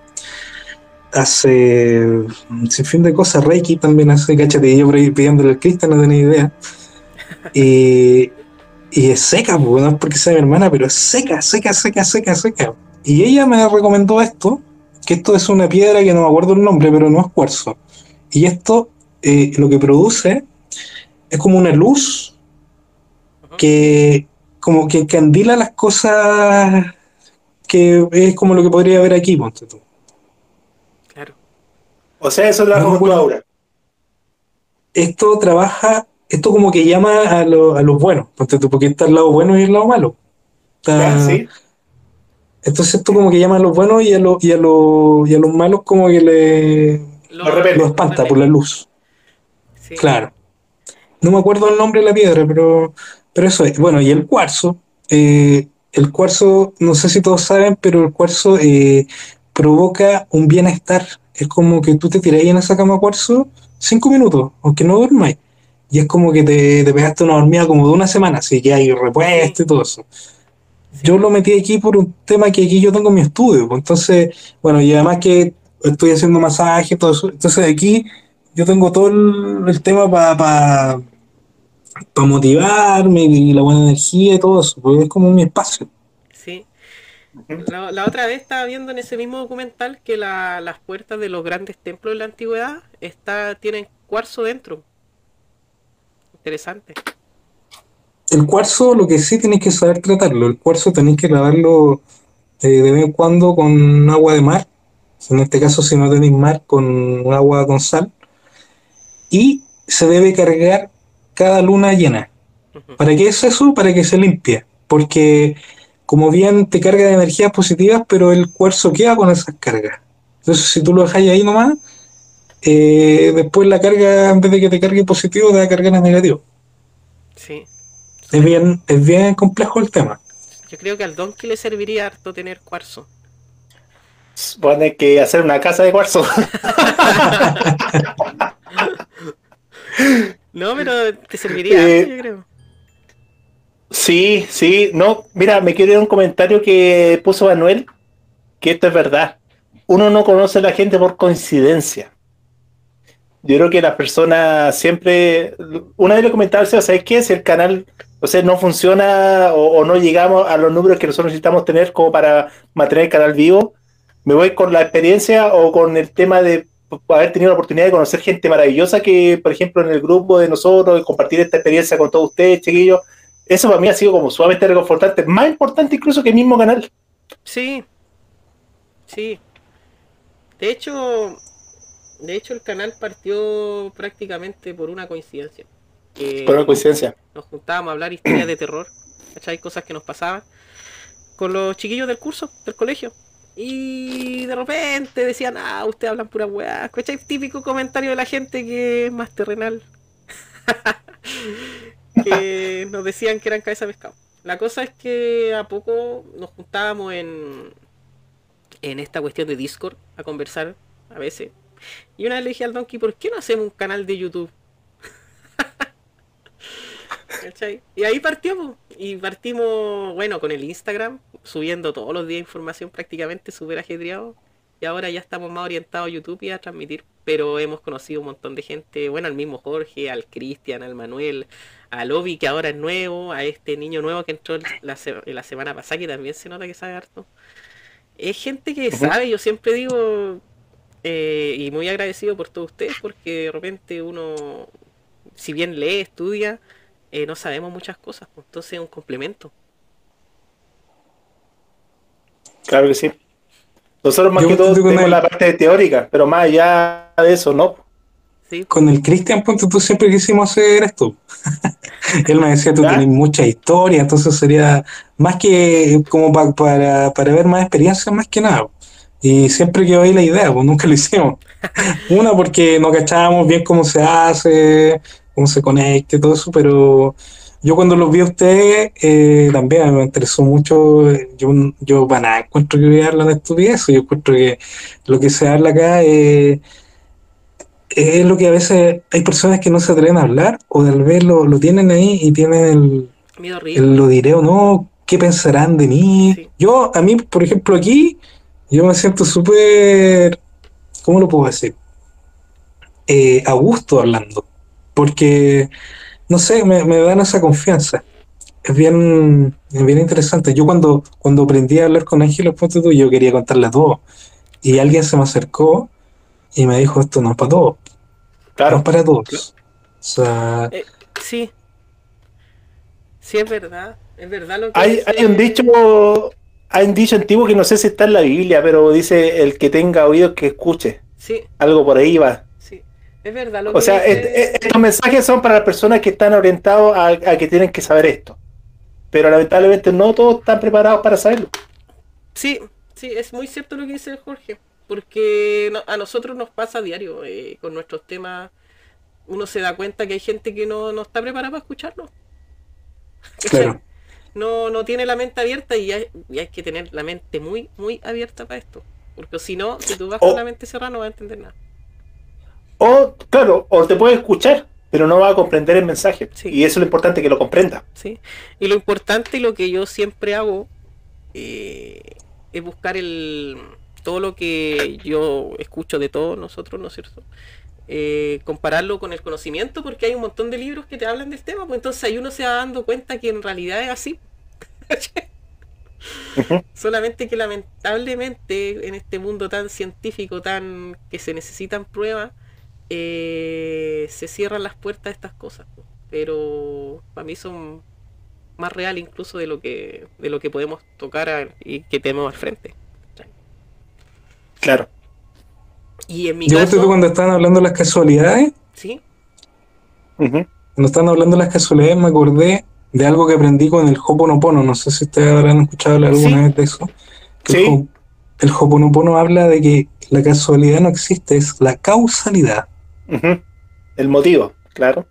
Hace un sinfín de cosas. Reiki también hace, cáchate, y yo por ahí pidiéndole al Cristian, no tenía idea. Y, y es seca, pues, no es porque sea mi hermana, pero es seca, seca, seca, seca, seca. Y ella me recomendó esto, que esto es una piedra que no me acuerdo el nombre, pero no es cuarzo. Y esto eh, lo que produce es como una luz que como que encandila las cosas que es como lo que podría haber aquí, ponte tú. Claro. O sea, eso es la No, aura. Esto trabaja, esto como que llama a, lo- a los buenos, ponte tú, porque está el lado bueno y el lado malo. Está- Ya, ¿sí? Entonces esto como que llama a los buenos y a, los y a, los y a los malos como que le Lo lo espanta por la luz. Sí. Claro. No me acuerdo el nombre de la piedra, pero, pero eso es. Bueno, y el cuarzo. eh, el cuarzo, no sé si todos saben, pero el cuarzo eh, provoca un bienestar. Es como que tú te tiras ahí en esa cama cuarzo cinco minutos, aunque no duermáis. Y es como que te, te pegaste una dormida como de una semana, así que hay repuesto y todo eso. Yo lo metí aquí por un tema que aquí yo tengo mi estudio. pues, Entonces, bueno, y además que estoy haciendo masaje, todo eso. Entonces aquí yo tengo todo el, el tema para motivarme y la buena energía y todo eso, porque es como mi espacio. Sí. La, la otra vez estaba viendo en ese mismo documental que la- las puertas de los grandes templos de la antigüedad está, tienen cuarzo dentro. Interesante. El cuarzo, lo que sí tenéis que saber tratarlo. El cuarzo tenéis que lavarlo eh, de vez en cuando con agua de mar. En este caso, si no tenéis mar, con agua con sal. Y se debe cargar cada luna llena. ¿Para qué es eso? Para que se limpie. Porque como bien te carga de energías positivas, pero el cuarzo queda con esas cargas. Entonces, si tú lo dejáis ahí nomás, eh, después la carga, en vez de que te cargue positivo, te va a cargar en negativo. Sí. Es bien, es bien complejo el tema. Yo creo que al Donkey le serviría harto tener cuarzo. Pone que hacer una casa de cuarzo. No, pero te serviría Eh, yo creo. Sí, sí, no, mira, me quiero ir a un comentario que puso Manuel, que esto es verdad. Uno no conoce a la gente por coincidencia. Yo creo que las personas siempre, una vez le comentaba, ¿sabes qué? Si el canal, o sea, no funciona o, o no llegamos a los números que nosotros necesitamos tener como para mantener el canal vivo, me voy con la experiencia o con el tema de haber tenido la oportunidad de conocer gente maravillosa que, por ejemplo, en el grupo de nosotros, de compartir esta experiencia con todos ustedes, chiquillos, eso para mí ha sido como sumamente reconfortante, más importante incluso que el mismo canal. Sí. Sí. De hecho, de hecho el canal partió prácticamente por una coincidencia. Por una coincidencia. nos juntábamos a hablar historias de terror, ¿cachai? Cosas que nos pasaban con los chiquillos del curso, del colegio. Y de repente decían, ah, ustedes hablan pura weá, ¿cachai? Típico comentario de la gente que es más terrenal. que nos decían que eran cabeza de pescado. La cosa es que a poco nos juntábamos en, en esta cuestión de Discord a conversar a veces. Y una vez le dije al Donkey, ¿por qué no hacemos un canal de YouTube? ¿Cachai? Y ahí partimos. Y partimos, bueno, con el Instagram, subiendo todos los días información prácticamente súper ajedreado. Y ahora ya estamos más orientados a YouTube y a transmitir. Pero hemos conocido un montón de gente, bueno, al mismo Jorge, al Cristian, al Manuel, al Obi, que ahora es nuevo, a este niño nuevo que entró la, se- la semana pasada, que también se nota que sabe harto. Es gente que sabe, yo siempre digo, eh, y muy agradecido por todos ustedes, porque de repente uno, si bien lee, estudia, eh, no sabemos muchas cosas, pues, entonces es un complemento. Claro que sí. Nosotros más Yo que todo tenemos la parte teórica, pero más allá de eso, ¿no? ¿sí? Con el Cristian, ponte tú siempre quisimos hacer esto. Él me decía, tú ¿Ya? tenés mucha historia, entonces sería más que como pa- para, para ver más experiencias, más que nada. Y siempre quedó ahí la idea, pues nunca lo hicimos. Una, porque no cachábamos bien cómo se hace, cómo se conecta y todo eso, pero yo cuando los vi a ustedes eh, también me interesó mucho. Yo, yo para nada encuentro que hablan de estupidez, yo encuentro que lo que se habla acá es es lo que a veces hay personas que no se atreven a hablar o tal vez lo, lo tienen ahí y tienen el, Miedo el lo diré o no, qué pensarán de mí. Sí. Yo, a mí, por ejemplo, aquí, yo me siento súper, ¿cómo lo puedo decir? Eh, a gusto hablando, porque, no sé, me, me dan esa confianza. Es bien, es bien interesante. Yo cuando, cuando aprendí a hablar con Ángeles, ponte tú, yo quería contarle todo. Y alguien se me acercó y me dijo, esto no es para todos. No Claro. es para todos. O sea, Eh, sí. Sí, es verdad. Es verdad lo que Hay, dice- hay un dicho, hay un dicho antiguo que no sé si está en la Biblia, pero dice el que tenga oídos que escuche. Sí, Algo por ahí va. Es verdad lo que O sea, dice- est- est- estos mensajes son para las personas que están orientados a, a que tienen que saber esto. Pero lamentablemente no todos están preparados para saberlo. Sí, sí, es muy cierto lo que dice Jorge, porque no- a nosotros nos pasa a diario eh, con nuestros temas. Uno se da cuenta que hay gente que no, no está preparada para escucharlo. Claro. No, no tiene la mente abierta y hay, y hay que tener la mente muy, muy abierta para esto. Porque si no, si tú vas con la mente cerrada no vas a entender nada. O, claro, o te puede escuchar, pero no va a comprender el mensaje. Sí. Y eso es lo importante, que lo comprenda. ¿sí? Y lo importante y lo que yo siempre hago eh, es buscar el todo lo que yo escucho de todos nosotros, ¿no es cierto? Eh, compararlo con el conocimiento porque hay un montón de libros que te hablan del tema, pues entonces ahí uno se va dando cuenta que en realidad es así. Solamente que lamentablemente en este mundo tan científico, tan que se necesitan pruebas, eh, se cierran las puertas a estas cosas. Pero para mí son más real incluso de lo que de lo que podemos tocar a- y que tenemos al frente. Claro. Y en mi Yo caso, cuando estaban hablando de las casualidades, sí, cuando estaban hablando de las casualidades me acordé de algo que aprendí con el Hoponopono. No sé si ustedes habrán escuchado hablar alguna Sí. vez de eso. Que Sí. El, Ho- el Hoponopono habla de que la casualidad no existe, es la causalidad. El motivo, claro.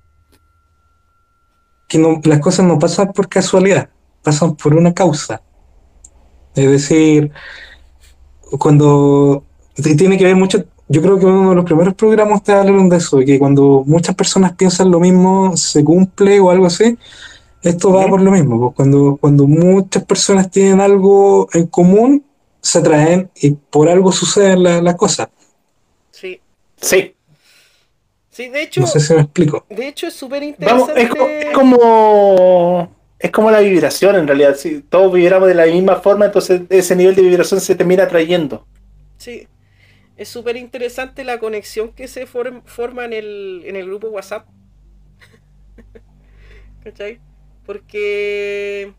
que no, las cosas no pasan por casualidad, pasan por una causa. Es decir, cuando tiene que ver mucho, yo creo que uno de los primeros programas te hablaron de eso, de que cuando muchas personas piensan lo mismo, se cumple o algo así, esto va por lo mismo. pues, cuando, cuando muchas personas tienen algo en común, se atraen y por algo suceden la- las cosas. sí, Sí. Sí, de hecho, No sé si me explico. de hecho es súper interesante. es, es como es como la vibración en realidad. Si todos vibramos de la misma forma, entonces ese nivel de vibración se termina atrayendo. Sí, es súper interesante la conexión que se form- forma en el, en el grupo WhatsApp. ¿Cachai? Porque,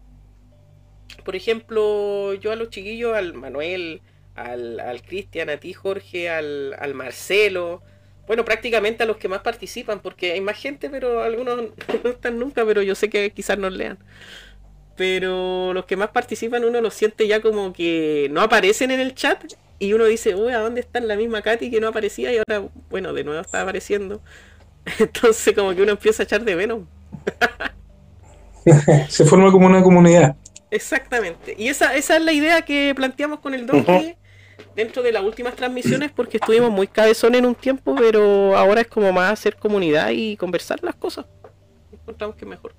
por ejemplo, yo a los chiquillos, al Manuel, al, al Cristian, a ti Jorge, al, al Marcelo, bueno, prácticamente a los que más participan, porque hay más gente, pero algunos no están nunca, pero yo sé que quizás nos lean. Pero los que más participan uno los siente ya como que no aparecen en el chat y uno dice, uy, ¿a dónde está la misma Katy que no aparecía? Y ahora, bueno, de nuevo está apareciendo. Entonces como que uno empieza a echar de menos. Se forma como una comunidad. Exactamente. Y esa, esa es la idea que planteamos con el Donkey dentro de las últimas transmisiones porque estuvimos muy cabezones en un tiempo, pero ahora es como más hacer comunidad y conversar las cosas. Encontramos que es mejor.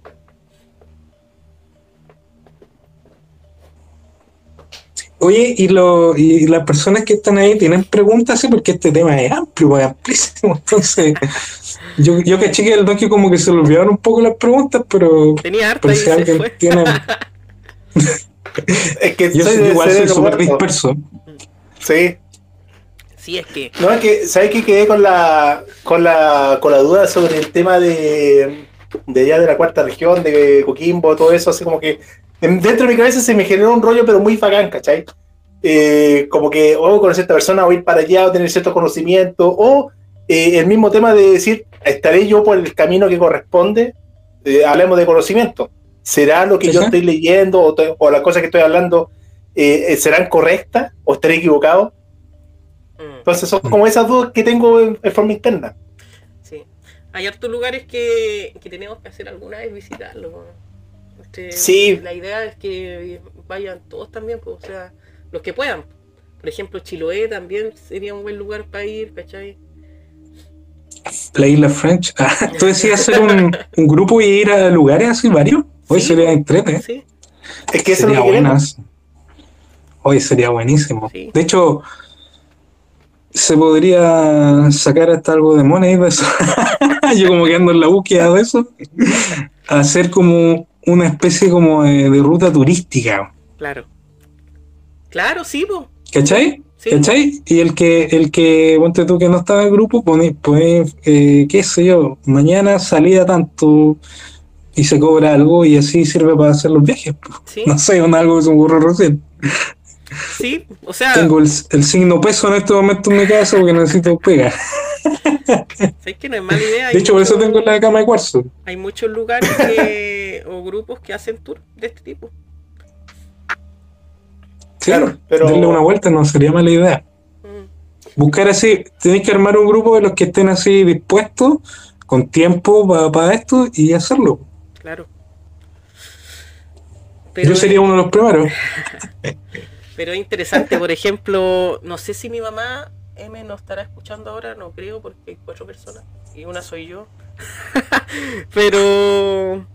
Oye, y, lo, y las personas que están ahí tienen preguntas, sí, porque este tema es amplio, es amplísimo. Entonces, yo, yo caché que el Donkey como que se le olvidaron un poco las preguntas, pero, Tenía harta pero y si se alguien fue. tiene. Es que Yo soy igual soy súper disperso. Sí. Sí, es que No, es que, ¿sabes que quedé con la, con la, con la duda sobre el tema de, de allá de la cuarta región, de Coquimbo, todo eso, así como que en- dentro de mi cabeza se me generó un rollo, pero muy bacán, ¿cachai? Eh, como que, o conocer a esta persona, o ir para allá, o tener cierto conocimiento, o eh, el mismo tema de decir, estaré yo por el camino que corresponde, Eh, hablemos de conocimiento. ¿Será lo que yo estoy leyendo, o, o las cosas que estoy hablando, eh, eh, serán correctas, o estaré equivocado? mm, Entonces son como esas dudas que tengo en, en forma interna. sí. Hay hartos lugares que, que tenemos que hacer alguna vez visitarlo. Este, Sí. La idea es que vayan todos también, pues, o sea, los que puedan. Por ejemplo, Chiloé también sería un buen lugar para ir, ¿cachai? La isla French. Ah, ¿Tú decías hacer un, un grupo y ir a lugares así varios? Hoy Sí, sería entrete. Sí, Es que eso es Sería lo que queremos. buenas. Hoy sería buenísimo. Sí. De hecho, se podría sacar hasta algo de money de eso. Yo como que ando en la búsqueda de eso. Hacer como una especie como de, de ruta turística. claro. Claro, sí, po. ¿Cachai? Sí. ¿Cachai? Y el que, el que, ponte tú que no estaba en el grupo, pone, pone eh, qué sé yo, mañana salida tanto, y se cobra algo y así sirve para hacer los viajes. Sí, No sé, un algo que se me ocurrió recién. Sí, o sea, Tengo el, el signo peso en este momento en mi casa porque necesito pega. ¿sabes que no es mala idea? De hecho, por eso tengo la cama de cuarzo. Hay muchos lugares que- o grupos que hacen tour de este tipo. Sí, Claro, pero- darle una vuelta no sería mala idea. Mm, Buscar así, tenéis que armar un grupo de los que estén así dispuestos, con tiempo para esto y hacerlo. claro. Yo sería uno de los primeros. Pero es interesante, por ejemplo, no sé si mi mamá M nos estará escuchando ahora, no creo, porque hay cuatro personas y una soy yo. Pero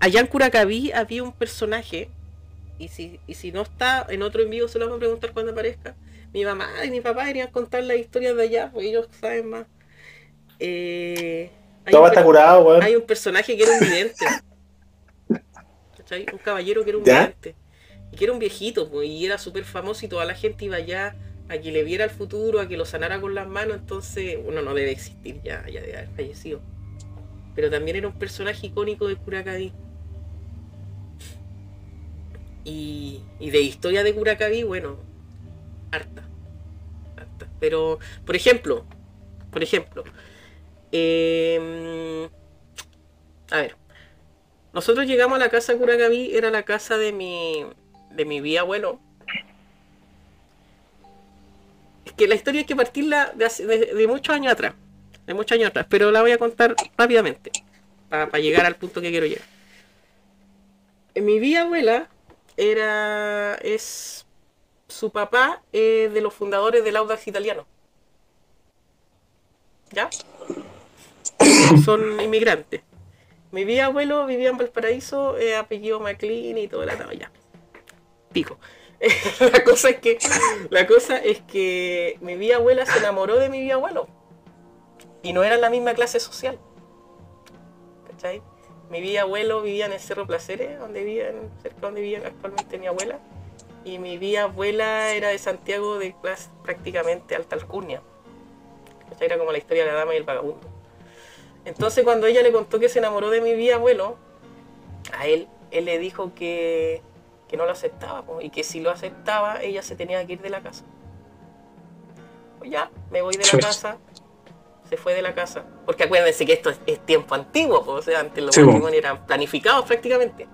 allá en Curacaví había un personaje, y si, y si no está en otro envío, se lo vamos a preguntar cuando aparezca. Mi mamá y mi papá querían contar la historia de allá, porque ellos saben más. Eh, hay Todo un está curado, weón. hay un personaje que era un vidente. ¿Cachai? Un caballero que era un ¿Ya? vidente. Y que era un viejito, pues, y era súper famoso y toda la gente iba allá a que le viera el futuro, a que lo sanara con las manos. Entonces, uno no debe existir ya, ya debe haber fallecido. Pero también era un personaje icónico de Curacaví. Y, y de historia de Curacaví, bueno, harta. harta. Pero, por ejemplo, por ejemplo, em, a ver, nosotros llegamos a la casa de Curacaví, era la casa de mi, de mi bisabuelo. Es que la historia hay que partirla de, hace- de- muchos años atrás, de muchos años atrás, pero la voy a contar rápidamente, para llegar al punto que quiero llegar. Eh, Mi bisabuela era, es, su papá es de los fundadores del Audax italiano. ¿Ya? Son inmigrantes. Mi bisabuelo vivía en Valparaíso, eh, apellido McLean y toda la talla. La cosa es que la cosa es que mi bisabuela se enamoró de mi bisabuelo y no eran la misma clase social. ¿Cachai? Mi bisabuelo vivía en el Cerro Placeres, donde vivían, donde vivía actualmente mi abuela, y mi bisabuela era de Santiago de clase prácticamente alta alcurnia. ¿Cachai? Era como la historia de la dama y el vagabundo. Entonces cuando ella le contó que se enamoró de mi bisabuelo, a él, él le dijo que, que no lo aceptaba y que si lo aceptaba ella se tenía que ir de la casa. Pues ya, me voy de la casa. Se fue de la casa. Porque acuérdense que esto es, es tiempo antiguo, o sea, antes los Sí, matrimonios eran planificados prácticamente.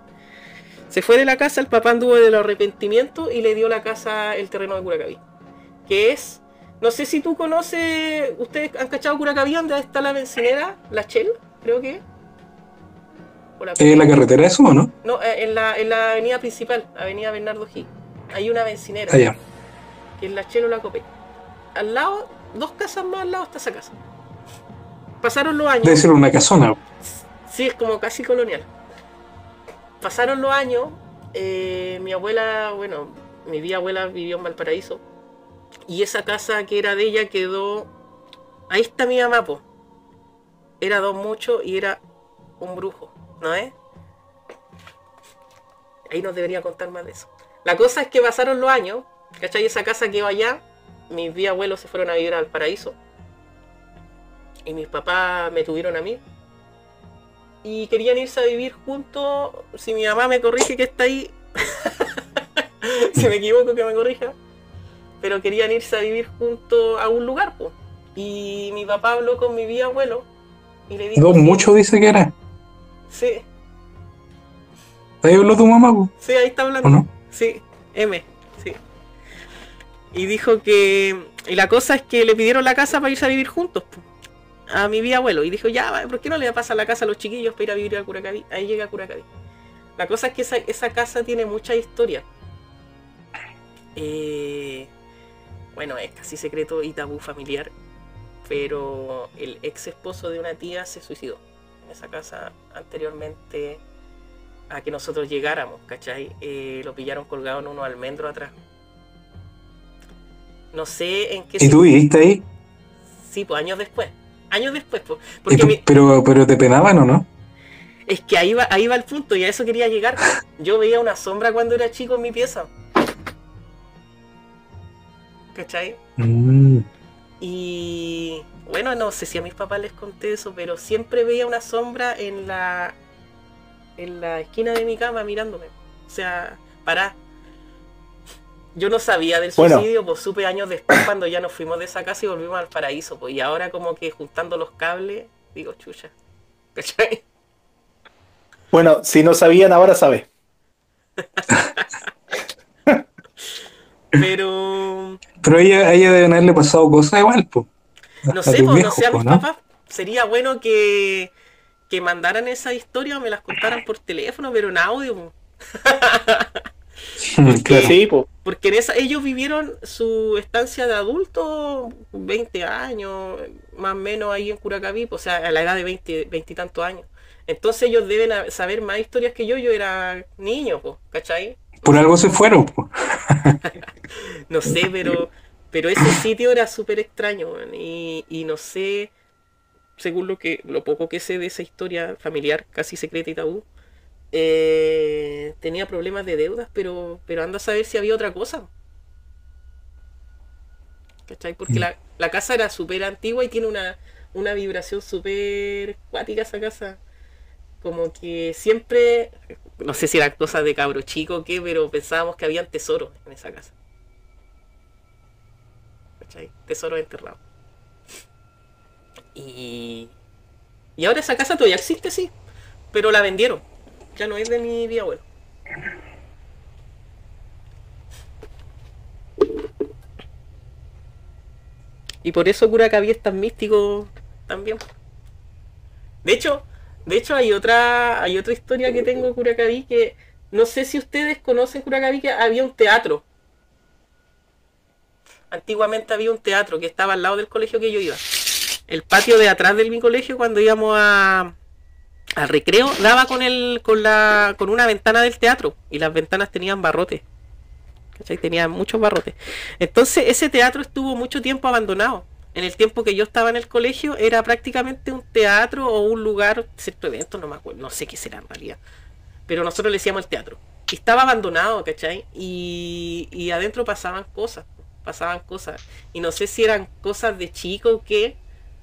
Se fue de la casa, el papá anduvo del arrepentimiento y le dio la casa, el terreno de Curacaví. Que es, no sé si tú conoces, ustedes han cachado Curacaví, donde está la bencinera, la Shell, creo que. Por la ¿Es la carretera eso o no? no, eh, en la, en la avenida principal, avenida Bernardo Gil. Hay una bencinera, Allá. que es la Chelo La Copec. Al lado, dos casas más al lado está esa casa. Pasaron los años. Debe ser una casona. Sí, es como casi colonial. Pasaron los años, eh, mi abuela, bueno, mi bisabuela vivió en Valparaíso, y esa casa que era de ella quedó... Ahí está mi mamá, po. Era dos mucho y era un brujo, ¿no es? Ahí nos debería contar más de eso. La cosa es que pasaron los años, ¿cachai? Esa casa quedó allá, mis bisabuelos se fueron a vivir al paraíso, y mis papás me tuvieron a mí, y querían irse a vivir juntos. Si mi mamá me corrige que está ahí, si me equivoco que me corrija, pero querían irse a vivir juntos a un lugar, pues. Y mi papá habló con mi bisabuelo y le dijo. Mucho dice que era. Sí, Ahí habló tu mamá, po, sí, ahí está hablando. ¿o no? Sí, M, sí. Y dijo que. Y la cosa es que le pidieron la casa para irse a vivir juntos, po, a mi bisabuelo. Y dijo, ya, ¿por qué no le pasa la casa a los chiquillos para ir a vivir a Curacaví? Ahí llega a Curacaví. La cosa es que esa, esa casa tiene mucha historia. Eh, bueno, es casi secreto y tabú familiar. Pero el ex esposo de una tía se suicidó en esa casa anteriormente a que nosotros llegáramos, ¿cachai? Eh, lo pillaron colgado en unos almendros atrás. No sé en qué... ¿Y tú viviste ahí? Sí, pues años después. Años después, pues. ¿Y Porque tú- mi- pero, pero te penaban o no? es que ahí va, ahí va el punto y a eso quería llegar. Yo veía una sombra cuando era chico en mi pieza. ¿Cachai? Mm, Y bueno, no sé si a mis papás les conté eso, pero siempre veía una sombra en la en la esquina de mi cama mirándome. O sea, pará. Yo no sabía del Bueno. suicidio, pues supe años después cuando ya nos fuimos de esa casa y volvimos al paraíso. Pues, y ahora como que juntando los cables, digo, chucha. ¿Cachai? Bueno, si no sabían, ahora sabe. Pero Pero a ella, a ella deben haberle pasado cosas igual, pues. No sé, pues, no sé a po, mis ¿no? papás. Sería bueno que, que mandaran esa historia o me las contaran por teléfono, pero en audio. claro. Sí, po. Porque en esa, ellos vivieron su estancia de adulto 20 años, más o menos ahí en Curacaví, o sea, a la edad de 20, 20 y tantos años. Entonces ellos deben saber más historias que yo, yo era niño, pues, ¿cachai? Por algo se fueron, pues. No sé, pero, pero ese sitio era súper extraño, y, y no sé, según lo que lo poco que sé de esa historia familiar, casi secreta y tabú, eh, tenía problemas de deudas, pero, pero anda a saber si había otra cosa. ¿Cachai? Porque Mm. la, la casa era súper antigua y tiene una, una vibración súper cuática esa casa. Como que siempre, no sé si era cosa de cabro chico o qué, pero pensábamos que habían tesoros en esa casa. ¿Cachai? Tesoros enterrados. Y, y ahora esa casa todavía existe, sí, pero la vendieron. Ya no es de mi bisabuelo. Y por eso Curacaví es tan místico también. De hecho, de hecho hay otra, hay otra historia que tengo de Curacaví que no sé si ustedes conocen Curacaví que había un teatro. Antiguamente había un teatro que estaba al lado del colegio que yo iba. El patio de atrás de mi colegio cuando íbamos a, al recreo daba con el con la con una ventana del teatro y las ventanas tenían barrotes. ¿Cachai? Tenían muchos barrotes. Entonces ese teatro estuvo mucho tiempo abandonado. En el tiempo que yo estaba en el colegio era prácticamente un teatro o un lugar, cierto evento, no me acuerdo, no sé qué será en realidad. Pero nosotros le decíamos el teatro. Y estaba abandonado, ¿cachai? Y, y adentro pasaban cosas, pasaban cosas. Y no sé si eran cosas de chico o qué,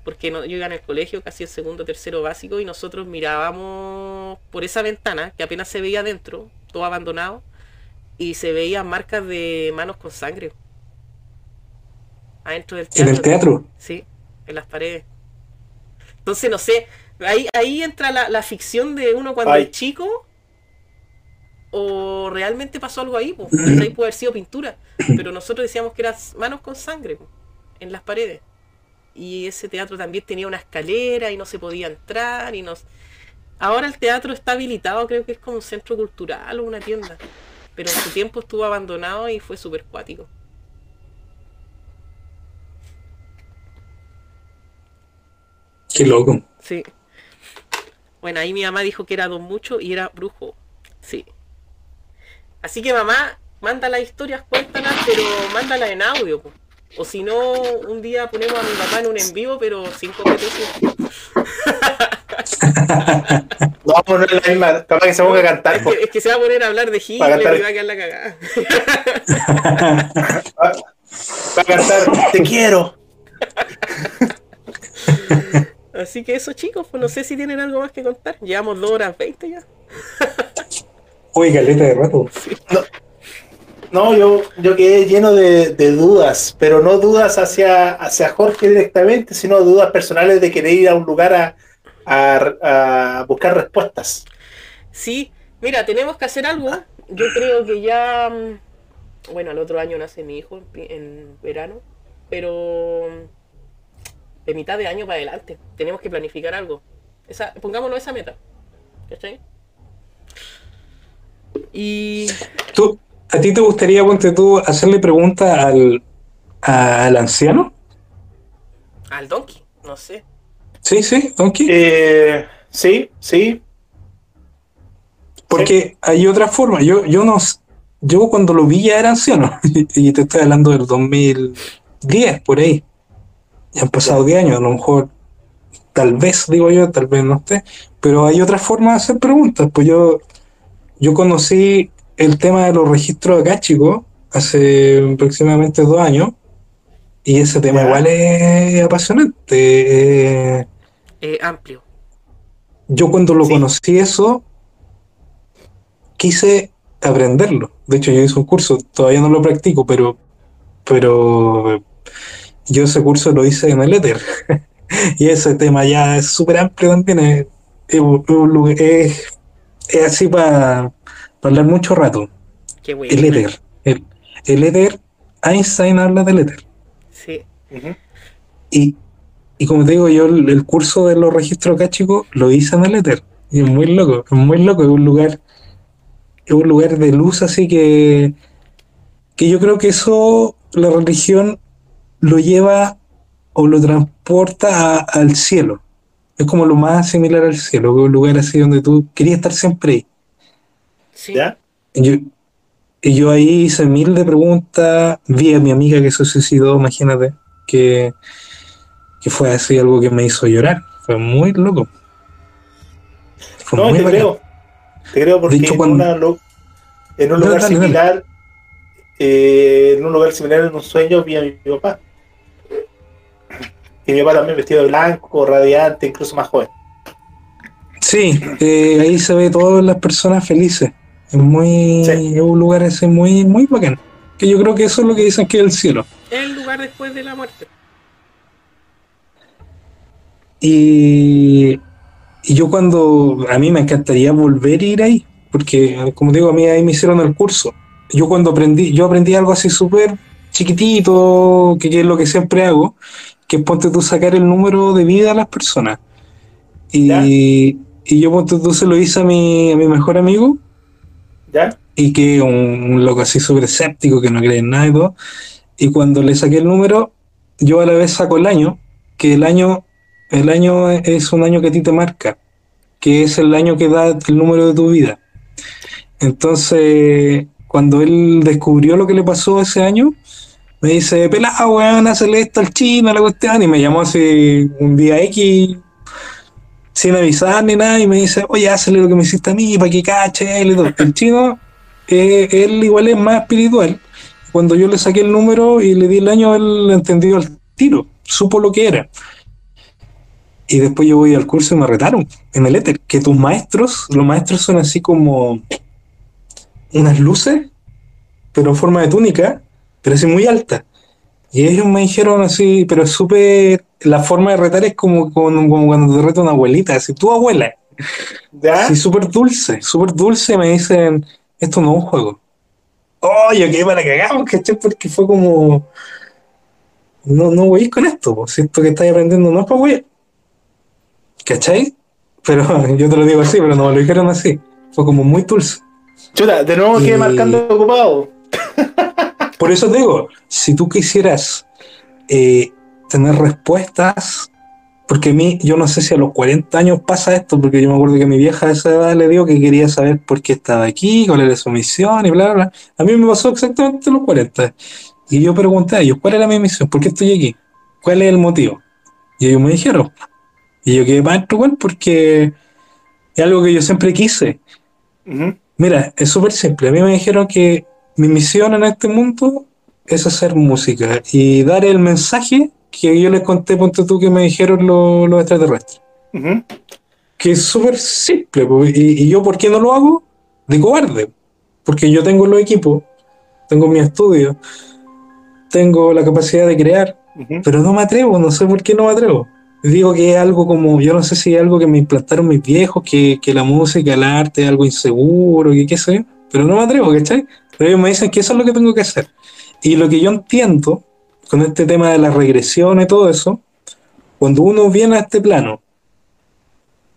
porque no, yo iba en el colegio, casi el segundo, tercero básico, y nosotros mirábamos por esa ventana, que apenas se veía adentro, todo abandonado, y se veían marcas de manos con sangre. Adentro del En teatro. el teatro. Sí, en las paredes. Entonces, no sé, ahí, ahí entra la, la ficción de uno cuando Ay. es chico, o realmente pasó algo ahí, pues, ahí puede haber sido pintura, pero nosotros decíamos que eran manos con sangre en las paredes. Y ese teatro también tenía una escalera y no se podía entrar y nos... Ahora el teatro está habilitado, creo que es como un centro cultural o una tienda, pero en su tiempo estuvo abandonado y fue súper cuático. Qué loco. Sí. Bueno, ahí mi mamá dijo que era don mucho y era brujo. Sí. Así que mamá, manda las historias, cuéntalas, pero mándalas en audio. po. O si no, un día ponemos a mi papá en un en vivo, pero sin competencia. No, pues no es la misma. Capaz que se ponga a cantar. Es que, es que se va a poner a hablar de Hitler y va a quedar la cagada. Va a cantar. Te quiero. Así que eso chicos, pues no sé si tienen algo más que contar. Llevamos 2 horas 20 ya. Uy, caleta de rato. No, yo, yo quedé lleno de, de dudas, pero no dudas hacia, hacia Jorge directamente, sino dudas personales de querer ir a un lugar a, a- a buscar respuestas. Sí, mira, tenemos que hacer algo. Yo creo que ya. mm, Bueno, el otro año nace mi hijo en verano, pero. mm, De mitad de año para adelante. Tenemos que planificar algo. Esa, pongámonos esa meta. ¿Cachai? Y. ¿Tú, ¿A ti te gustaría, ponte tú, hacerle preguntas al, al anciano? Al donkey, no sé. Sí, sí, Donkey. Eh, sí, sí. Porque hay otra forma. Yo, yo no yo cuando lo vi ya era anciano. y te estoy hablando del 2010, por ahí. Ya han pasado 10 años, a lo mejor, tal vez, digo yo, tal vez no esté. Pero hay otra forma de hacer preguntas. Pues yo, yo conocí el tema de los registros acá, chicos, hace aproximadamente dos años. Y ese tema igual es apasionante. Eh, Eh, amplio. yo cuando lo Sí. conocí eso, quise aprenderlo. De hecho, yo hice un curso, todavía no lo practico, pero, pero yo ese curso lo hice en el éter. y ese tema ya es súper amplio también. Es, es- es así para hablar mucho rato. Qué bueno. El éter. El, el éter, Einstein habla del éter. Sí. Y, y como te digo, yo el, el curso de los registros acá, chicos, lo hice en el éter. Y es muy loco, es muy loco, es un lugar, es un lugar de luz así que, que yo creo que eso la religión lo lleva o lo transporta a- al cielo. Es como lo más similar al cielo, un lugar así donde tú querías estar siempre ahí. Sí. ¿Ya? Y Yo, ahí hice mil de preguntas, vi a mi amiga que se suicidó, imagínate, que, que fue así algo que me hizo llorar. Fue muy loco. Fue No, muy te bacán. creo. Te creo porque hecho, en, cuando- una lu- en un lugar dale, dale. similar, eh, en un lugar similar en un sueño vi a mi, mi papá. Y mi papá también vestido de blanco, radiante, incluso más joven. Sí, eh, ahí se ve todas las personas felices. Es muy, Sí. es un lugar ese muy, muy bacán. Que yo creo que eso es lo que dicen que es el cielo. El lugar después de la muerte. Y, y yo cuando, a mí me encantaría volver a ir ahí, porque como digo, a mí ahí me hicieron el curso. Yo cuando aprendí, yo aprendí algo así súper chiquitito, que, que es lo que siempre hago, que es ponte tú sacar el número de vida a las personas. Y, y yo ponte tú se lo hice a mi, a mi mejor amigo, ¿Ya? y que un, un loco así súper escéptico que no cree en nada y todo. Y cuando le saqué el número, yo a la vez saco el año, que el año, el año es un año que a ti te marca, que es el año que da el número de tu vida. Entonces, cuando él descubrió lo que le pasó ese año, me dice, pelado, weón, hazle esto al chino, la cuestión, y me llamó así un día X, sin avisar ni nada, y me dice, oye, hazle lo que me hiciste a mí, para que cache y todo. El chino, eh, él igual es más espiritual. Cuando yo le saqué el número y le di el año, él entendió al tiro, supo lo que era. Y después yo voy al curso y me retaron en el éter, que tus maestros, los maestros son así como unas luces, pero en forma de túnica, pero así muy alta. Y ellos me dijeron así, pero es súper, la forma de retar es como, como, como cuando te reta una abuelita, así, tu abuela. ¿Ya? Sí, súper dulce, súper dulce. Me dicen, esto no es un juego. Oye, que para cagamos, ¿cachai? Porque fue como, no, no voy con esto, si esto que estáis aprendiendo no es para güey. ¿Cachai? Pero yo te lo digo así, pero no me lo dijeron así. Fue como muy dulce. Chuta, de nuevo quedé Y- marcando ocupado. Por eso te digo, si tú quisieras eh, tener respuestas, porque a mí, yo no sé si a los 40 años pasa esto, porque yo me acuerdo que mi vieja a esa edad le dijo que quería saber por qué estaba aquí, cuál era su misión y bla, bla, bla. A mí me pasó exactamente a los 40. Y yo pregunté a ellos, ¿cuál era mi misión? ¿Por qué estoy aquí? ¿Cuál es el motivo? Y ellos me dijeron. Y yo quedé más igual porque es algo que yo siempre quise. Mira, es súper simple. A mí me dijeron que mi misión en este mundo es hacer música y dar el mensaje que yo les conté, ponte tú, que me dijeron los, los extraterrestres. Que es súper simple. Y, y yo, ¿por qué no lo hago? De cobarde. Porque yo tengo los equipos, tengo mi estudio, tengo la capacidad de crear, Ujú. pero no me atrevo, no sé por qué no me atrevo. Digo que es algo como, yo no sé si es algo que me implantaron mis viejos, que, que la música, el arte es algo inseguro, que qué sé pero no me atrevo, ¿cachai? Pero ellos me dicen que eso es lo que tengo que hacer. Y lo que yo entiendo con este tema de la regresión y todo eso, cuando uno viene a este plano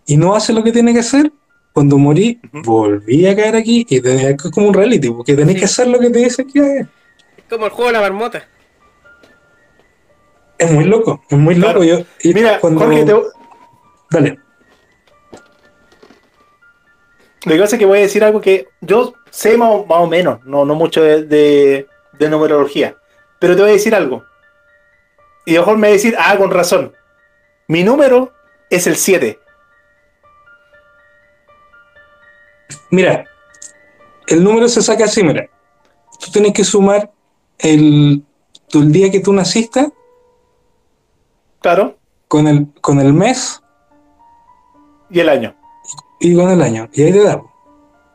y no hace lo que tiene que hacer, cuando morí, volví a caer aquí y es como un reality, porque tenés Sí. que hacer lo que te dicen que hagas. Es como el juego de la marmota. Es muy loco, es muy Claro. loco. Yo, y Mira, cuando- Jorge, te, Dale. Lo que pasa es que voy a decir algo que yo sé más, o- más o menos, no, no mucho de, de- de numerología, pero te voy a decir algo. Y mejor me va a decir, ah, con razón. Mi número es el 7. Mira, el número se saca así, mira. Tú tienes que sumar el, el día que tú naciste Claro, con el, con el mes y el año. Y con el año. Y ahí te da.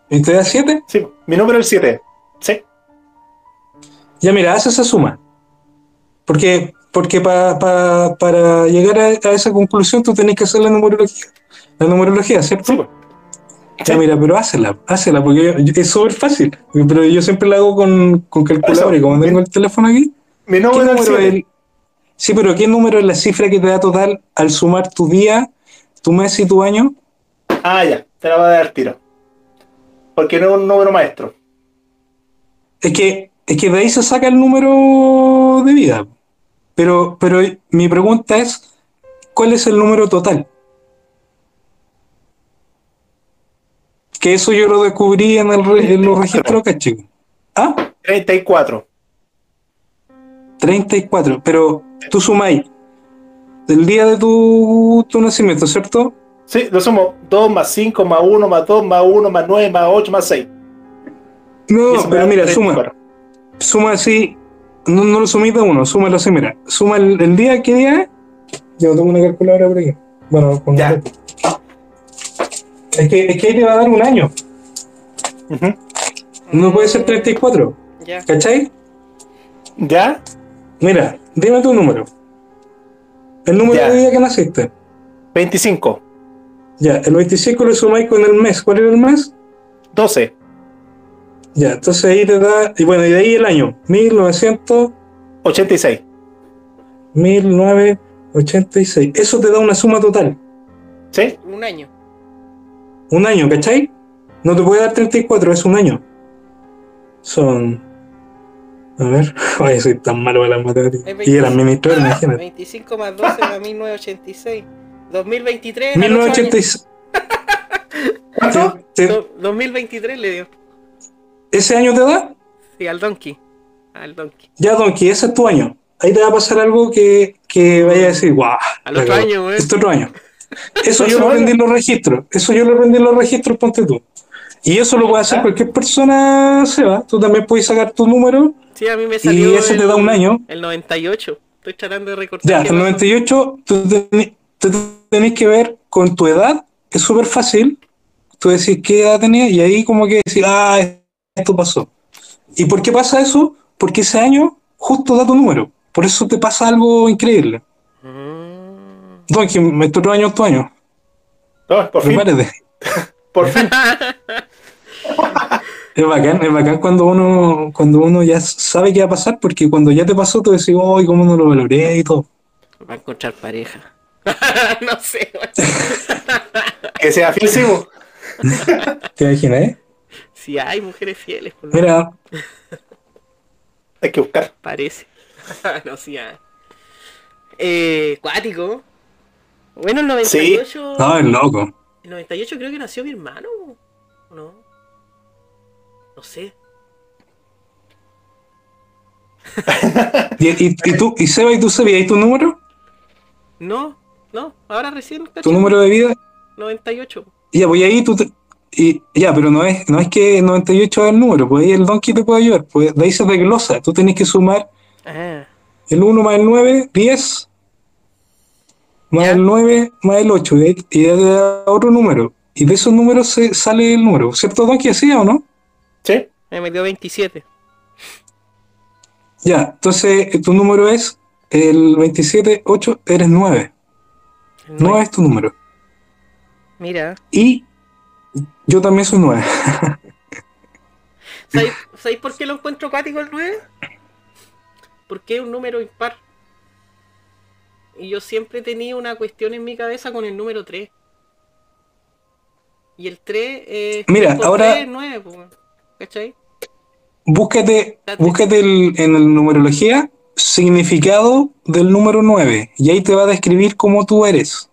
¿Y te da 7? Sí, mi número es el 7. Sí. Ya mira, haz esa suma. Porque, porque pa- pa- para llegar a, a esa conclusión tú tenés que hacer la numerología. La numerología, ¿cierto? Sí, pues. Ya mira, pero hazla, hazla, porque yo- es súper fácil. Pero yo siempre la hago con, con y como tengo mi- el teléfono aquí. Mi ¿Qué número es el número es 7. el- Sí, pero ¿qué número es la cifra que te da total al sumar tu día, tu mes y tu año? Ah, ya, te la voy a dar tiro. Porque no es un número maestro. Es que, es que de ahí se saca el número de vida. Pero, pero mi pregunta es, ¿cuál es el número total? Que eso yo lo descubrí en, el en los registros acá, chicos. Ah, 34. 34. Pero tú sumáis del día de tu, tu nacimiento, ¿cierto? Sí, lo sumo 2 más 5 más 1 más 2 más 1 más 9 más 8 más 6. No, pero mira, suma. Suma así. No, no lo sumís de uno, súmalo así, mira. Suma el, el día, ¿qué día es? Yo tengo una calculadora por aquí. Bueno, con Ya. Es que, es que ahí te va a dar un año. No puede ser 34. Ya. ¿Cachai? ¿Ya? Mira, dime tu número. El número Ya. de día que naciste. 25. Ya, el 25 lo sumáis con el mes. ¿Cuál era el mes? 12. Ya, entonces ahí te da. Y bueno, y de ahí el año. 1900. 86. 1986. Eso te da una suma total. ¿Sí? Un año. Un año, ¿cachai? No te puede dar 34, es un año. Son. A ver, ay, soy tan malo para las matemáticas. Y el administrador, imagínate. 25 más 12 más 1986. 2023. eran ocho años. 1986. ¿Cuánto? Te- te- Do- 2023 le dio. ¿Ese año te da? Sí, al Donkey. Al Donkey. Ya, Donkey, ese es tu año. Ahí te va a pasar algo que, que vaya a decir, guau. Al otro cagó". año, güey. Este otro año. Eso yo lo aprendí en los registros. Eso yo lo aprendí en los registros, ponte tú. Y eso lo puede hacer ¿Ah? cualquier persona, Seba. Tú también puedes sacar tu número. Sí, a mí me salió. ese te da un año. El 98. Estoy tratando de recortar. Ya, el pasó. 98, tú teni- tú tenés que ver con tu edad. Es súper fácil. Tú decís qué edad tenías y ahí como que decís, ah, esto pasó. ¿Y por qué pasa eso? Porque ese año justo da tu número. Por eso te pasa algo increíble. Mm. Donkey, este otro año es tu año. No, por fin. Por fin. Es bacán, es bacán cuando uno, cuando uno ya sabe qué va a pasar, porque cuando ya te pasó, tú decís, ¡ay, cómo no lo valoré! y todo. Va a encontrar pareja. no sé. güey. Que sea fiel, sí. ¿Te imaginas, eh? Si hay mujeres fieles, por lo Mira, Hay que buscar. Parece. no, sí, hay. Eh, cuático. Bueno, el 98. no, es loco. El 98 creo que nació mi hermano. ¿o no? No sé. ¿Y, y, y tú, y Seba, ¿y tú sabías tu número? No, no. Ahora recién. ¿Tu número de vida? 98. Ya, pues ahí tú te- y, ya, pero no es, no es que 98 es el número, pues ahí el donkey te puede ayudar. Pues de ahí se desglosa. Tú tenés que sumar Ah, el 1 más el 9, 10, más Ya. el 9, más el 8, y y de otro número. Y de esos números se sale el número. ¿Cierto, donkey? ¿Así o no? ¿Sí? me metió 27. Ya, entonces tu número es el 27, 8, eres 9. El 9 es tu número. Mira. Y yo también soy 9. ¿Sabéis sabéis por qué lo encuentro cuático el 9? Porque es un número impar. Y yo siempre tenía una cuestión en mi cabeza con el número 3. Y el 3 es. Mira, ahora- tres es 9, po, ¿cachai? Búscate, búscate el- en el numerología significado del número 9 y ahí te va a describir cómo tú eres.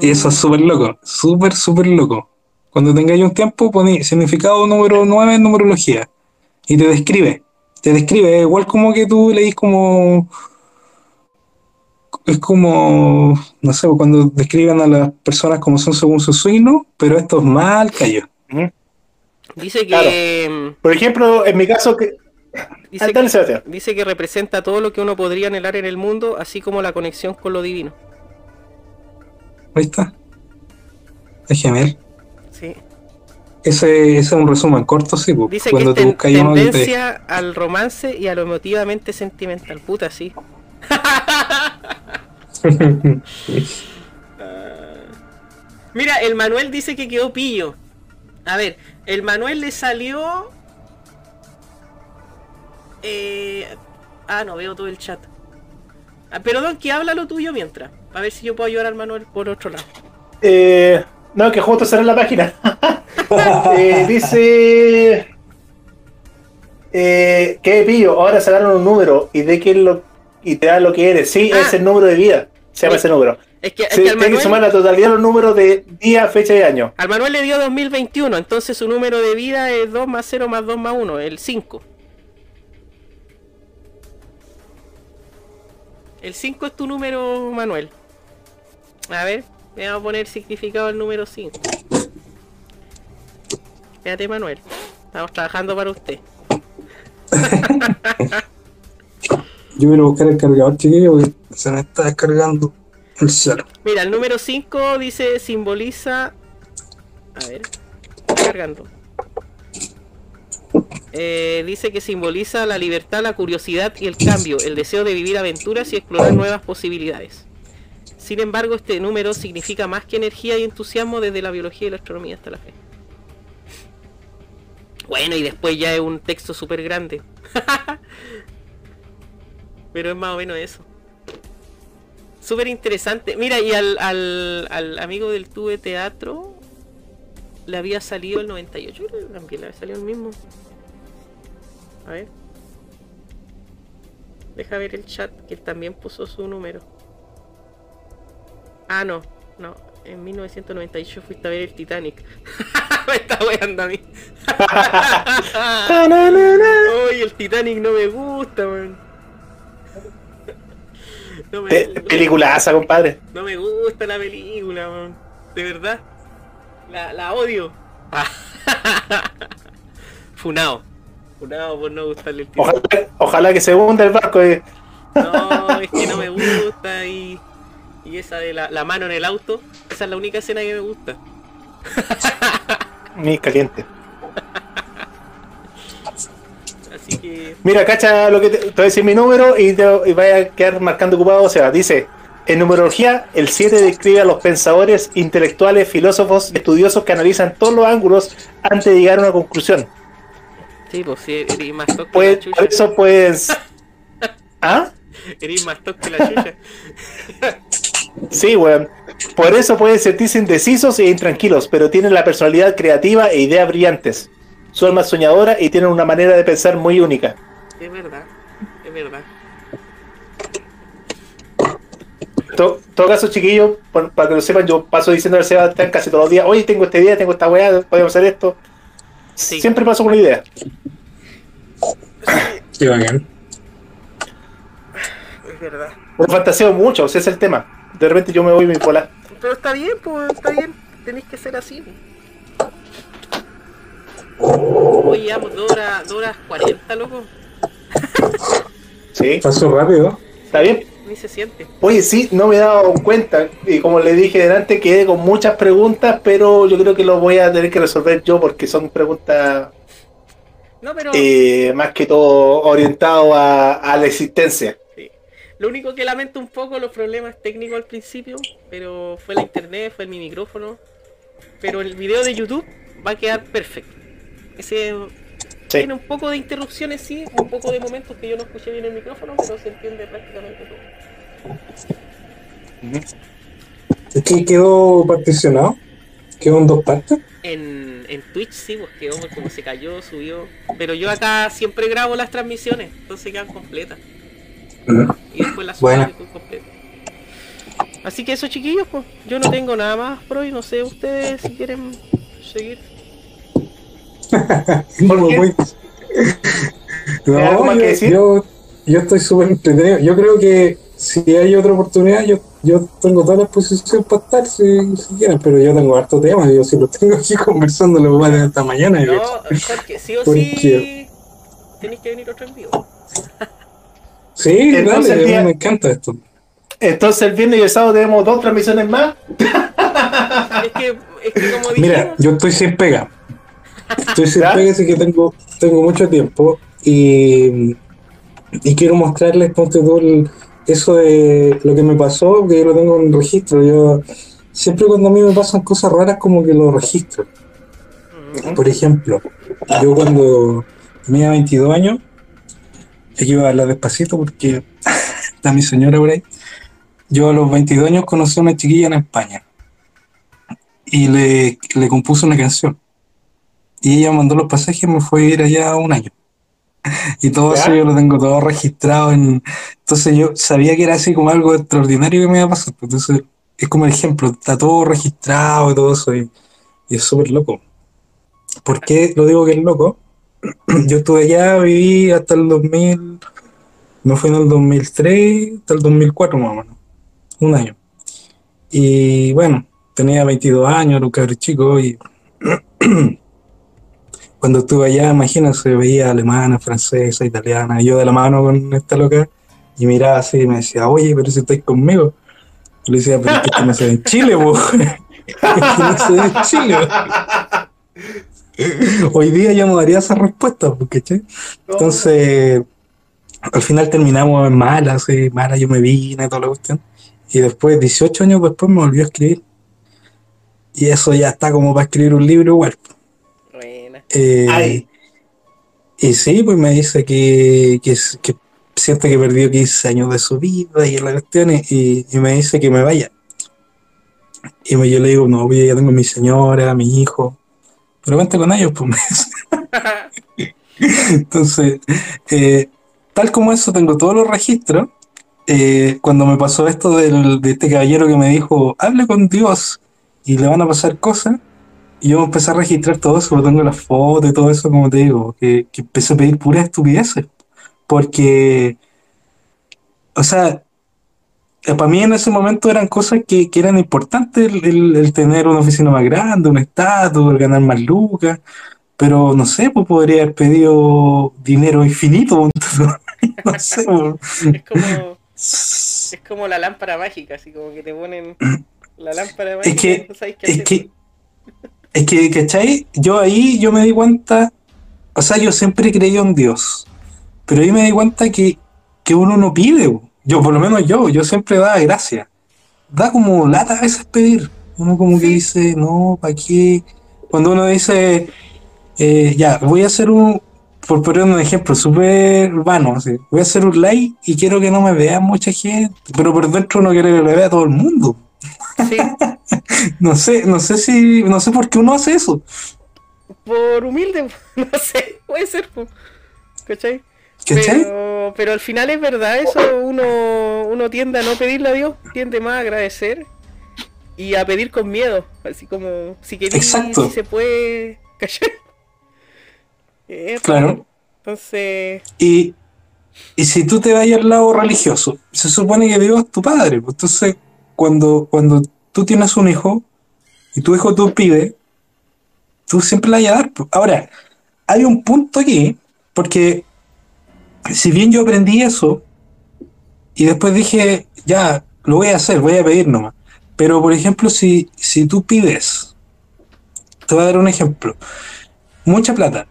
Y eso es súper loco, súper, súper loco. Cuando tengáis un tiempo, poní significado número 9 en numerología y te describe. Te describe, es igual como que tú leís como. Es como, no sé, cuando describen a las personas como son según su signo, pero esto es más al callo. Dice que. Por ejemplo, en mi caso, que. Dice, que Sebastián. dice que representa todo lo que uno podría anhelar en el mundo, así como la conexión con lo divino. Ahí está. Es genial. Sí. ese, ese es un resumen corto, sí. pues, Dice cuando que te es ten- te- tendencia al romance y a lo emotivamente sentimental. Puta, sí. Mira, el Manuel dice que quedó pillo. A ver, el Manuel le salió. Eh... Ah, no veo todo el chat. Ah, pero Don, que habla lo tuyo mientras. A ver si yo puedo ayudar al Manuel por otro lado. Eh, no, que justo cerré la página. Eh, dice. Eh, ¿Qué pillo? Ahora sacaron un número y de qué lo y te da lo que eres. Sí, Ah. es el número de vida. Se llama Sí. ese número. Es que, es Sí, que al, que sumar la totalidad de los números de día, fecha y año. al Manuel le dio 2021, entonces su número de vida es 2 más 0 más 2 más 1, el 5. El 5 es tu número, Manuel. A ver, le vamos a poner significado al número 5. Espérate, Manuel. Estamos trabajando para usted. Yo voy a buscar el cargador, chiquillo, porque se me está descargando el celo. Mira, el número 5 dice simboliza. A ver, cargando. Eh, dice que simboliza la libertad, la curiosidad y el cambio, el deseo de vivir aventuras y explorar nuevas posibilidades. Sin embargo, este número significa más que energía y entusiasmo desde la biología y la astronomía hasta la fe. Bueno, y después ya es un texto súper grande. Pero es más o menos eso. Súper interesante. Mira, y al, al, al amigo del Tube Teatro le había salido el 98. Yo creo que también le había salido el mismo. A ver. Deja ver el chat, que él también puso su número. Ah, no, no. En 1998 fuiste a ver el Titanic. me está weando a mí. Uy, el Titanic no me gusta, man. No me gusta. peliculaza, compadre. No me gusta la película, man. De verdad. La, la odio. Funao. Por no gustarle el título. Ojalá, ojalá que se hunda el barco. eh. No, es que no me gusta y. Y esa de la, la mano en el auto, esa es la única escena que me gusta. Ni caliente. Así que. Mira, cacha lo que te, te voy a decir mi número y, te, y vaya a quedar marcando ocupado. O sea, dice: En numerología, el 7 describe a los pensadores, intelectuales, filósofos, estudiosos que analizan todos los ángulos antes de llegar a una conclusión. Sí, pues sí, eres más toc que Pues, la chucha. por eso, pues. ¿Ah? Eres más toc que la chucha. Sí, weón. Por eso pueden sentirse indecisos e intranquilos, pero tienen la personalidad creativa e ideas brillantes. Su alma soñadora y tienen una manera de pensar muy única. Es verdad, es verdad. To- todo caso, chiquillos, para que lo sepan, yo paso diciendo al Sebastián casi todos los días, oye, tengo esta idea, tengo esta weá, podemos hacer esto. Sí. Siempre paso con una idea. Qué bacán. Es verdad. Me fantaseo mucho, ese es el tema. De repente yo me voy bipolar. Pero está bien, pues, está bien. Tenéis que ser así. pues. Oye, llevamos 2 horas, dos horas 40, loco. Sí, Pasó rápido. está bien. Ni se siente. Oye, sí, no me he dado cuenta. Y como le dije delante, quedé con muchas preguntas, pero yo creo que lo voy a tener que resolver yo porque son preguntas No, pero eh, más que todo orientadas a, a la existencia. sí. lo único que lamento un poco los problemas técnicos al principio, pero fue la internet, fue mi micrófono. Pero el video de YouTube va a quedar perfecto. Ese Sí. tiene un poco de interrupciones, sí, un poco de momentos que yo no escuché bien el micrófono, pero se entiende prácticamente todo. Es que quedó particionado. Quedó en dos partes. En, en Twitch sí, pues quedó como se cayó, subió. Pero yo acá siempre grabo las transmisiones, entonces quedan completas. Y después las subo completas. Así que eso chiquillos, pues yo no tengo nada más por hoy, no sé ustedes si quieren seguir. ¿Por qué? Muy- ¿Hay algo No, yo, yo, yo estoy súper entretenido. Yo creo que si hay otra oportunidad, yo, yo tengo toda la exposición para estar si, si quieren, pero yo tengo harto tema. Yo si lo tengo aquí conversando, lo voy a tener hasta mañana. No. Jorge, sí o ¿Por sí qué? tenéis que venir otro en vivo. Sí, Entonces, dale, a mí tía- me encanta esto. Entonces el viernes y el sábado tenemos dos transmisiones más. Es que, es que como Mira, yo estoy sin pega. Entonces, ¿Ya? fíjese que tengo, tengo mucho tiempo y, y quiero mostrarles, ponte tú, el- eso de lo que me pasó, que yo lo tengo en registro. Yo siempre cuando a mí me pasan cosas raras, como que lo registro. Por ejemplo, yo cuando tenía 22 años, aquí iba a hablar despacito porque está mi señora por ahí. Yo a los 22 años conocí a una chiquilla en España y le, le compuse una canción. Y ella mandó los pasajes y me fue a ir allá un año. Y todo ¿Ya? eso yo lo tengo todo registrado en... Entonces yo sabía que era así como algo extraordinario que me iba a pasar. pues, Entonces es como el ejemplo, está todo registrado y todo eso. Y, y es súper loco. ¿Por qué lo digo que es loco? Yo estuve allá, viví hasta el 2000, me fui en el 2003 hasta el 2004 más o menos, un año. Y bueno, tenía 22 años, era un cabrón chico y cuando estuve allá, imagínense, veía alemana, francesa, italiana, yo de la mano con esta loca y miraba así y me decía, oye, pero si estáis conmigo. Y le decía, pero es que no se ve en Chile, que no se ve en Chile. Hoy día yo no daría esa respuesta, porque entonces al final terminamos en mala, así, mala, yo me vine, toda la cuestión. Y después, 18 años después, me volvió a escribir. Y eso ya está como para escribir un libro igual. Eh, y sí, pues me dice que, que, que siente que perdió 15 años de su vida y la cuestión, y, y me dice que me vaya. Y me- yo le digo, no, pues ya tengo mi señora, mi hijo, pero vente con ellos, pues. Entonces, eh, tal como eso, tengo todos los registros. Eh, cuando me pasó esto del- de este caballero que me dijo, hable con Dios y le van a pasar cosas, yo empecé a registrar todo eso, tengo las fotos y todo eso, como te digo, que, que empecé a pedir puras estupideces. Porque, o sea, para mí en ese momento eran cosas que, que eran importantes, el, el- el tener una oficina más grande, un estatus, el ganar más lucas, pero no sé, pues podría haber pedido dinero infinito, no sé, pues. Es como, es como la lámpara mágica, así como que te ponen la lámpara mágica. Es que, no sabes qué es hacer. que, es que, ¿cachai? Yo ahí, yo me di cuenta, o sea, yo siempre he creído en Dios, pero ahí me di cuenta que, que uno no pide, yo por lo menos yo, yo siempre daba gracias. Da como lata a veces pedir. Uno como que dice, no, ¿para qué? Cuando uno dice, eh, ya, voy a hacer un, por poner un ejemplo súper vano, así, voy a hacer un like y quiero que no me vea mucha gente, pero por dentro uno quiere que lo vea todo el mundo. Sí, No sé, no sé si, no sé por qué uno hace eso. por humilde, no sé, puede ser, ¿cachai? ¿Cachai? Pero, pero al final es verdad eso, uno, uno tiende a no pedirle a Dios, tiende más a agradecer y a pedir con miedo, así como si Exacto. si se puede, ¿cachai? Claro. Entonces, Y, y si tú te vas al lado religioso, se supone que Dios es tu padre. pues, Entonces, cuando, cuando tú tienes un hijo y tu hijo tú pide, tú siempre le vas a dar. Ahora, hay un punto aquí, porque si bien yo aprendí eso y después dije, ya, lo voy a hacer, voy a pedir nomás. Pero, por ejemplo, si, si tú pides, te voy a dar un ejemplo, mucha plata,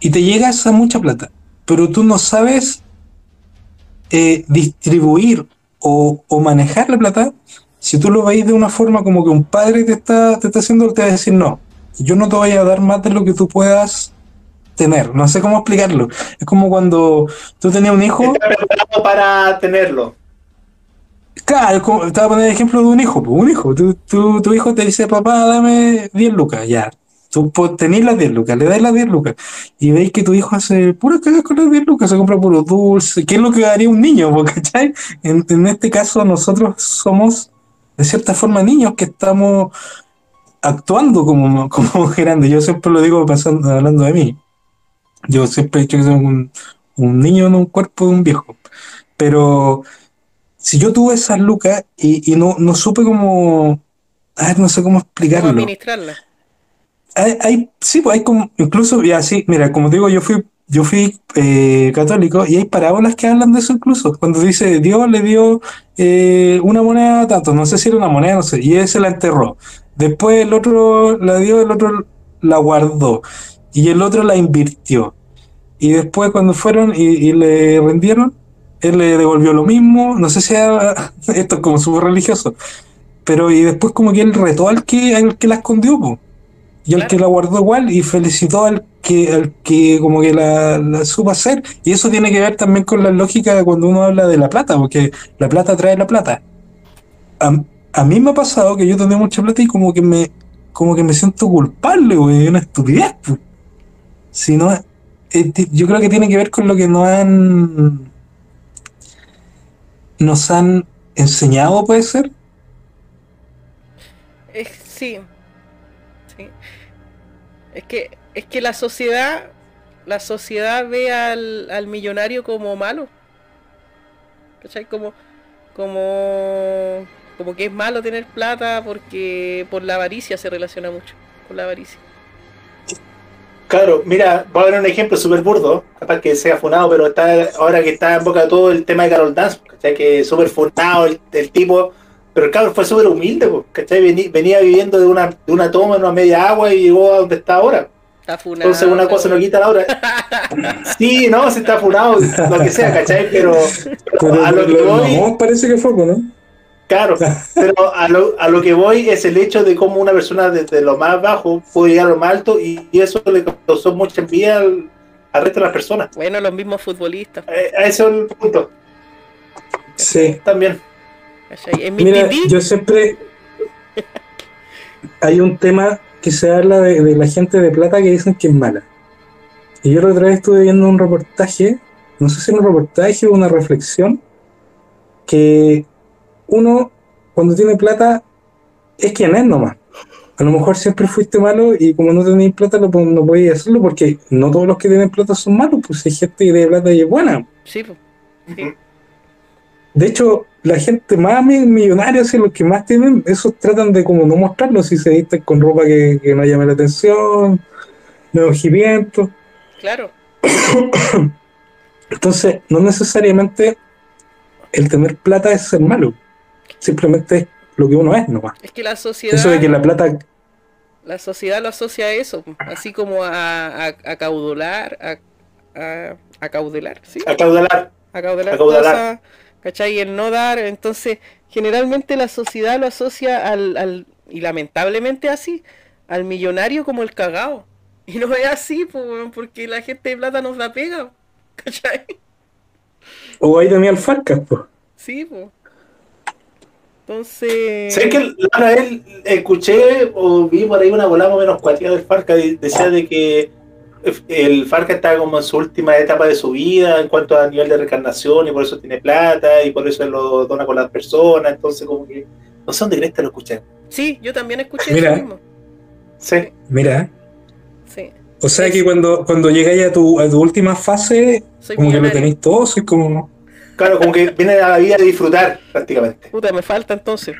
y te llega esa mucha plata, pero tú no sabes eh, distribuir o, o manejar la plata, si tú lo veis de una forma como que un padre te está, te está haciendo, te va a decir, no, yo no te voy a dar más de lo que tú puedas tener. No sé cómo explicarlo. Es como cuando tú tenías un hijo. Está preparado para tenerlo. Claro, como- te voy a poner el ejemplo de un hijo. pues, un hijo. Tu, tu- tu hijo te dice, papá, dame 10 lucas. Ya. Tú tenés las 10 lucas, le das las 10 lucas. Y veis que tu hijo hace puras cagas con las 10 lucas, se compra puros dulces. ¿Qué es lo que haría un niño? ¿cachai? En, en este caso, nosotros somos, de cierta forma, niños que estamos actuando como, como grandes. Yo siempre lo digo pensando, hablando de mí. Yo siempre he dicho que soy un, un niño en un cuerpo de un viejo. Pero si yo tuve esas lucas y, y no, no supe cómo. No sé cómo ¿cómo explicarlo. Hay, hay- sí, pues hay como, incluso, ya sí, mira, como digo, yo fui, yo fui eh, católico y hay parábolas que hablan de eso incluso. Cuando dice Dios le dio eh, una moneda tanto, no sé si era una moneda, no sé, y ese la enterró. Después el otro la dio, el otro la guardó. y el otro la invirtió. Y después cuando fueron y, le rendieron, él le devolvió lo mismo, no sé si esto es como súper religioso, pero y después como que él retó al que, al que la escondió, po. Y al Claro. que la guardó igual, y felicitó al que, al que como que la, la supo hacer, y eso tiene que ver también con la lógica de cuando uno habla de la plata, porque la plata trae la plata. A, a mí me ha pasado que yo tenía mucha plata y como que me, como que me siento culpable, güey, una estupidez, po. Si no, yo creo que tiene que ver con lo que nos han nos han enseñado, puede ser. Sí. Sí. Es que, es que la sociedad, la sociedad ve al, al millonario como malo. ¿Cachai? Como, como, como que es malo tener plata porque por la avaricia se relaciona mucho. Con la avaricia. Claro, mira, voy a dar un ejemplo súper burdo, capaz que sea funado, pero está ahora que está en boca de todo el tema de Carol Dance, ¿cachai? Que es súper funado el tipo, pero el cabrón fue súper humilde, po, ¿cachai? Venía viviendo de una, de una toma en una media agua y llegó a donde está ahora. Está funado. Entonces una cosa no quita la otra. Sí, no, se está funado, lo que sea, ¿cachai? Pero, Pero a lo que voy, no, parece que fue, ¿no? claro, pero a lo, a lo que voy es el hecho de cómo una persona desde lo más bajo puede llegar a lo más alto y, y eso le causó mucha envidia al, al resto de las personas. Bueno, los mismos futbolistas. Eh, a ese es el punto Sí. también. ¿Cachai? En mi Mira, yo siempre. Hay un tema que se habla de, de la gente de plata que dicen que es mala. Y yo la otra vez estuve viendo un reportaje, no sé si un reportaje o una reflexión, que uno, cuando tiene plata, es quien es nomás. A lo mejor siempre fuiste malo y como no tenéis plata no, no podías hacerlo porque no todos los que tienen plata son malos, pues hay gente que tiene plata y es buena. Sí. De hecho, la gente más mi- millonaria, así, los que más tienen, esos tratan de como no mostrarlo, si se visten con ropa que, que no llame la atención, no ojimiento. claro. Entonces, no necesariamente el tener plata es ser malo. Simplemente es lo que uno es nomás. Es que la sociedad. Eso de que la plata, La sociedad lo asocia a eso, así como a, a, a caudular, a, a, a caudelar, ¿sí? Acaudallar. A caudelar Acaudalar. ¿Cachai? El no dar, entonces, generalmente la sociedad lo asocia al, al y lamentablemente así, al millonario como el cagao. Y no es así, weón, porque la gente de plata nos da pega, ¿cachai? o ahí tenía el Farcas, pues. Sí, pues. Entonces... Sé que la vez escuché o vi por ahí una o menos cuatía del Farca y decía de que el Farca está como en su última etapa de su vida en cuanto a nivel de reencarnación y por eso tiene plata y por eso lo dona con las personas, entonces como que no sé dónde crees que lo escuché. Sí, yo también escuché Mira. eso mismo. Sí, Mira, Sí, o sea que cuando, cuando llegáis a tu, a tu última fase, soy como que lo tenéis todo, soy como... claro, como que viene a la vida de disfrutar prácticamente. Puta, me falta entonces.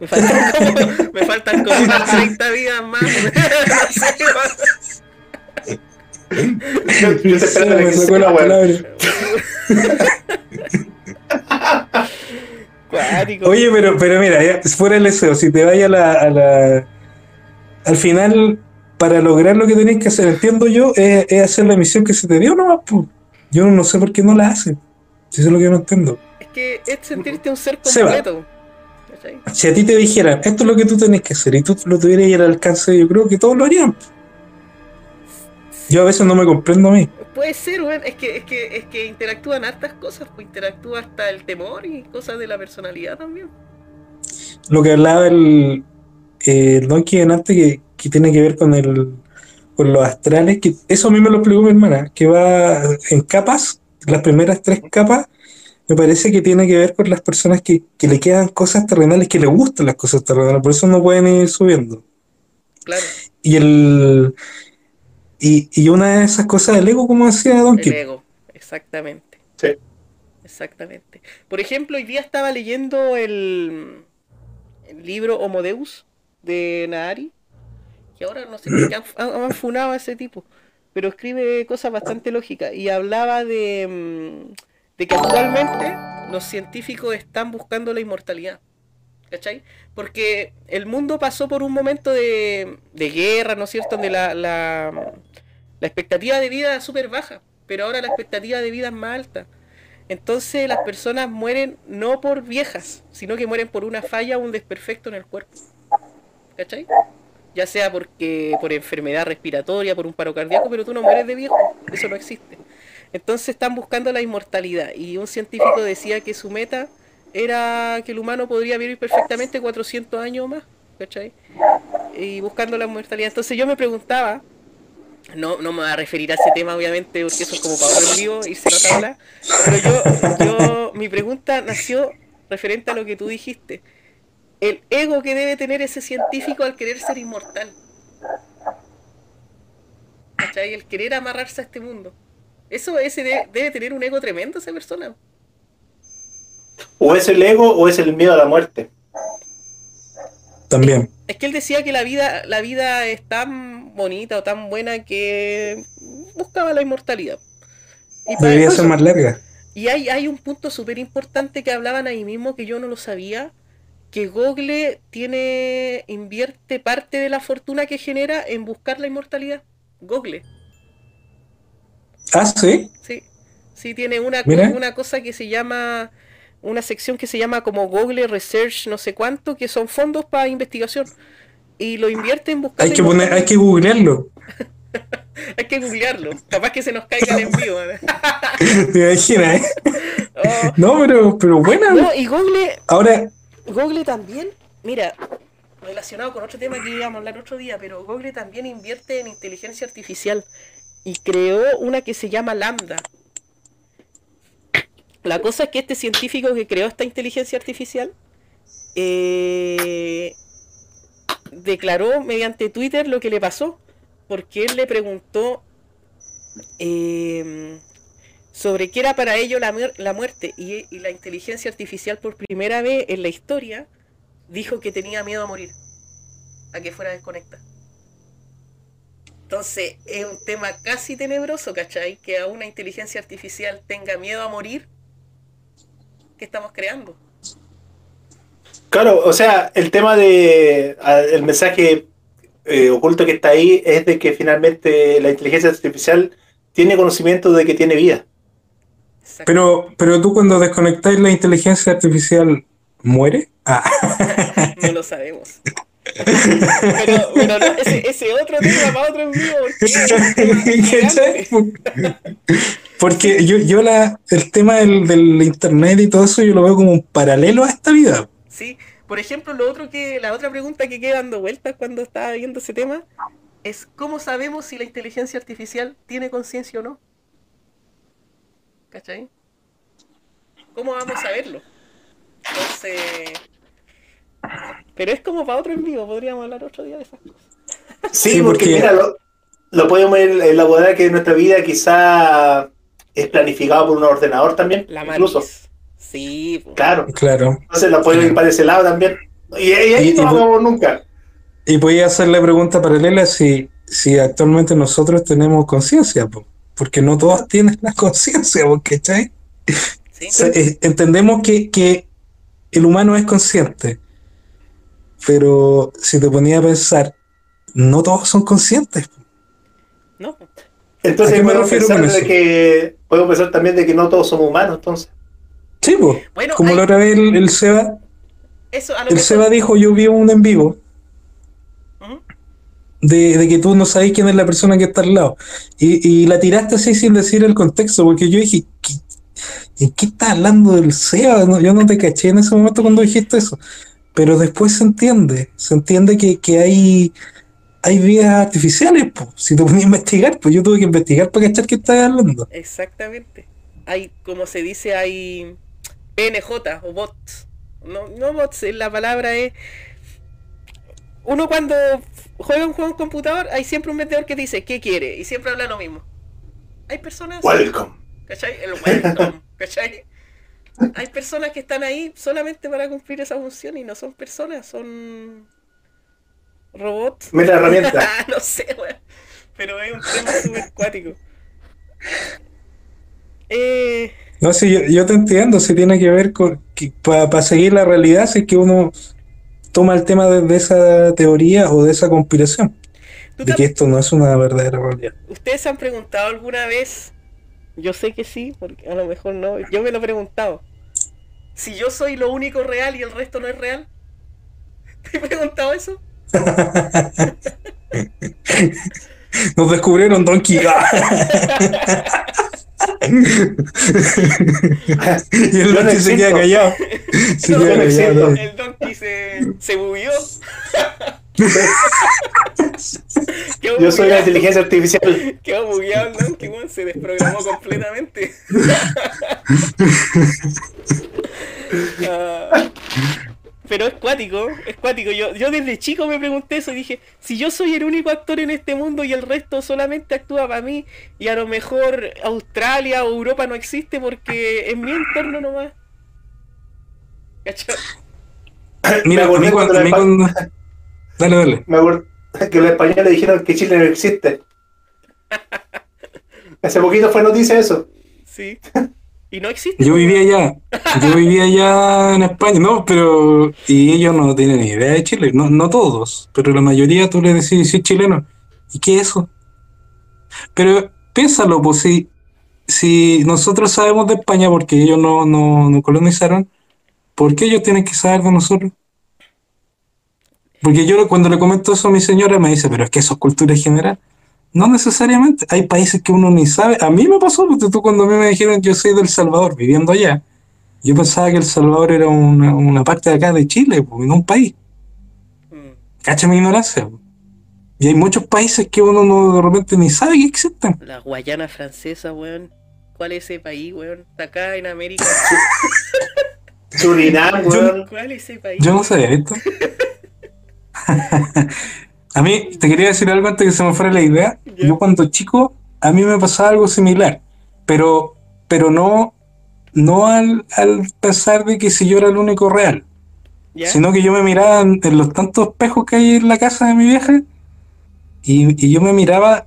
Me faltan como, me faltan como unas 30 vidas más. Yo, me que sacó la palabra. Cuático. Oye, pero, pero mira, ya, fuera el deseo, si te vayas a la, a la- Al final, para lograr lo que tenés que hacer, entiendo yo, es, es hacer la misión que se te dio nomás, pues. Yo no sé por qué no la hacen. Si eso es lo que yo no entiendo. Es que es sentirte un ser completo. Si a ti te dijeran, esto es lo que tú tenés que hacer, y tú lo tuvieras ahí al alcance, yo creo que todos lo harían. Yo a veces no me comprendo a mí. Puede ser, weón. Es que, es que, es que interactúan hartas cosas, pues interactúa hasta el temor y cosas de la personalidad también. Lo que hablaba el, eh, Donkey antes que, que tiene que ver con el con los astrales, que eso a mí me lo explicó mi hermana, que va en capas, las primeras tres capas, me parece que tiene que ver con las personas que, que le quedan cosas terrenales, que le gustan las cosas terrenales, por eso no pueden ir subiendo. Claro, Y el y, y una de esas cosas del ego, como decía el Donkey, ego. Exactamente. Sí. Exactamente. Por ejemplo, hoy día estaba leyendo el, el libro Homo Deus de Nahari, que ahora no sé qué han, han- han funado a ese tipo, pero escribe cosas bastante lógicas y hablaba de, mm, de que actualmente los científicos están buscando la inmortalidad. ¿Cachai? Porque el mundo pasó por un momento de, de guerra, ¿no es cierto? Donde la, la, expectativa de vida es súper baja, pero ahora la expectativa de vida es más alta. Entonces las personas mueren no por viejas, sino que mueren por una falla o un desperfecto en el cuerpo. ¿Cachai? Ya sea porque por enfermedad respiratoria, por un paro cardíaco, pero tú no mueres de viejo, eso no existe. Entonces están buscando la inmortalidad y un científico decía que su meta era que el humano podría vivir perfectamente 400 años o más, ¿cachai? Y buscando la inmortalidad. Entonces yo me preguntaba, no, no me voy a referir a ese tema obviamente porque eso es como para otro vivo, irse a la tabla, pero yo, yo, mi pregunta nació referente a lo que tú dijiste. El ego que debe tener ese científico al querer ser inmortal. ¿Cachai? El querer amarrarse a este mundo. Eso ese de- debe tener un ego tremendo esa persona. O es el ego o es el miedo a la muerte. También. Es que él decía que la vida, la vida es tan bonita o tan buena que buscaba la inmortalidad. Y, para- Debería ser más larga. y hay, hay un punto súper importante que hablaban ahí mismo que yo no lo sabía, que Google tiene, invierte parte de la fortuna que genera en buscar la inmortalidad. Google, Ah, sí. sí. Sí, tiene una, Mira. una cosa que se llama, una sección que se llama como Google Research no sé cuánto, que son fondos para investigación. Y lo invierte en buscar Hay que poner, hay que googlearlo. Hay que googlearlo. Capaz que se nos caiga el envío. ¿Te imaginas, eh? Oh, No, pero, pero buena. no, y Google, Ahora, Google también, mira, relacionado con otro tema que íbamos a hablar otro día, pero Google también invierte en inteligencia artificial y creó una que se llama Lambda. La cosa es que este científico que creó esta inteligencia artificial eh, declaró mediante Twitter lo que le pasó, porque él le preguntó eh, sobre qué era para ello la, muer- la muerte y, y la inteligencia artificial por primera vez en la historia dijo que tenía miedo a morir, a que fuera desconecta. Entonces es un tema casi tenebroso, ¿cachai? Que a una inteligencia artificial tenga miedo a morir, ¿qué estamos creando? Claro, o sea, el tema de el mensaje eh, oculto que está ahí es de que finalmente la inteligencia artificial tiene conocimiento de que tiene vida. Exacto. pero, pero tú cuando desconectáis la inteligencia artificial, ¿muere? Ah, No lo sabemos. Pero, pero no, ese, ese otro tema para otro en vivo, porque yo, yo la, el tema del, del internet y todo eso, yo lo veo como un paralelo a esta vida. Sí, por ejemplo, lo otro que, la otra pregunta que queda dando vueltas cuando estaba viendo ese tema es cómo sabemos si la inteligencia artificial tiene conciencia o no. ¿Cachai? ¿Cómo vamos a saberlo? Entonces. Pero es como para otro en vivo, podríamos hablar otro día de esas cosas. Sí, Sí, porque, porque- mira, lo, lo podemos ver en la bodega que nuestra vida quizá es planificado por un ordenador también, La incluso. Sí. Claro, Claro. entonces la podemos ir para ese lado también. Y, y ahí Y- no y- hagamos nunca. Y podía hacer la pregunta paralela si, si actualmente nosotros tenemos conciencia, po. porque no todos tienen la conciencia, ¿cachai? Sí. O sea, eh, entendemos que, que el humano es consciente, pero si te ponía a pensar, no todos son conscientes. ¿No? Entonces ¿A qué me podemos refiero pensar de que podemos pensar también de que no todos somos humanos, entonces. Sí, po. Bueno, como hay- la otra vez el, el Seba, Eso a lo el Seba dijo, yo vi un en vivo de, de que tú no sabes quién es la persona que está al lado. Y, y la tiraste así sin decir el contexto, porque yo dije, ¿qué, ¿en qué estás hablando del Seba? No, yo no te caché en ese momento cuando dijiste eso. Pero después se entiende, se entiende que, que hay, hay vidas artificiales, po. si te pones a investigar, pues yo tuve que investigar para cachar qué estás hablando. Exactamente. Hay, como se dice, hay PNJ o bots. No, no bots, la palabra es. Uno cuando juega un juego en computador, hay siempre un vendedor que dice, ¿qué quiere? Y siempre habla lo mismo. Hay personas. Welcome. ¿Cachai? El welcome, ¿cachai? Hay personas que están ahí solamente para cumplir esa función y no son personas, son robots. Mira la herramienta. no sé, weón. Pero es un tema súper cuático. Eh, No, sí, yo, yo te entiendo, si tiene que ver con que para seguir la realidad, si es que uno toma el tema desde esa teoría o de esa conspiración. ¿Tú de que esto no es una verdadera realidad. ¿Ustedes se han preguntado alguna vez? Yo sé que sí, porque a lo mejor no. Yo me lo he preguntado. Si yo soy lo único real y el resto no es real. ¿Te he preguntado eso? Nos descubrieron Donkey. y el no Donkey se queda callado. Se No, queda no callado. El donkey se, se Yo soy la inteligencia artificial. Quedó bugueado el donkey, weón. Se desprogramó completamente. Ah, pero es cuático, es cuático. Yo, yo desde chico me pregunté eso y dije, si yo soy el único actor en este mundo y el resto solamente actúa para mí, y a lo mejor Australia o Europa no existe porque es mi entorno nomás. ¿Cachai? Mira, Me acordé cuando, a mí cuando cuando- Dale, dale. Me acuerdo que los españoles dijeron que Chile no existe. Hace poquito fue noticia eso. Sí. Y no existe. Yo vivía allá, yo vivía allá en España, no, pero y ellos no tienen ni idea de Chile, no, no todos, pero la mayoría tú les decís, soy chileno, ¿y qué es eso? Pero piénsalo, pues si, si nosotros sabemos de España porque ellos no, no, no colonizaron, ¿por qué ellos tienen que saber de nosotros? Porque yo cuando le comento eso a mi señora me dice, pero es que eso es cultura general. No necesariamente. Hay países que uno ni sabe. A mí me pasó, porque tú cuando a mí me dijeron yo soy del Salvador, viviendo allá, yo pensaba que El Salvador era una, una parte de acá de Chile, pues, no un país. Mm. Cacha mi ignorancia. pues. Y hay muchos países que uno no, de repente ni sabe que existen. La Guayana francesa, weón. ¿Cuál es ese país, weón? Está acá en América. Surinam, weón. ¿Cuál es ese país? Yo no sabía esto. a mí, te quería decir algo antes que se me fuera la idea. Yo cuando chico, a mí me pasaba algo similar, pero, pero no, no al, al pensar de que si yo era el único real, sino que yo me miraba en, en los tantos espejos que hay en la casa de mi vieja y, y yo me miraba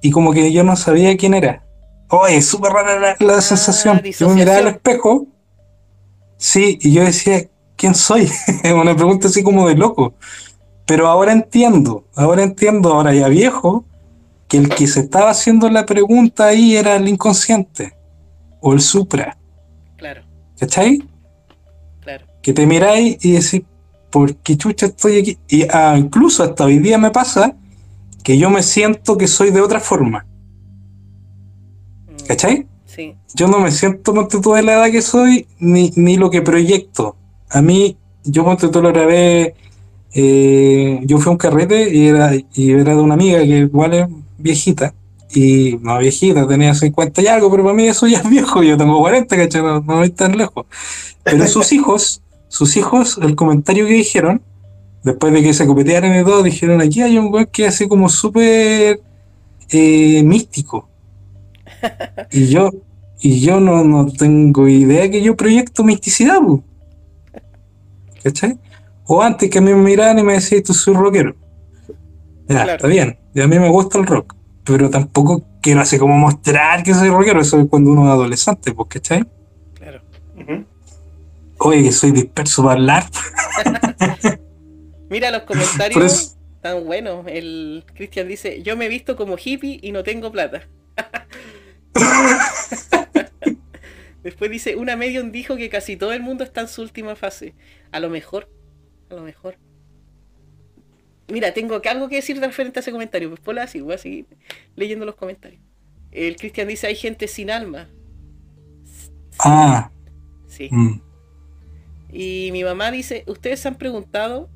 y como que yo no sabía quién era. Oye, es súper rara la, la sensación. Yo me miraba al espejo, sí, y yo decía, ¿quién soy? Una pregunta así como de loco. Pero ahora entiendo, ahora entiendo, ahora ya viejo, que el que se estaba haciendo la pregunta ahí era el inconsciente o el supra, Claro, ¿cachai? claro. que te miráis y decís, ¿por qué chucha estoy aquí? Y ah, incluso hasta hoy día me pasa que yo me siento que soy de otra forma, Mm, ¿cachai? Sí. Yo no me siento ponte tú de la edad que soy, ni, ni lo que proyecto. A mí, yo ponte tú lo grabé, eh, yo fui a un carrete y era, y era de una amiga que igual es viejita. Y no viejita, tenía 50 y algo, pero para mí eso ya es viejo, yo tengo 40, ¿cachai? No, no voy tan lejos. Pero sus hijos, sus hijos, el comentario que dijeron, después de que se copetearon y todo, dijeron, aquí hay un weón que es así como súper eh, místico. Y yo, y yo no, no tengo idea que yo proyecto misticidad. ¿cachai? O antes que a mí me miraran y me decían, tú soy rockero. Ya, Claro. está bien, y a mí me gusta el rock, pero tampoco quiero así como mostrar que soy rockero, eso es cuando uno es adolescente, pues, ¿cachai? Claro. Ujú. Oye, que soy disperso para hablar. Mira los comentarios. eso- Tan buenos. El Cristian dice, yo me he visto como hippie y no tengo plata. Después dice, una medium dijo que casi todo el mundo está en su última fase. A lo mejor, a lo mejor. Mira, tengo que- algo que decir referente a ese comentario. Pues ponla así, voy a seguir leyendo los comentarios. El Cristian dice, hay gente sin alma. Ah, Sí. mm. Y mi mamá dice, ¿ustedes se han preguntado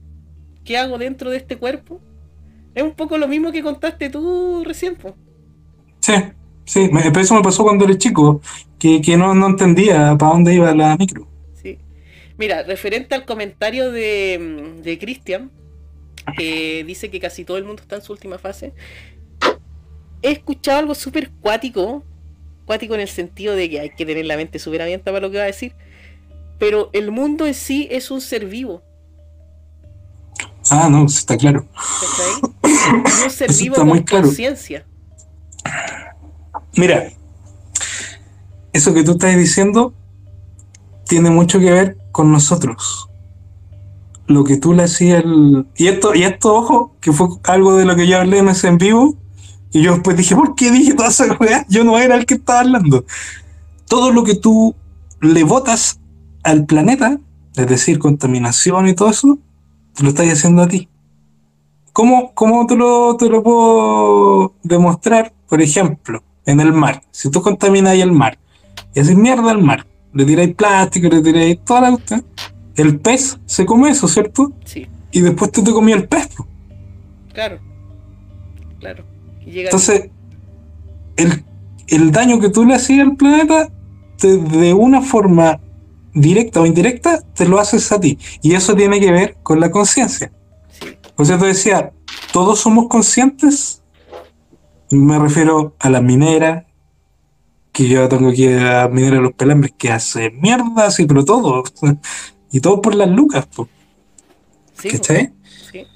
qué hago dentro de este cuerpo? Es un poco lo mismo que contaste tú recién, po. sí, sí, me, pero eso me pasó cuando era chico, que, que no, no entendía para dónde iba la micro. Mira, referente al comentario de, mm, de Cristian, que dice que casi todo el mundo está en su última fase, he escuchado algo súper cuático, cuático en el sentido de que hay que tener la mente súper abierta para lo que va a decir, pero el mundo en sí es un ser vivo, Ah, no, está claro. ¿cachai? Es un ser Eso vivo está con conciencia. Mira, eso que tú estás diciendo tiene mucho que ver con nosotros. lo que tú le hacías Y esto, y esto, ojo, que fue algo de lo que yo hablé en vivo. Y yo después dije, ¿por qué dije toda esa weá? Yo no era el que estaba hablando. Todo lo que tú le botas al planeta, es decir, contaminación y todo eso, te lo estás haciendo a ti. ¿Cómo, cómo te, lo, te lo puedo demostrar? Por ejemplo, en el mar. Si tú contaminas el mar y haces mierda al mar, le tiráis plástico, le tiráis toda la cuestión, el pez se come eso, ¿cierto? Sí, Y después tú te comías el pez. claro. Claro. Y llega Entonces, el, el daño que tú le hacías al planeta, te- de una forma directa o indirecta, te lo haces a ti. Y eso tiene que ver con la conciencia. sí, O sea, tú decías, ¿todos somos conscientes? Me refiero a la minera, que yo tengo que ir a minera los pelambres, que hace mierda, así, pero todo. Y todo por las lucas, po, sí, ¿cachai? sí,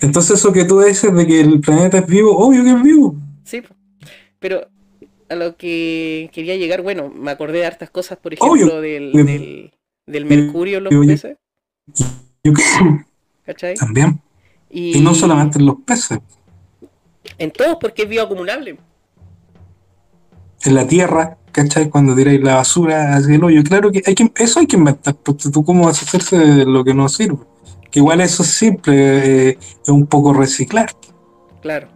Entonces eso que tú dices de que el planeta es vivo, obvio que es vivo. sí. Pero a lo que quería llegar, bueno, me acordé de hartas cosas, por ejemplo, del, Obvio. del, del mercurio en los peces, Yo ¿cachai? también. Y, Y no solamente en los peces, En todos, porque es bioacumulable. En la tierra, ¿cachai? Cuando tiráis la basura hacia el hoyo. Claro que, hay que eso hay que inventar, porque tú cómo vas a hacerse de lo que no sirve. Que igual eso es simple, eh, es un poco reciclar. Claro.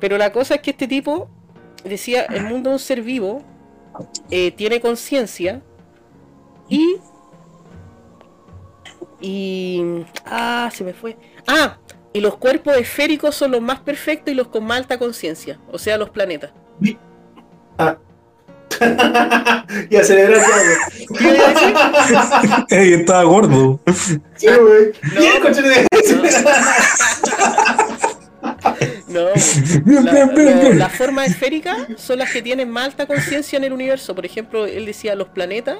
Pero la cosa es que este tipo decía, el mundo de un ser vivo eh, tiene conciencia y... Y... Ah, se me fue. Ah, y los cuerpos esféricos son los más perfectos y los con más alta conciencia, o sea, los planetas. Ah. y a celebrar ya, güey. ¿Qué iba a decir? Ey, estaba gordo. Sí, güey. No, Bien, coche de- No, Bien, la- bien, bien, lo- bien. las formas esféricas son las que tienen más alta conciencia en el universo. Por ejemplo, él decía los planetas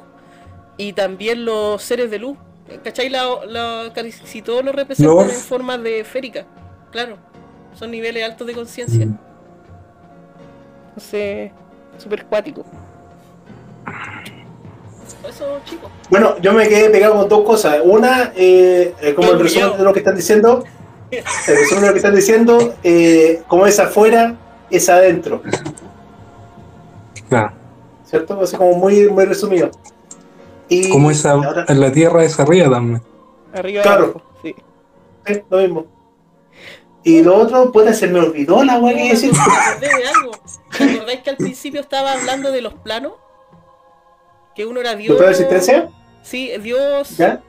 y también los seres de luz. ¿Cachai? La, la- si todos lo representan Los- en forma de esférica. Claro, son niveles altos de conciencia. Mm. Entonces, súper cuático. Eso, chicos. Bueno, yo me quedé pegado con dos cosas. Una, eh, eh, como el resumen de lo que están diciendo, el resumen de lo que están diciendo, eh, como es afuera, es adentro, Claro. ¿cierto? Así como muy, muy resumido. Y Como esa, ahora- en la tierra es arriba también. Arriba Claro. Sí, lo mismo. Y lo otro, puede se me olvidó la weá que decir. Me acordé de algo. ¿Te acordáis que al principio estaba hablando de los planos? Que uno era Dios. ¿Doctor de existencia? Sí, Dios. ¿Ya?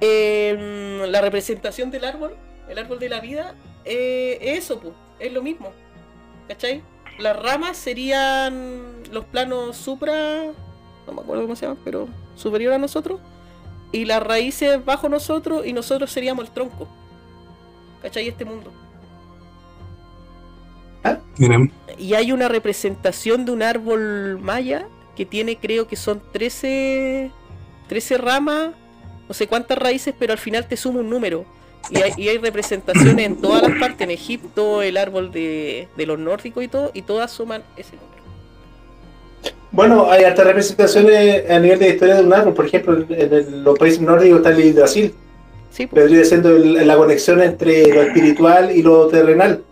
eh, la representación del árbol, el árbol de la vida, eh, eso, pues, es lo mismo. ¿Cachai? Las ramas serían los planos supra, no me acuerdo cómo se llaman, pero superior a nosotros. Y las raíces bajo nosotros y nosotros seríamos el tronco. ¿Cachai? Este mundo. Miren, Y hay una representación de un árbol maya que tiene, creo que son 13, 13 ramas, no sé cuántas raíces, pero al final te suma un número. Y hay, y hay representaciones en todas las partes, en Egipto, el árbol de, de los nórdicos y todo, y todas suman ese número. Bueno, hay altas representaciones a nivel de historia de un árbol. Por ejemplo, en, en los países nórdicos está el Brasil. Sí, pues, Vendría siendo el- la conexión entre lo espiritual y lo terrenal.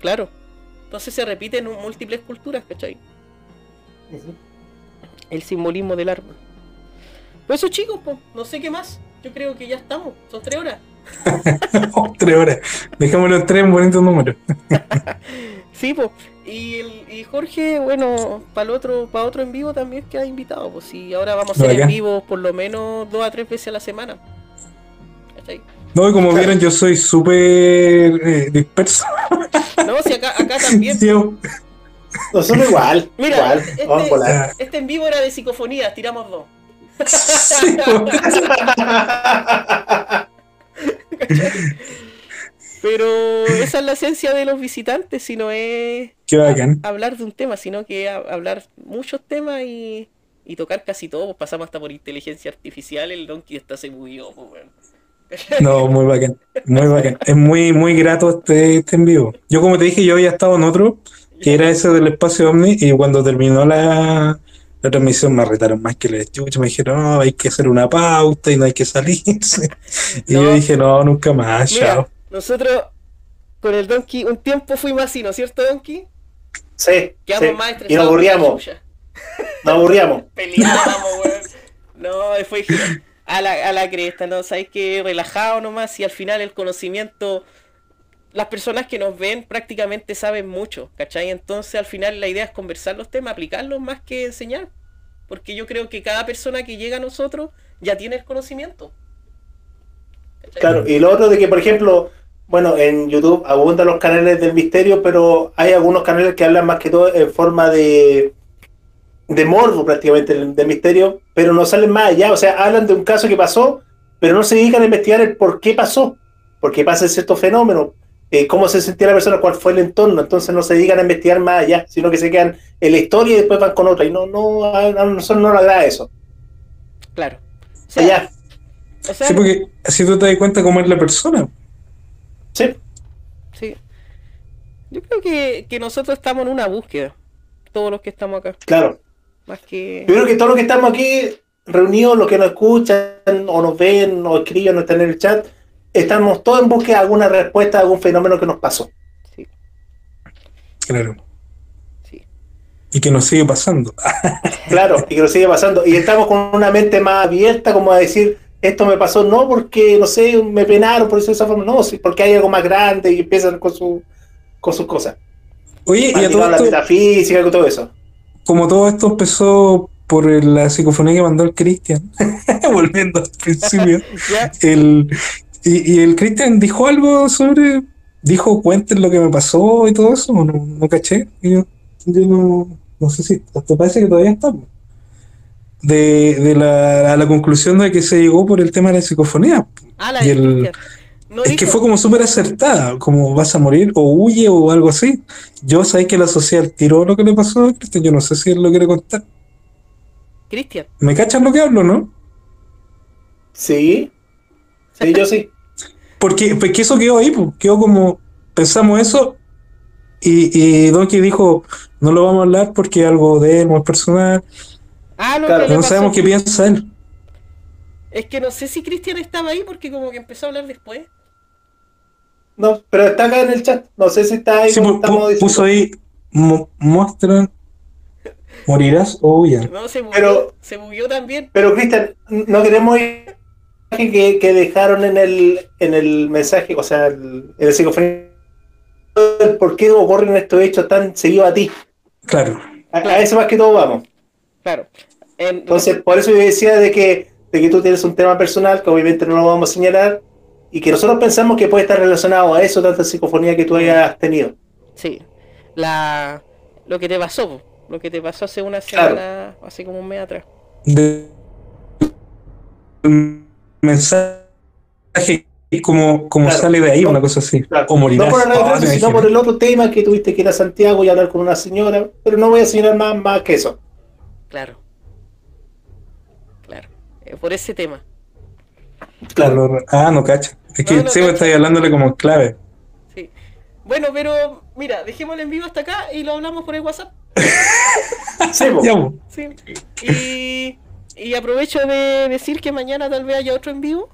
claro. Entonces se repiten en múltiples culturas, ¿cachai? El simbolismo del árbol. Pues eso chicos, pues, no sé qué más. Yo creo que ya estamos. Son tres horas. oh, tres horas. Dejémoslo en tres bonitos números. Sí, pues. Y, el, y Jorge, bueno, para otro, para otro en vivo también queda invitado, pues. Y ahora vamos a Bacán. en vivo por lo menos dos a tres veces a la semana. ¿Cachai? No, y como vieron, yo soy súper eh, disperso. No, si acá, acá también. Yo- Nosotros igual. Mira, igual. este- Vamos a volar. Este en vivo era de psicofonía, tiramos dos. sí. Pero esa es la esencia de los visitantes, si no es Qué bacán. hablar de un tema, sino que hablar muchos temas y, y tocar casi todo. Pues pasamos hasta por inteligencia artificial, el Donkey está se bugueó, pues, weón. No, muy bacán. Muy bacán. Es muy, muy grato este, este en vivo. Yo, como te dije, yo había estado en otro, que era ese del espacio Omni, y cuando terminó la, la transmisión me retaron más que la chucha. Me dijeron, no, hay que hacer una pauta y no hay que salirse. Y No. yo dije, no, nunca más, Mira, chao. nosotros con el Donkey un tiempo fuimos así, ¿no es cierto, Donkey? Sí, Quedamos sí. más Y estresados. nos que la aburríamos, nos aburríamos. Peleábamos, weón. No, fue a la, a la cresta, ¿no? Sabes que relajado nomás y al final el conocimiento. Las personas que nos ven prácticamente saben mucho, ¿cachai? Entonces al final la idea es conversar los temas, aplicarlos más que enseñar. Porque yo creo que cada persona que llega a nosotros ya tiene el conocimiento. Claro, y lo otro de que, por ejemplo, bueno, en YouTube abundan los canales del misterio, pero hay algunos canales que hablan más que todo en forma de de morbo prácticamente del, misterio, pero no salen más allá, o sea, hablan de un caso que pasó, pero no se dedican a investigar el por qué pasó, por qué pasa cierto fenómeno, eh, cómo se sentía la persona, cuál fue el entorno, entonces no se dedican a investigar más allá, sino que se quedan en la historia y después van con otra, y no, no, a a nosotros no nos agrada eso. Claro. O sea, Allá, o sea, Sí, porque así tú te das cuenta cómo es la persona. sí, sí. Yo creo que, que nosotros estamos en una búsqueda. Todos los que estamos acá. claro. Más que. Yo creo que todos los que estamos aquí reunidos, los que nos escuchan o nos ven o escriben o están en el chat, estamos todos en búsqueda de alguna respuesta a algún fenómeno que nos pasó. Sí, Claro. sí. Y que nos sigue pasando. Claro, y que nos sigue pasando. Y estamos con una mente más abierta, como a decir, esto me pasó no porque, no sé, me penaron por eso de esa forma, no, sí, porque hay algo más grande y empiezan con, su, con sus cosas. Oye, y a todo la esto, metafísica y todo eso. Como todo esto empezó por la psicofonía que mandó el Cristian, volviendo al principio, el, y, y el Cristian dijo algo sobre, dijo cuenten lo que me pasó y todo eso, ¿o no, no caché, yo, yo no, no sé si, hasta parece que todavía estamos. De, de la, a la conclusión de que se llegó por el tema de la psicofonía. ah, la Y el-. No Es que fue como súper acertada, como vas a morir o huye o algo así. Yo sabía que la social tiró lo que le pasó a Cristian, yo no sé si él lo quiere contar. Cristian. ¿Me cachan lo que hablo, no? Sí, sí, yo sí. Porque, porque eso quedó ahí, pues, quedó como, pensamos eso y, y Donkey dijo, no lo vamos a hablar porque es algo de él, muy personal, Ah, lo Claro, no sabemos qué piensa él. Es que no sé si Cristian estaba ahí porque como que empezó a hablar después. No, pero está acá en el chat. No sé si está ahí Sí, como pu- estamos pu- diciendo. puso ahí, "Mo- muestran, morirás o huyan. No, se bugueó, Pero- se bugueó también. Pero Cristian, no queremos ir que, que dejaron en el, en el mensaje, o sea, el- en el por qué ocurren estos hechos tan seguidos a ti. Claro, A, a eso más que todo vamos. Claro. En- Entonces, por eso yo decía de que, de que tú tienes un tema personal, que obviamente no lo vamos a señalar, y que nosotros pensamos que puede estar relacionado a eso, tanta psicofonía que tú hayas tenido. Sí. La, lo que te pasó, lo que te pasó hace una Claro. semana, hace como un mes atrás. de un mensaje como, como Claro. sale de ahí, No. una cosa así. Claro. O morirás. No por el Ah, retraso, te sino por el otro tema que tuviste que ir a Santiago y hablar con una señora, pero no voy a señalar más, más que eso. Claro. Claro. Eh, por ese tema. Claro. Ah, no cacha. Es que No, no sí, estáis hablándole como clave. Sí. Bueno, pero mira, dejémoslo en vivo hasta acá y lo hablamos por el WhatsApp. Sí. Sí. Y, y aprovecho de decir que mañana tal vez haya otro en vivo.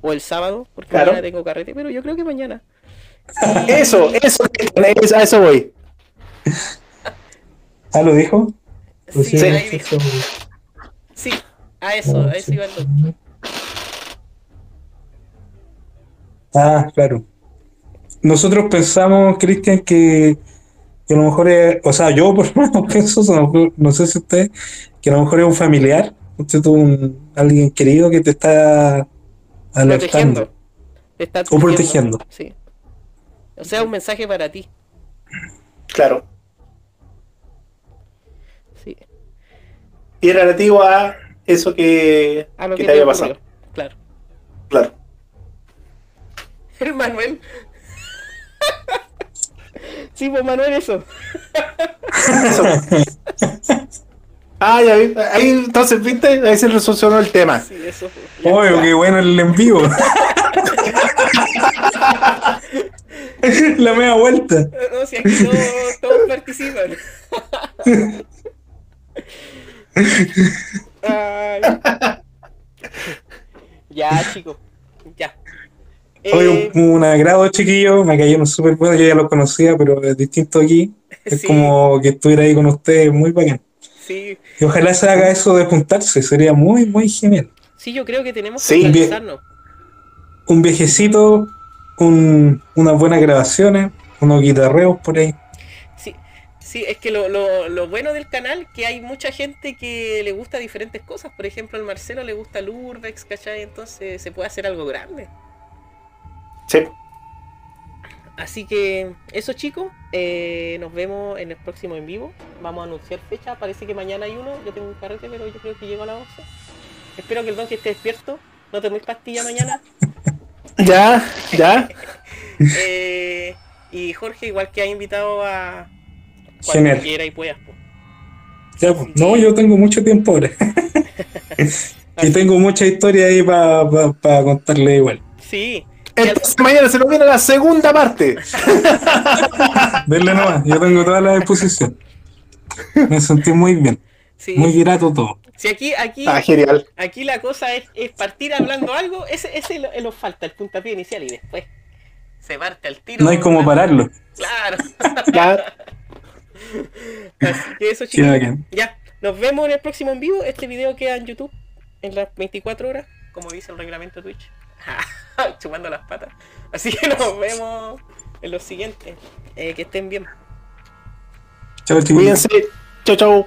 O el sábado, porque Claro. mañana tengo carrete, pero yo creo que mañana. Eso, eso, a eso voy. Ah, ¿lo dijo? Pues Sí, Sí. ahí dijo. Sí, a eso, a eso iba el doctor. Ah, claro. Nosotros pensamos, Cristian, que, que a lo mejor es, o sea, yo por lo menos pienso, mejor- no sé si usted, que a lo mejor es un familiar, usted tuvo un, alguien querido que te está alertando. Protegiendo. Te está O protegiendo. Sí. O sea, un mensaje para ti. Claro. Sí. Y relativo a eso que, A lo que que, te te haya ocurrió. pasado. Claro. Claro. El Manuel. sí, pues Manuel, eso. Ah, ya vi. Ahí entonces, ¿viste? Ahí se resolucionó el tema. Sí, eso fue. Oye, qué bueno el en vivo. La media vuelta. No, si aquí todos, todos participan. Ay. ya, chicos. Hoy Eh, un, un agrado, chiquillo, me cayeron súper buenos, yo ya los conocía, pero es distinto aquí. Es Sí. como que estuviera ahí con ustedes, muy bacán. sí, Y ojalá se haga eso de juntarse, sería muy, muy genial. sí, yo creo que tenemos que Sí, organizarnos. Un viejecito, un, unas buenas grabaciones, unos guitarreos por ahí. Sí, sí, es que lo, lo, lo bueno del canal que hay mucha gente que le gusta diferentes cosas. Por ejemplo, al Marcelo le gusta el Urbex, ¿cachai? Entonces se puede hacer algo grande. Sí. Así que eso chicos, eh, nos vemos en el próximo en vivo. Vamos a anunciar fecha, parece que mañana hay uno. Yo tengo un carrete, pero yo creo que llego a las 11. Espero que el don que esté despierto. No toméis pastilla mañana. Ya, ya. Eh, y Jorge, igual que ha invitado a cuando Genial. quiera y puedas. po. Ya, pues, no, yo tengo mucho tiempo ahora. y tengo mucha historia ahí para contarle igual. Sí, Entonces mañana se nos viene la segunda parte. Denle nomás, yo tengo toda la disposición. Me sentí muy bien, sí. muy grato todo. Si aquí, aquí, Ah, genial. aquí la cosa es, es partir hablando algo, ese, ese lo- nos falta, el puntapié inicial y después se parte al tiro. No hay como pararlo. Claro. Ya. Así que eso chicos. Ya, nos vemos en el próximo en vivo. Este video queda en YouTube en las 24 horas, como dice el reglamento de Twitch. Chupando las patas. Así que nos vemos en los siguientes. Eh, que estén bien. Chao. Cuídense. Chau, chau.